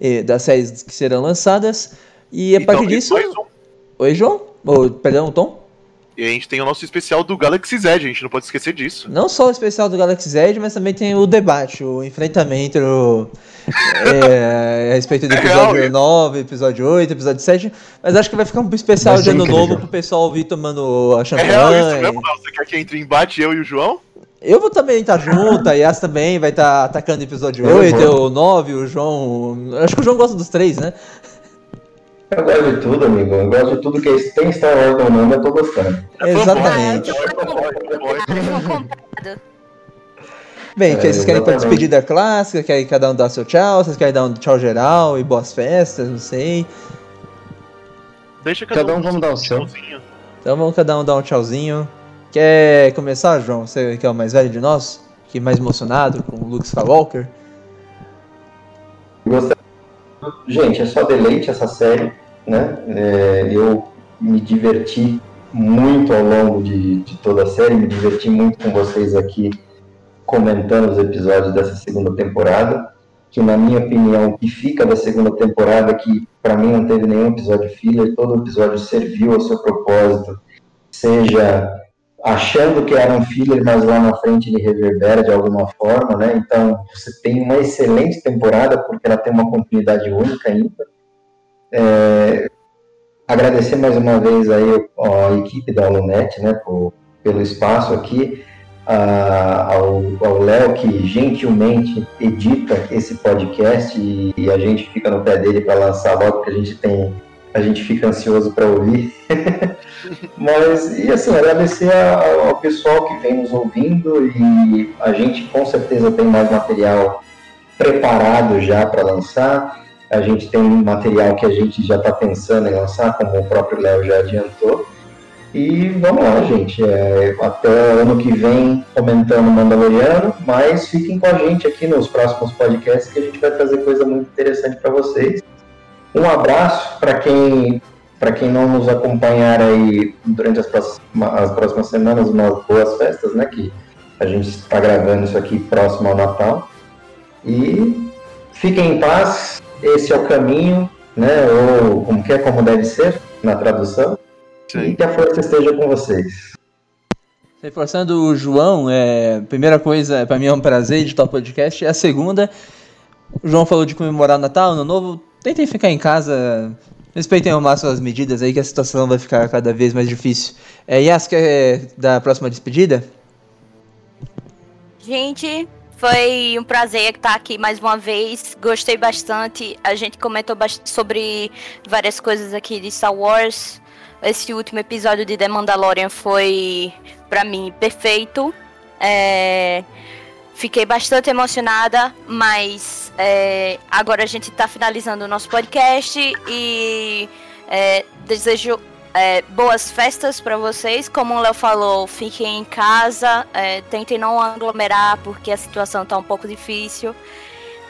eh, das séries que serão lançadas. E a Então, partir disso. mais um. Oi, João? Oh, perdão, Tom? E a gente tem o nosso especial do Galaxy Z, a gente não pode esquecer disso. Não só o especial do Galaxy Z, mas também tem o debate, o enfrentamento é, a respeito do É episódio real, 9, episódio 8, episódio 7. Mas acho que vai ficar um especial Vai de ano incrível. novo pro pessoal ouvir tomando a É real isso champanhe. mesmo? Você quer que entre em embate eu e o João? eu vou também estar junto, a Yas também vai estar atacando o episódio Eu 8, vou. o 9, o João. Acho que o João gosta dos três, né? Eu gosto de tudo, amigo. Eu gosto de tudo que tem Star Wars no nome, eu tô gostando. Exatamente. comprado. Bem, que É, vocês querem exatamente. despedida clássica, querem cada um dar seu tchau, vocês querem dar um tchau geral e boas festas, não sei. Deixa cada, Cada um vamos dar o seu. tchauzinho. Então vamos cada um dar um tchauzinho. Quer começar, João? Você que é o mais velho de nós? Que é mais emocionado com o Luke Skywalker? Gente, é só deleite essa série, né? É, eu me diverti muito ao longo de, de toda a série, me diverti muito com vocês aqui comentando os episódios dessa segunda temporada, que na minha opinião, que fica da segunda temporada, que para mim não teve nenhum episódio filler, todo episódio serviu ao seu propósito, seja achando que era um filler, mas lá na frente ele reverbera de alguma forma, né? Então, você tem uma excelente temporada, porque ela tem uma continuidade única ainda. É, agradecer mais uma vez aí a equipe da Holonet, né, por, pelo espaço aqui. a- ao Léo, que gentilmente edita esse podcast e, e a gente fica no pé dele para lançar logo, porque a gente tem. A gente fica ansioso para ouvir. Mas, e assim, agradecer ao pessoal que vem nos ouvindo e a gente com certeza tem mais material preparado já para lançar. A gente tem material que a gente já está pensando em lançar, como o próprio Léo já adiantou. E vamos lá, gente. É, até ano que vem comentando Mandaloriano, mas fiquem com a gente aqui nos próximos podcasts que a gente vai trazer coisa muito interessante para vocês. Um abraço para quem para quem não nos acompanhar aí durante as próximas, as próximas semanas, umas boas festas, né? Que a gente está gravando isso aqui próximo ao Natal. E fiquem em paz, esse é o caminho, né? Ou como que é, como deve ser na tradução. E que a força esteja com vocês. Reforçando o João, é, primeira coisa, pra mim é um prazer editar o podcast. E a segunda, o João falou de comemorar o Natal, Ano Novo. Tentem ficar em casa, respeitem ao máximo as medidas aí, que a situação vai ficar cada vez mais difícil. É, Yas, quer dar a próxima despedida? Gente, foi um prazer estar aqui mais uma vez. Gostei bastante. A gente comentou sobre várias coisas aqui de Star Wars. Esse último episódio de The Mandalorian foi, pra mim, perfeito. É, Fiquei bastante emocionada, mas é, agora a gente tá finalizando o nosso podcast e é, desejo é, boas festas para vocês. Como o Léo falou, fiquem em casa, é, tentem não aglomerar porque a situação tá um pouco difícil.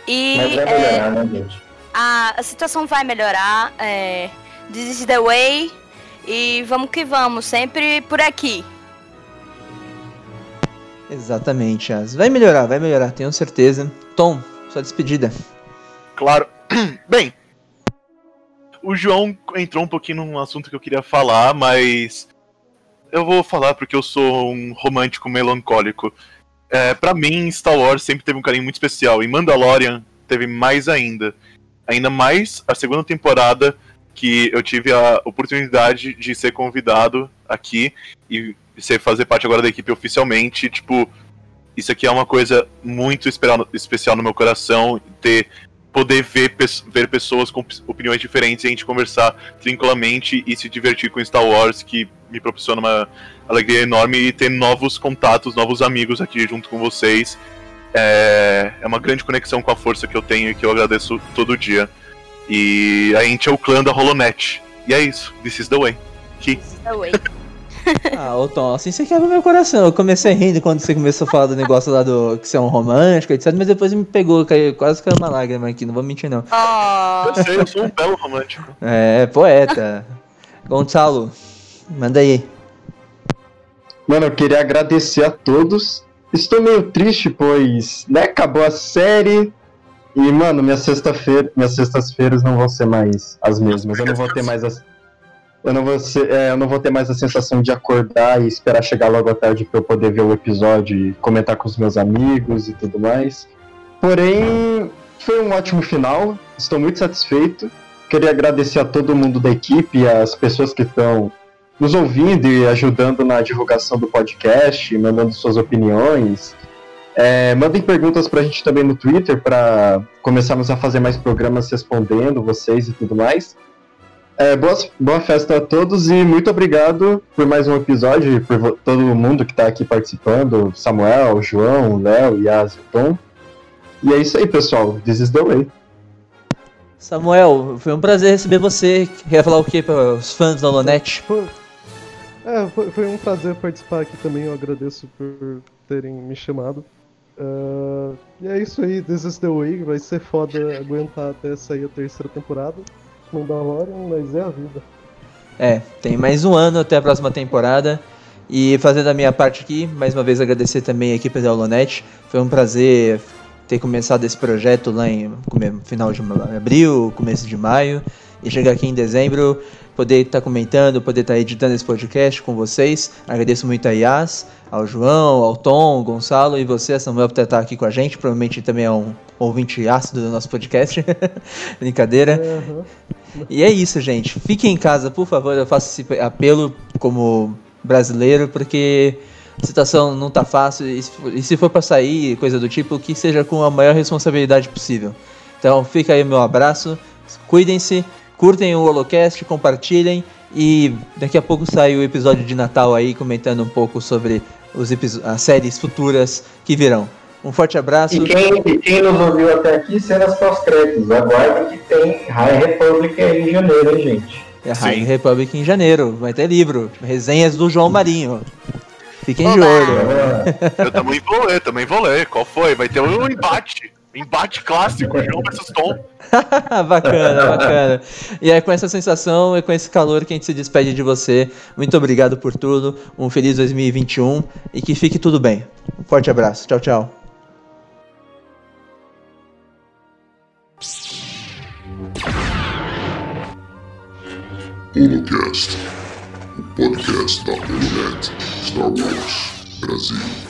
E Mas vai é, melhorar, né, gente? a, a situação vai melhorar. É, this is the way. E vamos que vamos, sempre por aqui. Exatamente, Yas. Vai melhorar, vai melhorar, tenho certeza. Tom, sua despedida. Claro. Bem, o João entrou um pouquinho num assunto que eu queria falar, mas eu vou falar porque eu sou um romântico melancólico. É, para mim, Star Wars sempre teve um carinho muito especial, e Mandalorian teve mais ainda. Ainda mais a segunda temporada que eu tive a oportunidade de ser convidado aqui e ser fazer parte agora da equipe oficialmente, tipo, isso aqui é uma coisa muito especial, no meu coração, ter poder ver, ver pessoas com opiniões diferentes e a gente conversar tranquilamente e se divertir com Star Wars, que me proporciona uma alegria enorme e ter novos contatos, novos amigos aqui junto com vocês. É, é uma grande conexão com a força que eu tenho e que eu agradeço todo dia. E a gente é o clã da Holonet. E é isso. This is the way. Que Away. Ah, ô Tom, assim você quebra meu coração. Eu comecei rindo quando você começou a falar do negócio lá do que você é um romântico, etc. Mas depois me pegou, caiu, quase caiu uma lágrima aqui, não vou mentir não. Oh, eu sei, eu sou um belo romântico. É, poeta. Gonçalo, manda aí. Mano, eu queria agradecer a todos. Estou meio triste, pois, né, acabou a série. E, mano, minha sexta-feira, minhas sextas-feiras não vão ser mais as mesmas. Eu não vou ter mais as. Eu não, vou ser, é, eu não vou ter mais a sensação de acordar e esperar chegar logo à tarde para eu poder ver o episódio e comentar com os meus amigos e tudo mais. Porém, foi um ótimo final. Estou muito satisfeito. Queria agradecer a todo mundo da equipe as pessoas que estão nos ouvindo e ajudando na divulgação do podcast, mandando suas opiniões. É, mandem perguntas pra gente também no Twitter para começarmos a fazer mais programas respondendo vocês e tudo mais. É, boas, boa festa a todos e muito obrigado por mais um episódio e por todo mundo que está aqui participando: Samuel, João, Léo, Yas e Tom. E é isso aí, pessoal. This is the way. Samuel, foi um prazer receber você. Quer falar o que para os fãs da Holonet? Foi, é, foi, foi um prazer participar aqui também, eu agradeço por terem me chamado. Ah, e é isso aí, This is the Way, vai ser foda aguentar até sair a terceira temporada. Mandalorian, mas é a vida. É, tem mais um ano até a próxima temporada. E fazendo a minha parte aqui, mais uma vez agradecer também a equipe da Holonet. Foi um prazer ter começado esse projeto lá em final de abril, começo de maio. E chegar aqui em dezembro, poder estar comentando, poder estar editando esse podcast com vocês. Agradeço muito a Yas, ao João, ao Tom, ao Gonçalo e você, Samuel, por estar aqui com a gente. Provavelmente também é um ouvinte ácido do nosso podcast. Brincadeira. Aham. E é isso, gente. Fiquem em casa, por favor. Eu faço esse apelo como brasileiro, porque a situação não tá fácil e se for, pra sair, coisa do tipo, que seja com a maior responsabilidade possível. Então fica aí o meu abraço, cuidem-se, curtem o Holocast, compartilhem e daqui a pouco sai o episódio de Natal aí comentando um pouco sobre os as séries futuras que virão. Um forte abraço. E quem, e quem nos ouviu até aqui, cenas pós-créditos. Aguardem que tem High Republic aí em janeiro, hein, gente? É a High Republic em janeiro. Vai ter livro. Resenhas do João Marinho. Fiquem de Olá. olho. Eu também vou ler, também vou ler. Qual foi? Vai ter um embate. Embate clássico, João versus Tom. bacana, bacana. E é com essa sensação e com esse calor que a gente se despede de você. Muito obrigado por tudo. Um feliz 2021 e que fique tudo bem. Um forte abraço. Tchau, tchau. Holocast, o podcast da Holonet Star Wars Brasil.